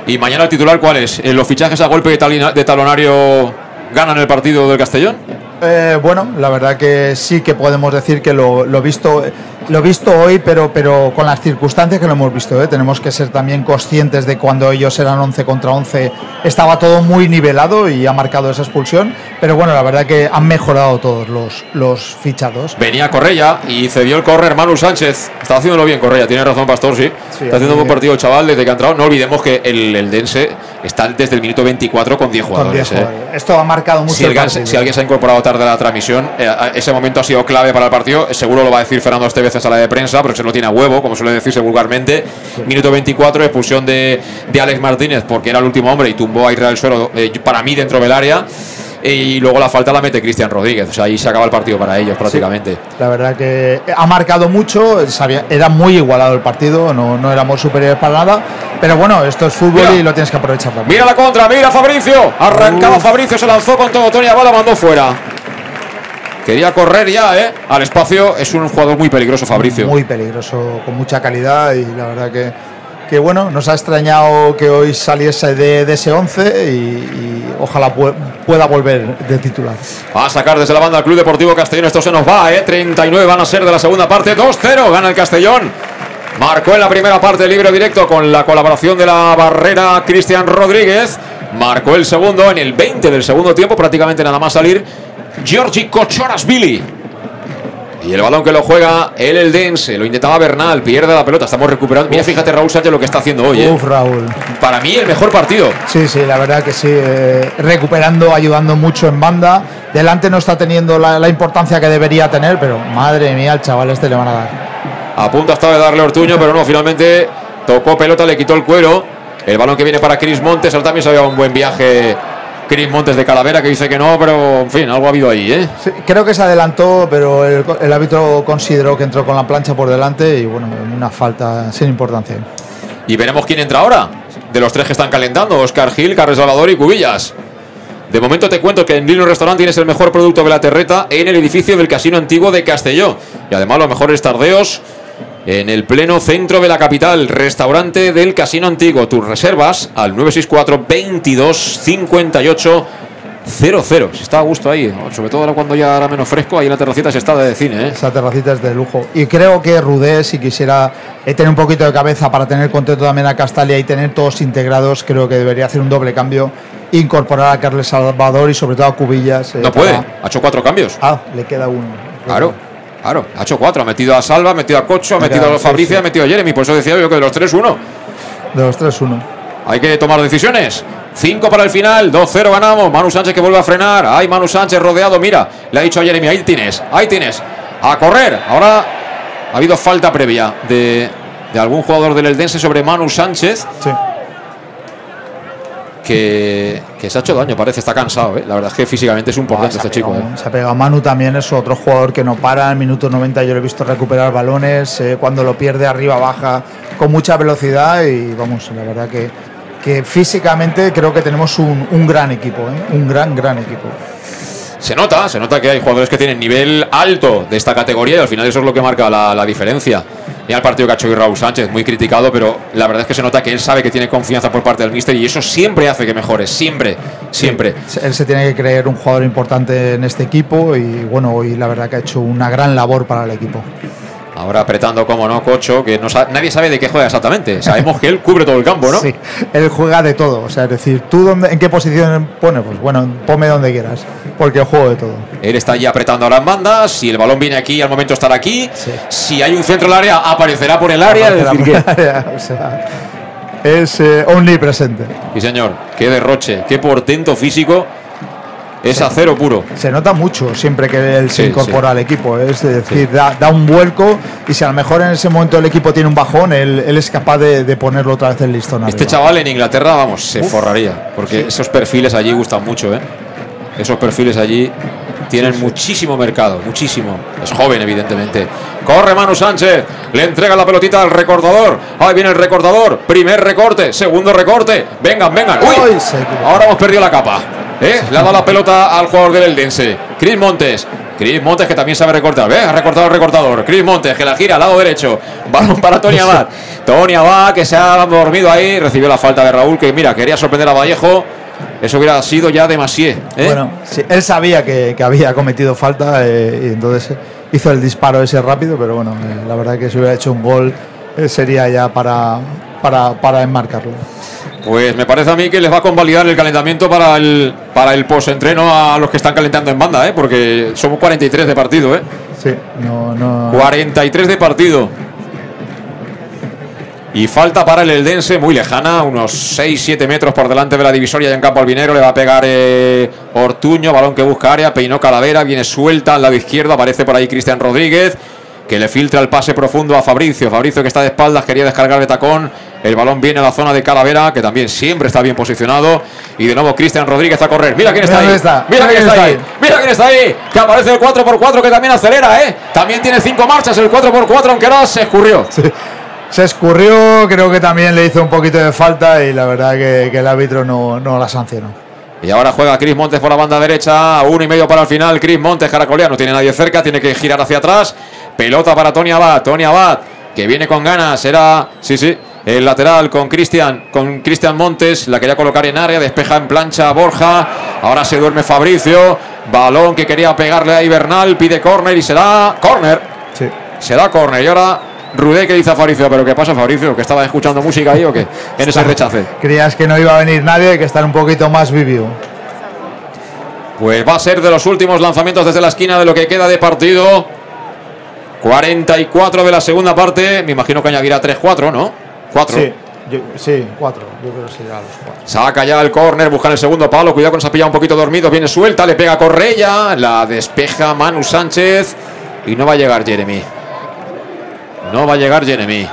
¿Y mañana el titular cuál es? ¿Eh, ¿Los fichajes a golpe de talonario ganan el partido del Castellón? Eh, bueno, la verdad que sí que podemos decir que lo, lo visto lo visto hoy, pero, pero con las circunstancias que lo hemos visto. ¿eh? Tenemos que ser también conscientes de cuando ellos eran 11 contra 11, estaba todo muy nivelado y ha marcado esa expulsión. Pero bueno, la verdad que han mejorado todos los, los fichados. Venía Correia y cedió el córner Manu Sánchez. Está haciéndolo bien Correia, tiene razón Pastor, sí. Sí, está haciendo un buen partido el chaval desde que ha entrado. No olvidemos que el, el Dense está desde el minuto 24 con 10 Con jugadores. 10 ¿eh? jugadores. Esto ha marcado mucho. Si, el si alguien se ha incorporado tarde a la transmisión, eh, ese momento ha sido clave para el partido. Seguro lo va a decir Fernando Estevez en sala de prensa, pero se lo tiene a huevo, como suele decirse vulgarmente. Minuto 24, expulsión de, de Alex Martínez, porque era el último hombre y tumbó a Israel Suero, eh, para mí, dentro del área. y luego la falta la mete Cristian Rodríguez. O sea, ahí se acaba el partido para ellos prácticamente. Sí, la verdad que ha marcado mucho, sabía, era muy igualado el partido, no, no éramos superiores para nada. Pero bueno, esto es fútbol Mira. y lo tienes que aprovechar también. Mira la contra, mira Fabricio. Arrancaba. Fabricio, se lanzó con todo. Tony Abad la mandó fuera. Quería correr ya, ¿eh? Al espacio. Es un jugador muy peligroso, Fabricio. Muy peligroso, con mucha calidad y la verdad que, que bueno, nos ha extrañado que hoy saliese de, de ese 11 y, y ojalá pu- pueda volver de titular. Va a sacar desde la banda al Club Deportivo Castellón. Esto se nos va, ¿eh? 39 van a ser de la segunda parte. 2-0 gana el Castellón. Marcó en la primera parte libre directo con la colaboración de la barrera Cristian Rodríguez. Marcó el segundo en el 20 del segundo tiempo, prácticamente nada más salir. Georgi Kochorasvili. Y el balón que lo juega el Eldense. Lo intentaba Bernal, pierde la pelota. Estamos recuperando. Mira, fíjate Raúl Sánchez lo que está haciendo hoy. ¿eh? Uf, Raúl. Para mí el mejor partido. Sí, sí, la verdad que sí. eh, recuperando, ayudando mucho en banda. Delante no está teniendo la, la importancia que debería tener, pero madre mía, al chaval este le van a dar. A punto estaba de darle Ortuño, pero no, finalmente tocó pelota, le quitó el cuero. El balón que viene para Cris Montes. Ahora también se había un buen viaje Cris Montes de Calavera, que dice que no, pero en fin, algo ha habido ahí, ¿eh? Sí, creo que se adelantó, pero el, el árbitro consideró que entró con la plancha por delante y bueno, una falta sin importancia. Y veremos quién entra ahora. De los tres que están calentando, Oscar Gil, Carles Salvador y Cubillas. De momento te cuento que en Lino Restaurant tienes el mejor producto de la terreta en el edificio del Casino Antiguo de Castelló. Y además los mejores tardeos en el pleno centro de la capital. Restaurante del Casino Antiguo. Tus reservas al 964 22 58 00. Si está a gusto ahí, sobre todo ahora cuando ya era menos fresco, ahí en la terracita se está de cine, ¿eh? Esa terracita es de lujo. Y creo que Rudé, si quisiera eh, tener un poquito de cabeza para tener contento también a Castalia y tener todos integrados, creo que debería hacer un doble cambio, incorporar a Carles Salvador y sobre todo a Cubillas. eh, No puede, para- ha hecho cuatro cambios. Ah, le queda uno. Claro, claro. Ha hecho cuatro. Ha metido a Salva, ha metido a Cocho, ha metido a Fabricio, sí. ha metido a Jeremy. Por eso decía yo que de los tres, uno. De los tres, uno. Hay que tomar decisiones. Cinco para el final, 2-0 ganamos. Manu Sánchez que vuelve a frenar. Ay, Manu Sánchez rodeado. Mira, le ha dicho a Jeremy, ahí tienes, ahí tienes. A correr. Ahora ha habido falta previa de, de algún jugador del Eldense sobre Manu Sánchez. Sí. Que, que se ha hecho daño, parece, está cansado. ¿eh? La verdad es que físicamente es un potente este chico. ¿eh? Se ha pegado Manu también, es otro jugador que no para. En minuto 90 yo lo he visto recuperar balones. eh, cuando lo pierde arriba baja con mucha velocidad. Y vamos, la verdad que, que físicamente creo que tenemos un, un gran equipo. ¿eh? Un gran, gran equipo. Se nota, se nota que hay jugadores que tienen nivel alto de esta categoría y al final eso es lo que marca la, la diferencia. Mira el partido que ha hecho hoy Raúl Sánchez, muy criticado, pero la verdad es que se nota que él sabe que tiene confianza por parte del míster y eso siempre hace que mejore, siempre, siempre. Él se tiene que creer un jugador importante en este equipo. Y bueno, hoy la verdad que ha hecho una gran labor para el equipo. Ahora apretando como no, Cocho, que no sa- nadie sabe de qué juega exactamente. Sabemos que él cubre todo el campo, ¿no? Sí, él juega de todo. O sea, es decir, ¿tú dónde, en qué posición pone? Pues bueno, ponme donde quieras. Porque juego de todo. Él está ya apretando ahora en bandas. Si el balón viene aquí, al momento estará aquí. Si hay un centro en el área, aparecerá por el área. Es decir, que- o sea, es eh, omnipresente. Sí, señor. Qué derroche, qué portento físico. Es acero puro. Se nota mucho siempre que él se Sí, incorpora sí. al equipo. Es decir, da, da un vuelco y si a lo mejor en ese momento el equipo tiene un bajón, él, él es capaz de, de ponerlo otra vez el listón Este arriba. chaval en Inglaterra, vamos, se Uf. forraría. Porque esos perfiles allí gustan mucho, ¿eh? Esos perfiles allí tienen muchísimo mercado, muchísimo. Es joven, evidentemente. Corre Manu Sánchez, le entrega la pelotita al recortador. Ahí viene el recortador. Primer recorte, segundo recorte. Vengan, vengan. ¡Uy! Ahora hemos perdido la capa. ¿Eh? Le ha dado la pelota al jugador del Eldense. Cris Montes. Cris Montes que también sabe recortar. ¿Ves? Ha recortado el recortador. Cris Montes que la gira al lado derecho. *laughs* Balón para Tony Abad. Tony Abad que se ha dormido ahí. Recibió la falta de Raúl que mira, quería sorprender a Vallejo. Eso hubiera sido ya demasiado. ¿eh? Bueno, él sabía que, que había cometido falta eh, y entonces hizo el disparo ese rápido, pero bueno, eh, la verdad que si hubiera hecho un gol eh, sería ya para, para, para enmarcarlo. Pues me parece a mí que les va a convalidar el calentamiento para el, para el post-entreno a los que están calentando en banda, ¿eh? porque somos 43 de partido. ¿eh? Sí, no, no. 43 de partido. Y falta para el Eldense muy lejana, unos 6-7 metros por delante de la divisoria ya en campo albinero. Le va a pegar eh, Ortuño, balón que busca área, peinó Calavera, viene suelta al lado izquierdo, aparece por ahí Cristian Rodríguez, que le filtra el pase profundo a Fabricio. Fabricio que está de espaldas, quería descargar de tacón El balón viene a la zona de Calavera, que también siempre está bien posicionado. Y de nuevo Cristian Rodríguez a correr. Mira quién está Mira ahí. está. Mira Mira quién quién está está ahí. ahí. Mira quién está ahí. Que aparece el 4x4 que también acelera, ¿eh? También tiene cinco marchas el 4x4, aunque ahora se escurrió. Se escurrió, creo que también le hizo un poquito de falta y la verdad que, que el árbitro no, no la sancionó. Y ahora juega Cris Montes por la banda derecha. Uno y medio para el final. Cris Montes, Caracolea. No tiene nadie cerca. Tiene que girar hacia atrás. Pelota para Tony Abad. Tony Abad, que viene con ganas. Era, sí, sí, el lateral con Cristian. Con Cristian Montes. La quería colocar en área. Despeja en plancha Borja. Ahora se duerme Fabricio. Balón que quería pegarle a Ibernal. Pide córner y se da córner. Sí. Se da córner. Y ahora Rudé que dice a Fabricio. ¿Pero qué pasa, Fabricio? ¿Que estaba escuchando música ahí o qué? En ese rechace. Creías que no iba a venir nadie, que estar un poquito más vivo. Pues va a ser de los últimos lanzamientos desde la esquina de lo que queda de partido. 44 de la segunda parte. Me imagino que añadirá 3-4, ¿no? 4. Sí, yo- sí, cuatro. Yo creo que será los cuatro. Saca ya el córner, busca el segundo palo. Cuidado con esa pilla un poquito dormido. Viene suelta, le pega Correia. La despeja Manu Sánchez. Y no va a llegar Jeremy. No va a llegar Jeremy.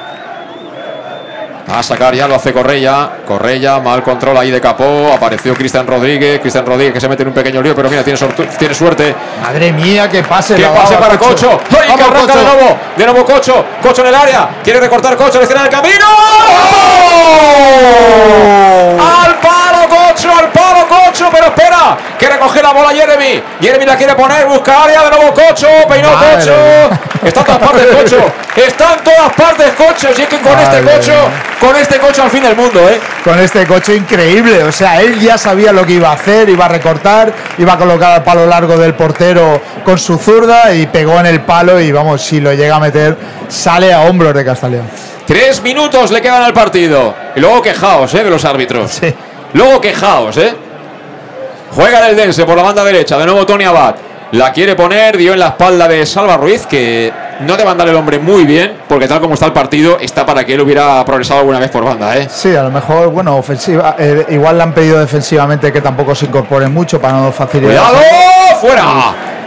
A sacar ya, lo hace Correia. Correia, mal control ahí de capó. Apareció Cristian Rodríguez. Cristian Rodríguez que se mete en un pequeño lío, pero mira, tiene, tiene suerte. Madre mía, que pase. Que pase para Cocho. ¡Ay, que de Cocho. nuevo! De nuevo Cocho. Cocho en el área. Quiere recortar Cocho. Le cierra el camino. Al palo Cocho, al palo Cocho. Pero espera. Que recoge la bola Jeremy. Jeremy la quiere poner. Busca área. De nuevo Cocho. Peinó Madre Cocho. Está en todas partes Cocho. Está en todas partes Cocho. Y es que con este Cocho, con este Cocho al fin del mundo, ¿eh? Con este coche increíble. O sea, él ya sabía lo que iba a hacer, iba a recortar, iba a colocar al palo largo del portero con su zurda y pegó en el palo y vamos, si lo llega a meter, sale a hombros de Castellón. Tres minutos le quedan al partido. Y luego quejaos, ¿eh? De los árbitros. Luego quejaos, ¿eh? Juega el Dense por la banda derecha. De nuevo Tony Abad. La quiere poner, dio en la espalda de Salva Ruiz, que no te va a andar el hombre muy bien, porque tal como está el partido, está para que él hubiera progresado alguna vez por banda, ¿eh? Sí, a lo mejor, bueno, ofensiva. eh, igual le han pedido defensivamente que tampoco se incorpore mucho para no facilitar. ¡Cuidado! ¡Fuera!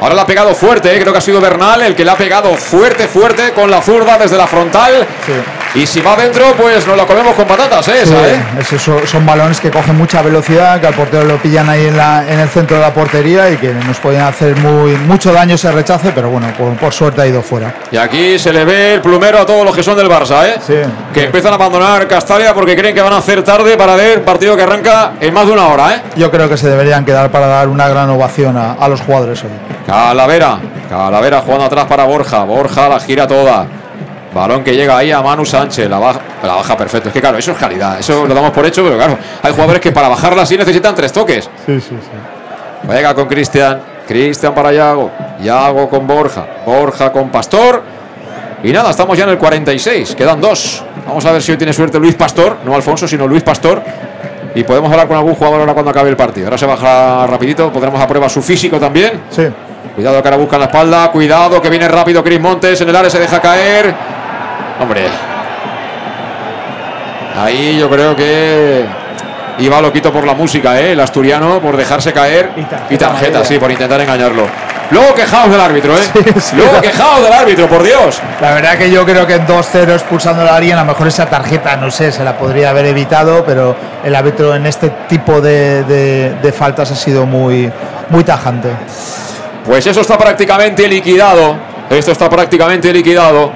Ahora le ha pegado fuerte, ¿eh? creo que ha sido Bernal el que le ha pegado fuerte, fuerte con la zurda desde la frontal. Y si va adentro, pues nos la comemos con patatas, ¿eh? Sí, Esa, ¿eh? esos son, son balones que cogen mucha velocidad, que al portero lo pillan ahí en, la, en el centro de la portería y que nos pueden hacer muy, mucho daño ese rechace, pero bueno, por, por suerte ha ido fuera. Y aquí se le ve el plumero a todos los que son del Barça, ¿eh? Que empiezan a abandonar Castalia porque creen que van a hacer tarde para ver partido que arranca en más de una hora, ¿eh? Yo creo que se deberían quedar para dar una gran ovación a, a los jugadores hoy. Calavera, Calavera jugando atrás para Borja, Borja la gira toda. Balón que llega ahí a Manu Sánchez, la baja, la baja perfecto. Es que claro, eso es calidad, eso lo damos por hecho, pero claro, hay jugadores que para bajarla así necesitan tres toques. Sí, sí, sí. Venga con Cristian, Cristian para Yago, Yago con Borja, Borja con Pastor. Y nada, estamos ya en el 46, quedan dos. Vamos a ver si hoy tiene suerte Luis Pastor, no Alfonso, sino Luis Pastor. Y podemos hablar con algún jugador ahora cuando acabe el partido. Ahora se baja rapidito, pondremos a prueba su físico también. Sí. Cuidado que ahora busca la espalda, cuidado que viene rápido Cris Montes, en el área se deja caer. Hombre. Ahí yo creo que iba loquito por la música, ¿eh? El asturiano por dejarse caer. Y tarjeta, sí, por intentar engañarlo. Luego quejaos del árbitro, ¿eh? Luego quejaos del árbitro, por Dios. La verdad que yo creo que en 2-0 expulsando a alguien, a lo mejor esa tarjeta, no sé, se la podría haber evitado, pero el árbitro en este tipo de, de- de faltas ha sido muy, muy tajante. Pues eso está prácticamente liquidado. Esto está prácticamente liquidado.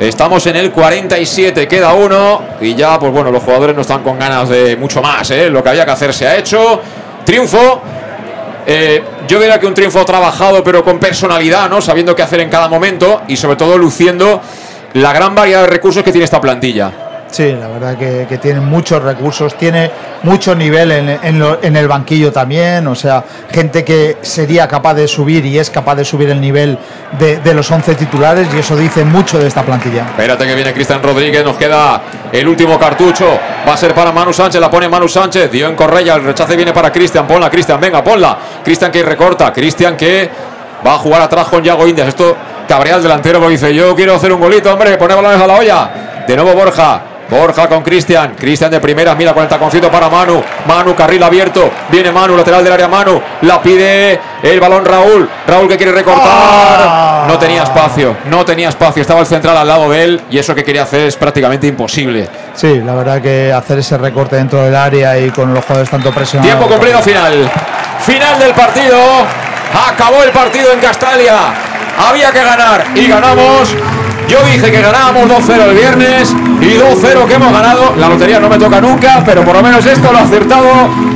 Estamos en el 47, queda uno. Y ya, pues bueno, los jugadores no están con ganas de mucho más. ¿eh? Lo que había que hacer se ha hecho. Triunfo. Eh, yo diría que un triunfo trabajado, pero con personalidad, ¿no? Sabiendo qué hacer en cada momento y sobre todo luciendo la gran variedad de recursos que tiene esta plantilla. Sí, la verdad que, tiene muchos recursos, tiene mucho nivel en, el banquillo también, o sea, gente que sería capaz de subir y es capaz de subir el nivel de, los 11 titulares y eso dice mucho de esta plantilla. Espérate que viene Cristian Rodríguez, nos queda el último cartucho. Va a ser para Manu Sánchez, la pone Manu Sánchez, dio en Correia, el rechace viene para Cristian, ponla Cristian, venga, ponla. Cristian que recorta, Cristian que va a jugar atrás con Yago Indias. Esto cabrea al delantero porque dice, yo quiero hacer un golito, hombre, poner balones a la olla. De nuevo Borja, Borja con Cristian. Cristian de primera, mira con el taconcito para Manu. Manu, carril abierto. Viene Manu, lateral del área Manu. La pide el balón Raúl. Raúl que quiere recortar. Ah. No tenía espacio, no tenía espacio. Estaba el central al lado de él y eso que quería hacer es prácticamente imposible. Sí, la verdad que hacer ese recorte dentro del área y con los jugadores tanto presionados. Tiempo cumplido final. Final del partido. Acabó el partido en Castalia. Había que ganar y ganamos. Yo dije que ganábamos 2-0 el viernes y 2-0 que hemos ganado. La lotería no me toca nunca, pero por lo menos esto lo he acertado.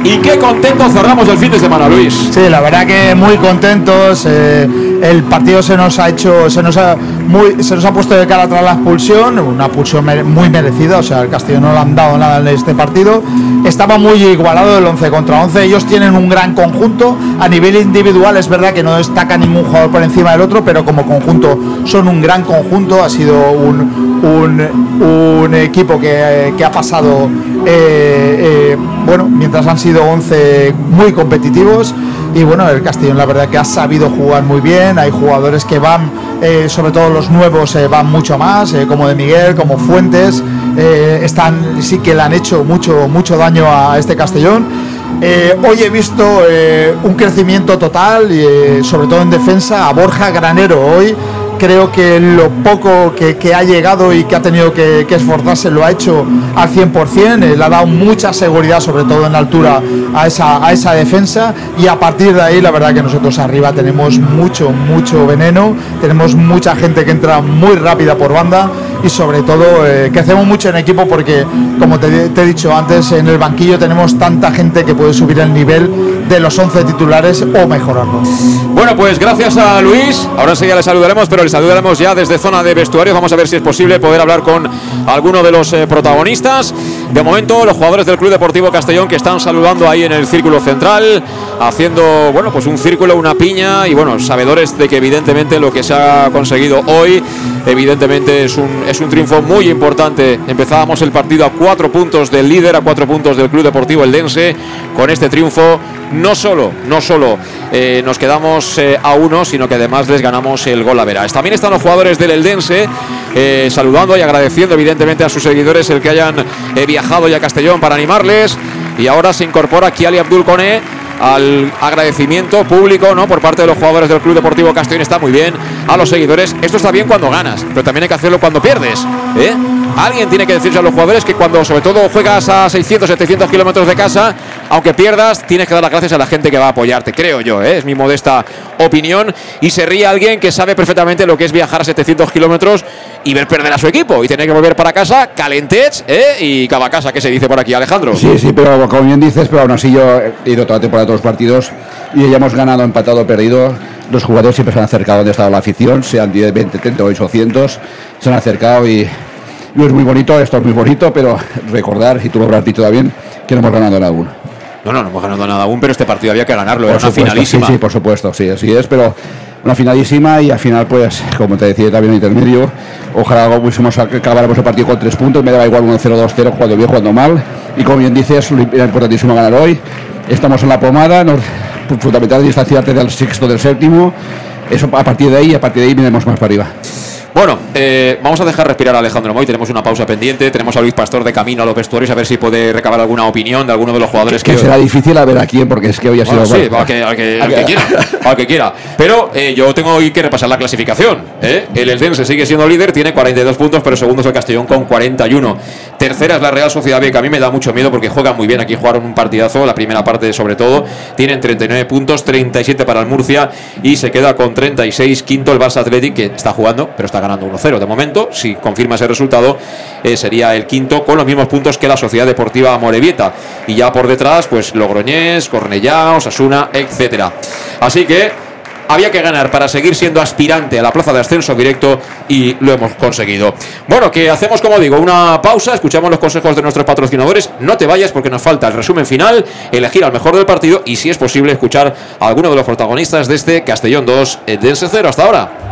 Y qué contentos cerramos el fin de semana, Luis. Sí, la verdad que muy contentos. eh, el partido se nos ha hecho, se nos ha, ha puesto de cara tras la expulsión, una expulsión muy merecida. O sea, el Castillo no le han dado nada en este partido. Estaba muy igualado el 11 contra 11. Ellos tienen un gran conjunto. A nivel individual es verdad que no destaca ningún jugador por encima del otro, pero como conjunto son un gran conjunto. Ha sido un, un, un equipo que, que ha pasado, eh, eh, bueno, mientras han sido 11 muy competitivos. Y bueno, el Castellón la verdad que ha sabido jugar muy bien. Hay jugadores que van, eh, sobre todo los nuevos, eh, van mucho más, eh, como de Miguel, como Fuentes. eh, están, sí que le han hecho mucho, mucho daño a este Castellón. Eh, hoy he visto eh, un crecimiento total, eh, sobre todo en defensa, a Borja Granero hoy. Creo que lo poco que, ha llegado y que ha tenido que, que esforzarse lo ha hecho al 100%, eh, le ha dado mucha seguridad, sobre todo en altura, a esa, a esa defensa. Y a partir de ahí la verdad que nosotros arriba tenemos mucho, mucho veneno, tenemos mucha gente que entra muy rápida por banda y sobre todo eh, que hacemos mucho en equipo porque, como te, he dicho antes, en el banquillo tenemos tanta gente que puede subir el nivel de los 11 titulares o mejorarlo. Bueno, pues gracias a Luis. Ahora enseguida le saludaremos, pero le saludaremos ya desde zona de vestuarios. Vamos a ver si es posible poder hablar con alguno de los eh, protagonistas. De momento, los jugadores del Club Deportivo Castellón que están saludando ahí en el círculo central, haciendo, bueno, pues un círculo, una piña y, bueno, sabedores de que evidentemente lo que se ha conseguido hoy, evidentemente es un, es un triunfo muy importante. Empezábamos el partido a cuatro puntos del líder, a cuatro puntos del Club Deportivo Eldense. Con este triunfo, no solo, no solo eh, nos quedamos eh, a uno, sino que además les ganamos el gol a veras. También están los jugadores del Eldense eh, saludando y agradeciendo evidentemente a sus seguidores el que hayan eh, viajado ya a Castellón para animarles. Y ahora se incorpora Kiali Abdul al agradecimiento público ¿no? por parte de los jugadores del Club Deportivo Castellón. Está muy bien. A los seguidores, esto está bien cuando ganas, pero también hay que hacerlo cuando pierdes. ¿eh? Alguien tiene que decirse a los jugadores que cuando sobre todo juegas a 600, 700 kilómetros de casa, aunque pierdas, tienes que dar las gracias a la gente que va a apoyarte, creo yo, ¿eh? es mi modesta opinión. Y se ríe alguien que sabe perfectamente lo que es viajar a 700 kilómetros y ver perder a su equipo y tener que volver para casa calentets ¿eh? y cava casa, que se dice por aquí, Alejandro. Sí, sí, pero como bien dices, pero aún así yo he ido toda la temporada a todos los partidos y ya hemos ganado, empatado, perdido. Los jugadores siempre se han acercado donde estaba la afición, sean 10, 20, 30 o 800, se han acercado y, y es muy bonito, esto es muy bonito, pero recordar, y tú lo habrás dicho también, que no hemos ganado nada aún. No, no, no hemos ganado nada aún, pero este partido había que ganarlo, era Por una supuesto, finalísima. Sí, sí, por supuesto, sí, así es, pero una finalísima y al final, pues, como te decía también en intermedio, ojalá acabáramos el partido con tres puntos, me daba igual 1-0, 2-0, jugando bien, jugando mal, y como bien dices, era importantísimo ganar hoy, estamos en la pomada, nos, fundamental distanciarte del sexto, del séptimo, eso a partir de ahí, a partir de ahí miremos más para arriba. Bueno, eh, vamos a dejar respirar a Alejandro Moy. Tenemos una pausa pendiente. Tenemos a Luis Pastor de camino a los vestuarios a ver si puede recabar alguna opinión de alguno de los jugadores que. Que será difícil a ver a quién, porque es que hoy ha Bueno, sido... sí, al que, al que- al que *laughs* quiera, al que quiera. Pero eh, yo tengo hoy que repasar la clasificación. ¿eh? El Eldense sigue siendo líder, tiene 42 puntos, pero segundo es el Castellón con 41. Tercera es la Real Sociedad B, que a mí me da mucho miedo porque juegan muy bien. Aquí jugaron un partidazo, la primera parte sobre todo. Tienen 39 puntos, 37 para el Murcia y se queda con 36. Quinto el Barça Athletic, que está jugando, pero está ganando 1-0 de momento. Si confirma ese resultado, eh, sería el quinto con los mismos puntos que la Sociedad Deportiva Morevieta. Y ya por detrás, pues Logroñés, Cornellá, Osasuna, etcétera. Así que había que ganar para seguir siendo aspirante a la plaza de ascenso directo y lo hemos conseguido. Bueno, que hacemos, como digo, una pausa, escuchamos los consejos de nuestros patrocinadores, no te vayas porque nos falta el resumen final, elegir al mejor del partido y si es posible escuchar a alguno de los protagonistas de este Castellón 2 Dense 0 hasta ahora.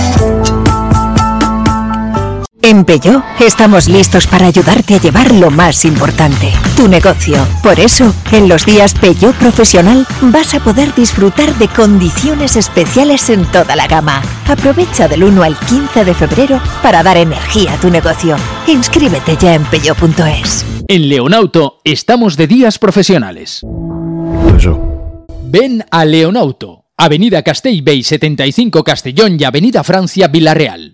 En Peugeot estamos listos para ayudarte a llevar lo más importante, tu negocio. Por eso, en los días Peugeot Profesional vas a poder disfrutar de condiciones especiales en toda la gama. Aprovecha del 1 al 15 de febrero para dar energía a tu negocio. Inscríbete ya en peugeot.es. En Leonauto estamos de días profesionales. Ven a Leonauto, Avenida Castellbey 75 Castellón y Avenida Francia Villarreal.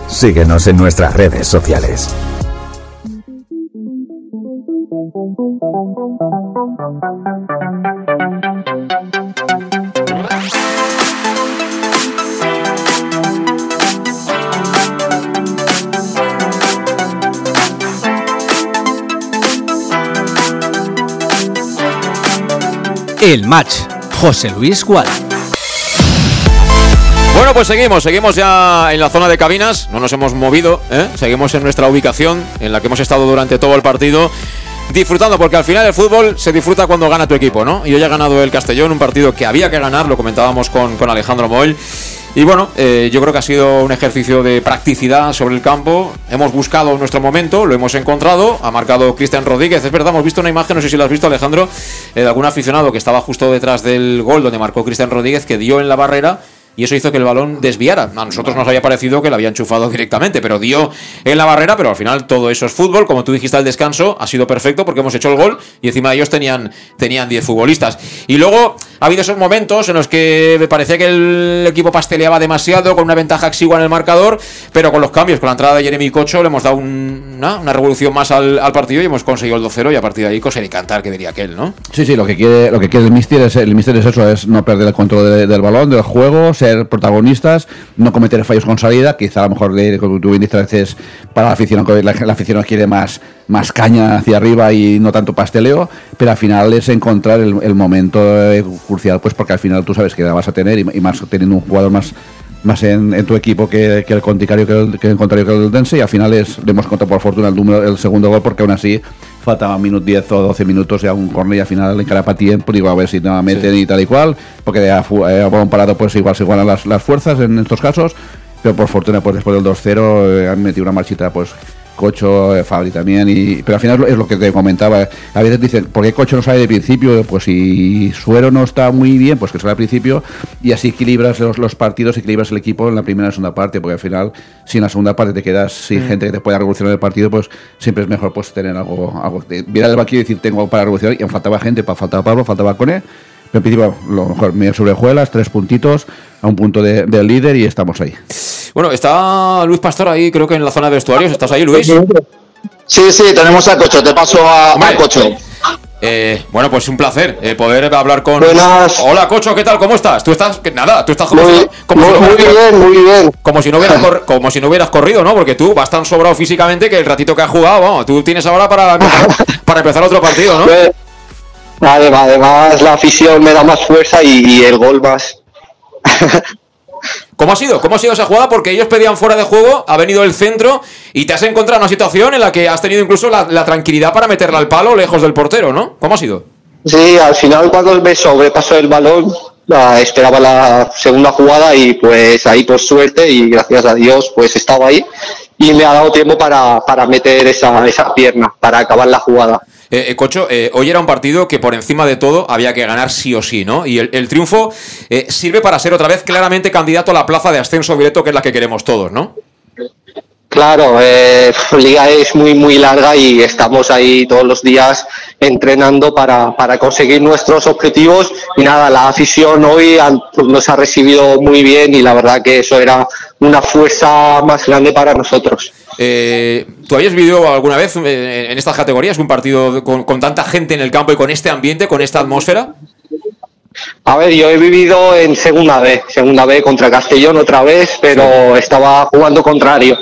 Síguenos en nuestras redes sociales. El match. José Luis Gual. Bueno, pues seguimos, seguimos ya en la zona de cabinas, no nos hemos movido, ¿eh? seguimos en nuestra ubicación en la que hemos estado durante todo el partido. Disfrutando, porque al final el fútbol se disfruta cuando gana tu equipo, ¿no? Y hoy ha ganado el Castellón, un partido que había que ganar, lo comentábamos con, con Alejandro Moll. Y bueno, eh, yo creo que ha sido un ejercicio de practicidad sobre el campo. Hemos buscado nuestro momento, lo hemos encontrado. Ha marcado Cristian Rodríguez. Es verdad, hemos visto una imagen, no sé si lo has visto, Alejandro, eh, de algún aficionado que estaba justo detrás del gol donde marcó Cristian Rodríguez, que dio en la barrera y eso hizo que el balón desviara. A nosotros nos había parecido que lo había enchufado directamente, pero dio en la barrera, pero al final todo eso es fútbol. Como tú dijiste al descanso, ha sido perfecto porque hemos hecho el gol y encima de ellos tenían, tenían 10 futbolistas. Y luego ha habido esos momentos en los que me parecía que el equipo pasteleaba demasiado con una ventaja exigua en el marcador, pero con los cambios, con la entrada de Jeremy Cocho, le hemos dado una, una, revolución más al, al, partido y hemos conseguido el 2-0 y a partir de ahí coser y cantar, que diría aquel, ¿no? Sí, sí, lo que quiere, lo que quiere el Mister es, el Mister es eso, es no perder el control de, del balón, del juego, ser protagonistas, no cometer fallos con salida, quizá a lo mejor, como tú bien a veces para la afición, la, la afición quiere más más caña hacia arriba y no tanto pasteleo, pero al final es encontrar el, el momento eh, crucial, pues porque al final tú sabes que la vas a tener y, y más teniendo un jugador más más en, en tu equipo que, que, el contrario que el, que el contrario que el Dense y al final es le hemos contado por fortuna el número el segundo gol porque aún así faltaba un minuto 10 o 12 minutos ya un corner y al final encara para tiempo digo a ver si no meten sí. y tal y cual porque ya eh, a parado pues igual se igualan las, las fuerzas en estos casos pero por fortuna pues después del 2-0 eh, han metido una marchita pues Cocho, eh, Fabri también, y, pero al final es lo que te comentaba. A veces dicen, ¿por qué Cocho no sale de principio? Pues si Suero no está muy bien, pues que sale al principio y así equilibras los, los, partidos, equilibras el equipo en la primera y la segunda parte, porque al final, si en la segunda parte te quedas sin mm. gente que te pueda revolucionar el partido, pues siempre es mejor pues tener algo. algo de, mirar el banquillo y decir, tengo para revolucionar, y faltaba gente, faltaba Pablo, faltaba Cone. Pero en principio, lo mejor, medio sobrejuelas, tres puntitos, a un punto del de líder y estamos ahí. Bueno, está Luis Pastor ahí, creo que en la zona de vestuarios. ¿Estás ahí, Luis? Sí, sí, tenemos a Cocho. Te paso a, a Cocho. Eh, bueno, pues un placer eh, poder hablar con. Buenas. Hola, Cocho, ¿qué tal? ¿Cómo estás? Tú estás. Nada, tú estás como muy, si, como muy, si no muy bien, muy bien. Como si, no hubieras cor, como si no hubieras corrido, ¿no? Porque tú vas tan sobrado físicamente que el ratito que has jugado, vamos, tú tienes ahora para, *laughs* para empezar otro partido, ¿no? Pues, además, además, la afición me da más fuerza y, y el gol más. *laughs* ¿Cómo ha sido? ¿Cómo ha sido esa jugada? Porque ellos pedían fuera de juego, ha venido el centro y te has encontrado en una situación en la que has tenido incluso la, tranquilidad para meterla al palo lejos del portero, ¿no? ¿Cómo ha sido? Sí, al final cuando me sobrepasó el balón, esperaba la segunda jugada y pues ahí por suerte y gracias a Dios pues estaba ahí y me ha dado tiempo para, para meter esa, esa pierna, para acabar la jugada. Eh, eh, Cocho, eh, hoy era un partido que por encima de todo había que ganar sí o sí, ¿no? Y el, triunfo eh, sirve para ser otra vez claramente candidato a la plaza de ascenso directo, que es la que queremos todos, ¿no? Claro, eh, *laughs* liga es muy muy larga y estamos ahí todos los días entrenando para, para conseguir nuestros objetivos y nada, la afición hoy pues, nos ha recibido muy bien y la verdad que eso era una fuerza más grande para nosotros. Eh, ¿Tú habías vivido alguna vez eh, en estas categorías un partido con, con tanta gente en el campo y con este ambiente, con esta atmósfera? A ver, yo he vivido en segunda B, segunda B contra Castellón otra vez, pero estaba jugando contrario.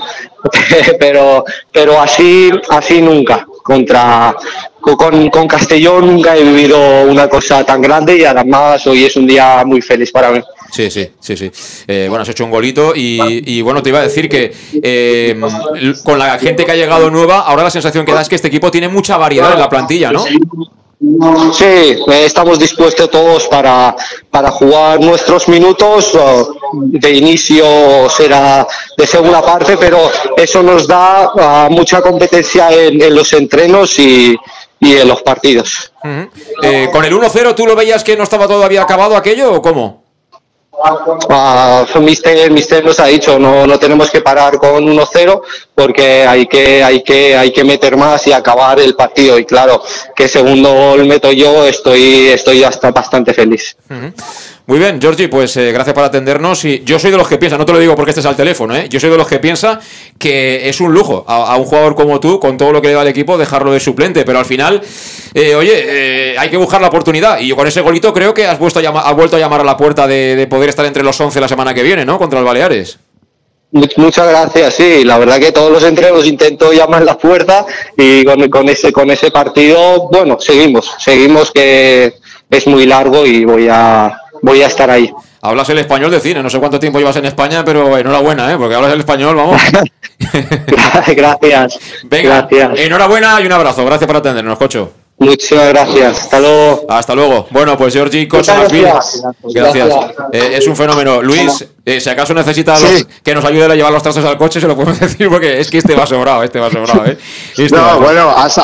*laughs* pero, pero así, así nunca. Contra, con, con Castellón nunca he vivido una cosa tan grande y además hoy es un día muy feliz para mí. Sí, sí, sí, sí. Eh, bueno, has hecho un golito y, y, bueno, te iba a decir que eh, con la gente que ha llegado nueva, ahora la sensación que da es que este equipo tiene mucha variedad en la plantilla, ¿no? Sí, eh, estamos dispuestos todos para, para jugar nuestros minutos. o De inicio será de segunda parte, pero eso nos da ah, mucha competencia en, los entrenos y, y en los partidos. Eh, ¿Con el 1-0 tú lo veías que no estaba todavía acabado aquello o cómo? Ah, mister, mister nos ha dicho no, no tenemos que parar con 1-0 porque hay que, hay, que, hay que meter más y acabar el partido. Y claro, que segundo gol meto yo, estoy, estoy hasta bastante feliz. Muy bien, Georgie, pues eh, gracias por atendernos. Y yo soy de los que piensa, no te lo digo porque estés al teléfono, ¿eh? yo soy de los que piensa que es un lujo a, un jugador como tú, con todo lo que le da al equipo, dejarlo de suplente. Pero al final, eh, oye, eh, hay que buscar la oportunidad. Y yo con ese golito creo que has, vuelto a has vuelto a llamar a la puerta de, de poder estar entre los 11 la semana que viene, ¿no? Contra el Baleares. Much- Muchas gracias, sí, la verdad que todos los entrenos intento llamar la puerta y con, con ese, con ese partido, bueno, seguimos, seguimos que es muy largo y voy a, voy a estar ahí. Hablas el español de cine, no sé cuánto tiempo llevas en España, pero enhorabuena, ¿eh? Porque hablas el español, vamos. *laughs* gracias. Venga, enhorabuena y un abrazo. Gracias por atendernos, Cocho. Muchas gracias. Hasta luego. Hasta luego. Bueno, pues Georgie Cocho gracias. Gracias. Gracias. Eh, es un fenómeno. Luis, eh, si acaso necesita los- que nos ayude a llevar los trastos al coche, se lo podemos *laughs* decir porque es que este va sobrado, este va sobrado, ¿eh? *laughs* Este va No, sobrado. bueno, ha, sa-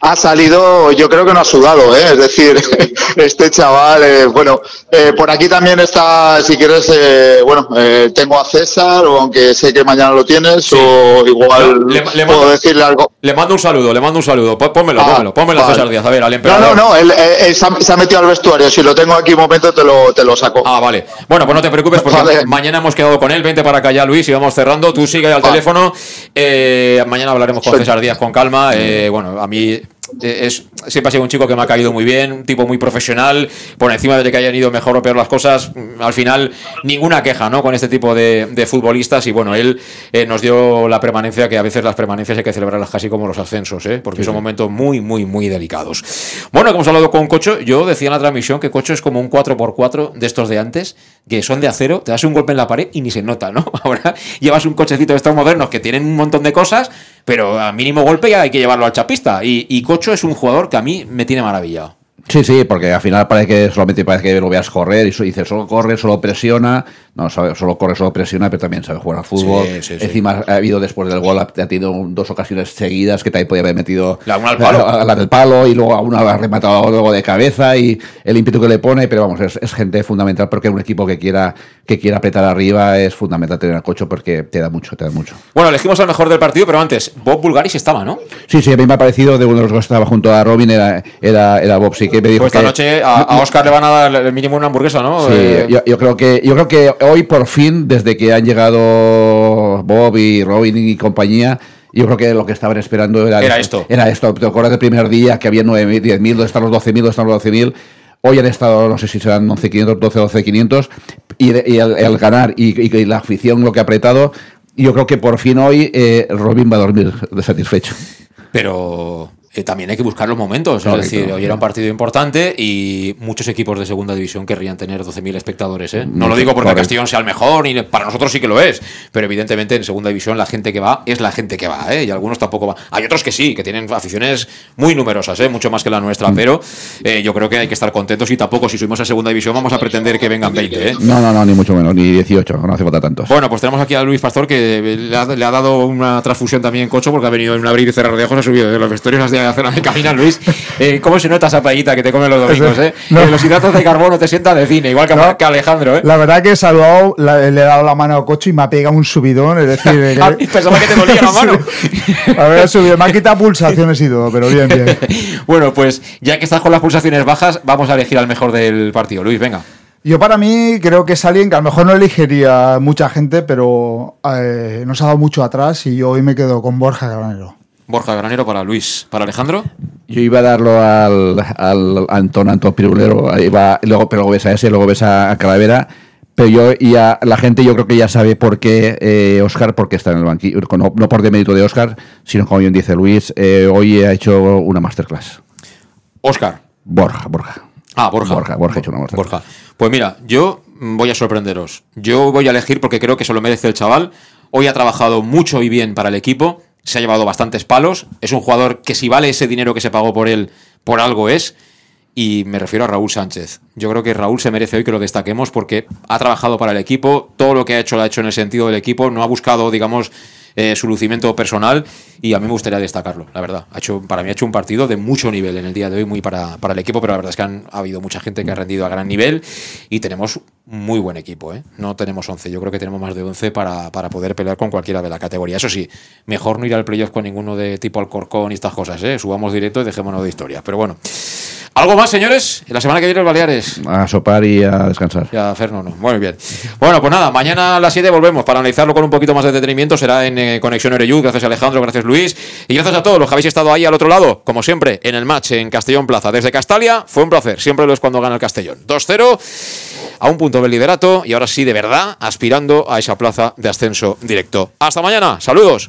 ha sa- ha salido, yo creo que no ha sudado, ¿eh? es decir, *laughs* este chaval, eh, bueno, eh, por aquí también está, si quieres, eh, bueno, eh, tengo a César, o aunque sé que mañana lo tienes, o igual Le- le puedo mando- decirle algo. Le mando un saludo, le mando un saludo. Pó- Pónmelo, Ah, pónmelo, pónmelo a vale. César Díaz. A ver, al No, emperador. no, no, él, eh, él se, ha, metido al vestuario, si lo tengo aquí un momento te lo, te lo saco. Ah, vale. Bueno, pues no te preocupes porque Vale. mañana hemos quedado con él. Vente para acá ya, Luis, y vamos cerrando. Tú sigue al teléfono. Eh, mañana hablaremos con César Díaz con calma. Eh, bueno, a mí es, siempre ha sido un chico que me ha caído muy bien, un tipo muy profesional. Por encima de que hayan ido mejor o peor las cosas, mm, al final ninguna queja, ¿no? Con este tipo de, de futbolistas. Y bueno, él eh, nos dio la permanencia, que a veces las permanencias hay que celebrarlas casi como los ascensos, ¿eh? Porque Sí, son sí. momentos muy, muy, muy delicados. Bueno, hemos hablado con Cocho, yo decía en la transmisión que Cocho es como un 4x4 de estos de antes, que son de acero, te das un golpe en la pared y ni se nota, ¿no? *laughs* Ahora llevas un cochecito de estos modernos que tienen un montón de cosas, pero a mínimo golpe ya hay que llevarlo al chapista. Y, y Cocho es un jugador que a mí me tiene maravillado. Sí, sí, porque al final parece que solamente parece que lo veas correr y dice solo corre, solo presiona. No, sabe, solo corre, solo presiona, pero también sabe jugar al fútbol. Sí, sí, sí. Encima ha habido después del gol, ha ha tenido dos ocasiones seguidas que también podía haber metido La una al palo. *laughs* la, la del palo y luego a una ha rematado luego de cabeza y el ímpetu que le pone, pero vamos, es, es gente fundamental porque un equipo que quiera que quiera apretar arriba es fundamental tener a Cocho porque te da mucho, te da mucho. Bueno, elegimos al mejor del partido, pero antes, Bob Bulgaris estaba, ¿no? Sí, sí, a mí me ha parecido de uno de los que estaba junto a Robin era, era, era Bob, sí que me dijo Pues esta que- noche a, a Oscar le van a dar el mínimo una hamburguesa, ¿no? Sí, Eh, yo, yo creo que yo creo que hoy por fin, desde que han llegado Bob y Robin y compañía, yo creo que lo que estaban esperando era, Era esto. Era esto. ¿Te acuerdas del primer día que había 9.000, 10.000, ¿dónde están los 12.000, dónde están los 12.000? Hoy han estado, no sé si serán 11.500, 12, 12.500, y, y al, al ganar y, y- y la afición lo que ha apretado, yo creo que por fin hoy eh, Robin va a dormir de satisfecho. Pero eh, también hay que buscar los momentos. Correcto. Es decir, hoy era un partido importante y muchos equipos de segunda división querrían tener 12.000 espectadores. ¿eh? No lo digo porque correcto. Castellón sea el mejor, y para nosotros sí que lo es. Pero evidentemente en segunda división la gente que va es la gente que va. ¿eh? Y algunos tampoco van. Hay otros que sí, que tienen aficiones muy numerosas, ¿eh? mucho más que la nuestra. Pero eh, yo creo que hay que estar contentos y tampoco si subimos a segunda división vamos a pretender que vengan 20. ¿eh? No, no, no, ni mucho menos, ni 18, no hace falta tantos. Bueno, pues tenemos aquí a Luis Pastor que le ha, le ha dado una transfusión también Cocho porque ha venido en un abrir y cerrar de ojos, ha subido de los vestuarios, las de de la zona de Luis. Eh, ¿Cómo se nota esa paellita que te comen los domingos, eh? Que los hidratos de carbono te sientan de cine, igual que, No. que Alejandro, ¿eh? La verdad que he saludado, la- le he dado la mano a Cocho y me ha pegado un subidón. Es decir, que- *laughs* Ah, pensaba que te dolía la *laughs* mano. A ver, subido. Me ha quitado pulsaciones y todo, pero bien, bien. *laughs* Bueno, pues ya que estás con las pulsaciones bajas, vamos a elegir al mejor del partido. Luis, venga. Yo para mí creo que es alguien que a lo mejor no elegiría mucha gente, pero eh, nos ha dado mucho atrás y yo hoy me quedo con Borja Granero. Borja Granero para Luis. ¿Para Alejandro? Yo iba a darlo al, al Antón Antón Pirulero, va, luego, pero luego ves a ese, luego ves a, a Calavera. Pero yo ya, la gente yo creo que ya sabe por qué eh, Oscar, porque está en el banquillo, no, no por demérito de Oscar, sino como bien dice Luis, eh, hoy ha hecho una masterclass. Oscar. Borja, Borja. Ah, Borja. Borja, Borja ha hecho una masterclass. Borja. Pues mira, yo voy a sorprenderos. Yo voy a elegir porque creo que se lo merece el chaval. Hoy ha trabajado mucho y bien para el equipo. Se ha llevado bastantes palos. Es un jugador que si vale ese dinero que se pagó por él, por algo es. Y me refiero a Raúl Sánchez. Yo creo que Raúl se merece hoy que lo destaquemos porque ha trabajado para el equipo. Todo lo que ha hecho lo ha hecho en el sentido del equipo. No ha buscado, digamos, eh, su lucimiento personal. Y a mí me gustaría destacarlo, la verdad. Ha hecho, para mí ha hecho un partido de mucho nivel en el día de hoy, muy para, para el equipo. Pero la verdad es que han, ha habido mucha gente que ha rendido a gran nivel. Y tenemos muy buen equipo. ¿eh? No tenemos 11. Yo creo que tenemos más de 11 para, para poder pelear con cualquiera de la categoría. Eso sí, mejor no ir al playoff con ninguno de tipo Alcorcón y estas cosas. ¿eh? Subamos directo y dejémonos de historia. Pero bueno. ¿Algo más, señores? La semana que viene los Baleares. A sopar y a descansar. Ya, Fer, no, no. Muy bien. Bueno, pues nada, mañana a las 7 volvemos para analizarlo con un poquito más de detenimiento. Será en eh, Conexión Oreyú. Gracias, Alejandro. Gracias, Luis. Y gracias a todos los que habéis estado ahí al otro lado, como siempre, en el match en Castellón Plaza. Desde Castalia, fue un placer. Siempre lo es cuando gana el Castellón. 2-0 a un punto del liderato y ahora sí, de verdad, aspirando a esa plaza de ascenso directo. Hasta mañana. Saludos.